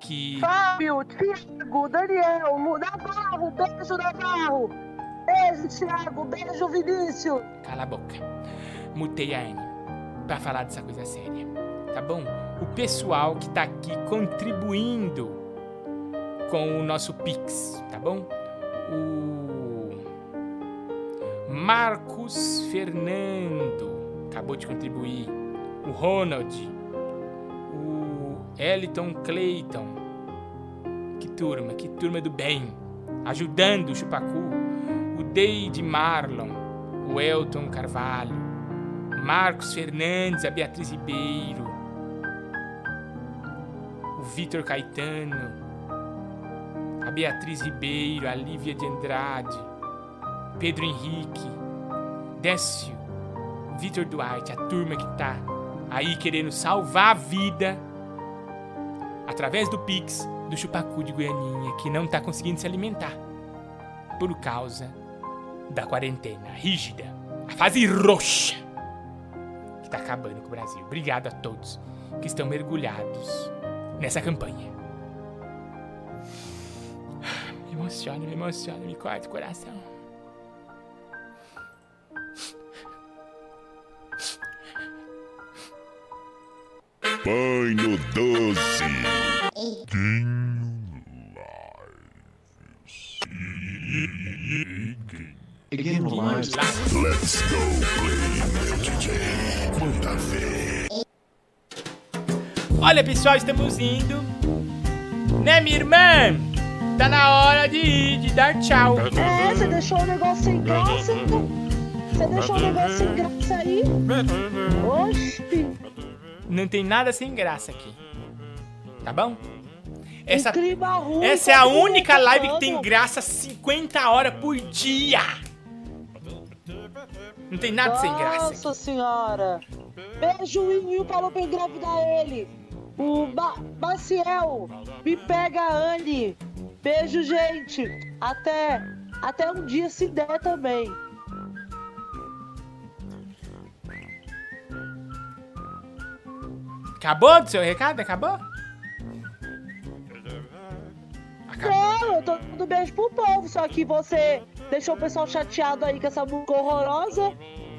que. Fábio, Thiago, Daniel, Navarro, beijo, Navarro. Beijo, Thiago, beijo, Vinícius. Cala a boca. Mutei a Anne pra falar dessa coisa séria. Tá bom? O pessoal que tá aqui contribuindo com o nosso Pix, tá bom? O Marcos Fernando acabou de contribuir. O Ronald. O Eliton Clayton. Que turma, que turma do bem. Ajudando o Chupacu. O Deide Marlon. O Elton Carvalho. Marcos Fernandes, a Beatriz Ribeiro. O Vitor Caetano. Beatriz Ribeiro, a Lívia de Andrade. Pedro Henrique. Décio. Vitor Duarte, a turma que tá aí querendo salvar a vida através do Pix do Chupacu de Goianinha, que não tá conseguindo se alimentar por causa da quarentena rígida, a fase roxa que tá acabando com o Brasil. Obrigado a todos que estão mergulhados nessa campanha. Me emociona, me emociona, me corta o coração. Banho doce. Iguinho Live. Let's go play, meu DJ. Manda ver. Olha, pessoal, estamos indo. Né, minha irmã? Tá na hora de ir, de dar tchau. É, você deixou o negócio sem graça. Você deixou o negócio sem graça aí. Oxi. Não tem nada sem graça aqui. Tá bom? Essa, ruim, essa é a todo mundo única live que tem graça 50 horas por dia. Não tem nada sem graça. Nossa senhora. Beijo, Will falou pra engravidar ele. O ba Maciel, me pega a Anne. Beijo, gente. Até, até um dia se der também. Acabou do seu recado? Acabou? Não, eu tô dando beijo pro povo, só que você deixou o pessoal chateado aí com essa música horrorosa.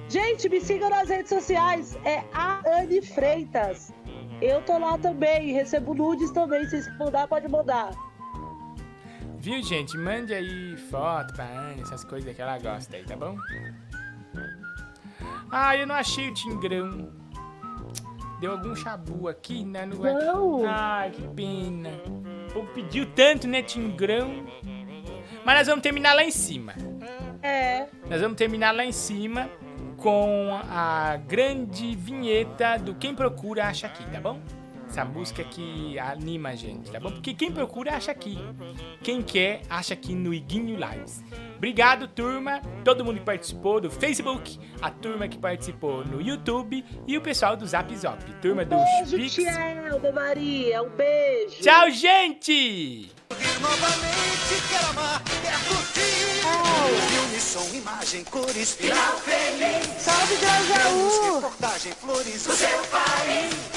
Gente, me siga nas redes sociais, é a Anne Freitas. Eu tô lá também, recebo nudes também, se mandar, pode mandar. Viu, gente? Mande aí foto pra Anne, essas coisas que ela gosta aí, tá bom? Ah, eu não achei o Tingrão. Deu algum chabu aqui, né? No... Não. Ai, que pena. O povo pediu tanto, né, Tingrão? Mas nós vamos terminar lá em cima. É. Nós vamos terminar lá em cima com a grande vinheta do Quem Procura Acha Aqui, tá bom? Essa música que anima a gente, tá bom? Porque quem procura acha aqui. Quem quer acha aqui no Iguinho Lives. Obrigado, turma. Todo mundo que participou do Facebook, a turma que participou no YouTube e o pessoal do Zap Zop. Turma dos Beijo, Pix. Elba Maria, um beijo. Tchau, gente! Filme, som, imagem, cores, final feliz. Salve, Grajaú! Reportagem, flores do seu país.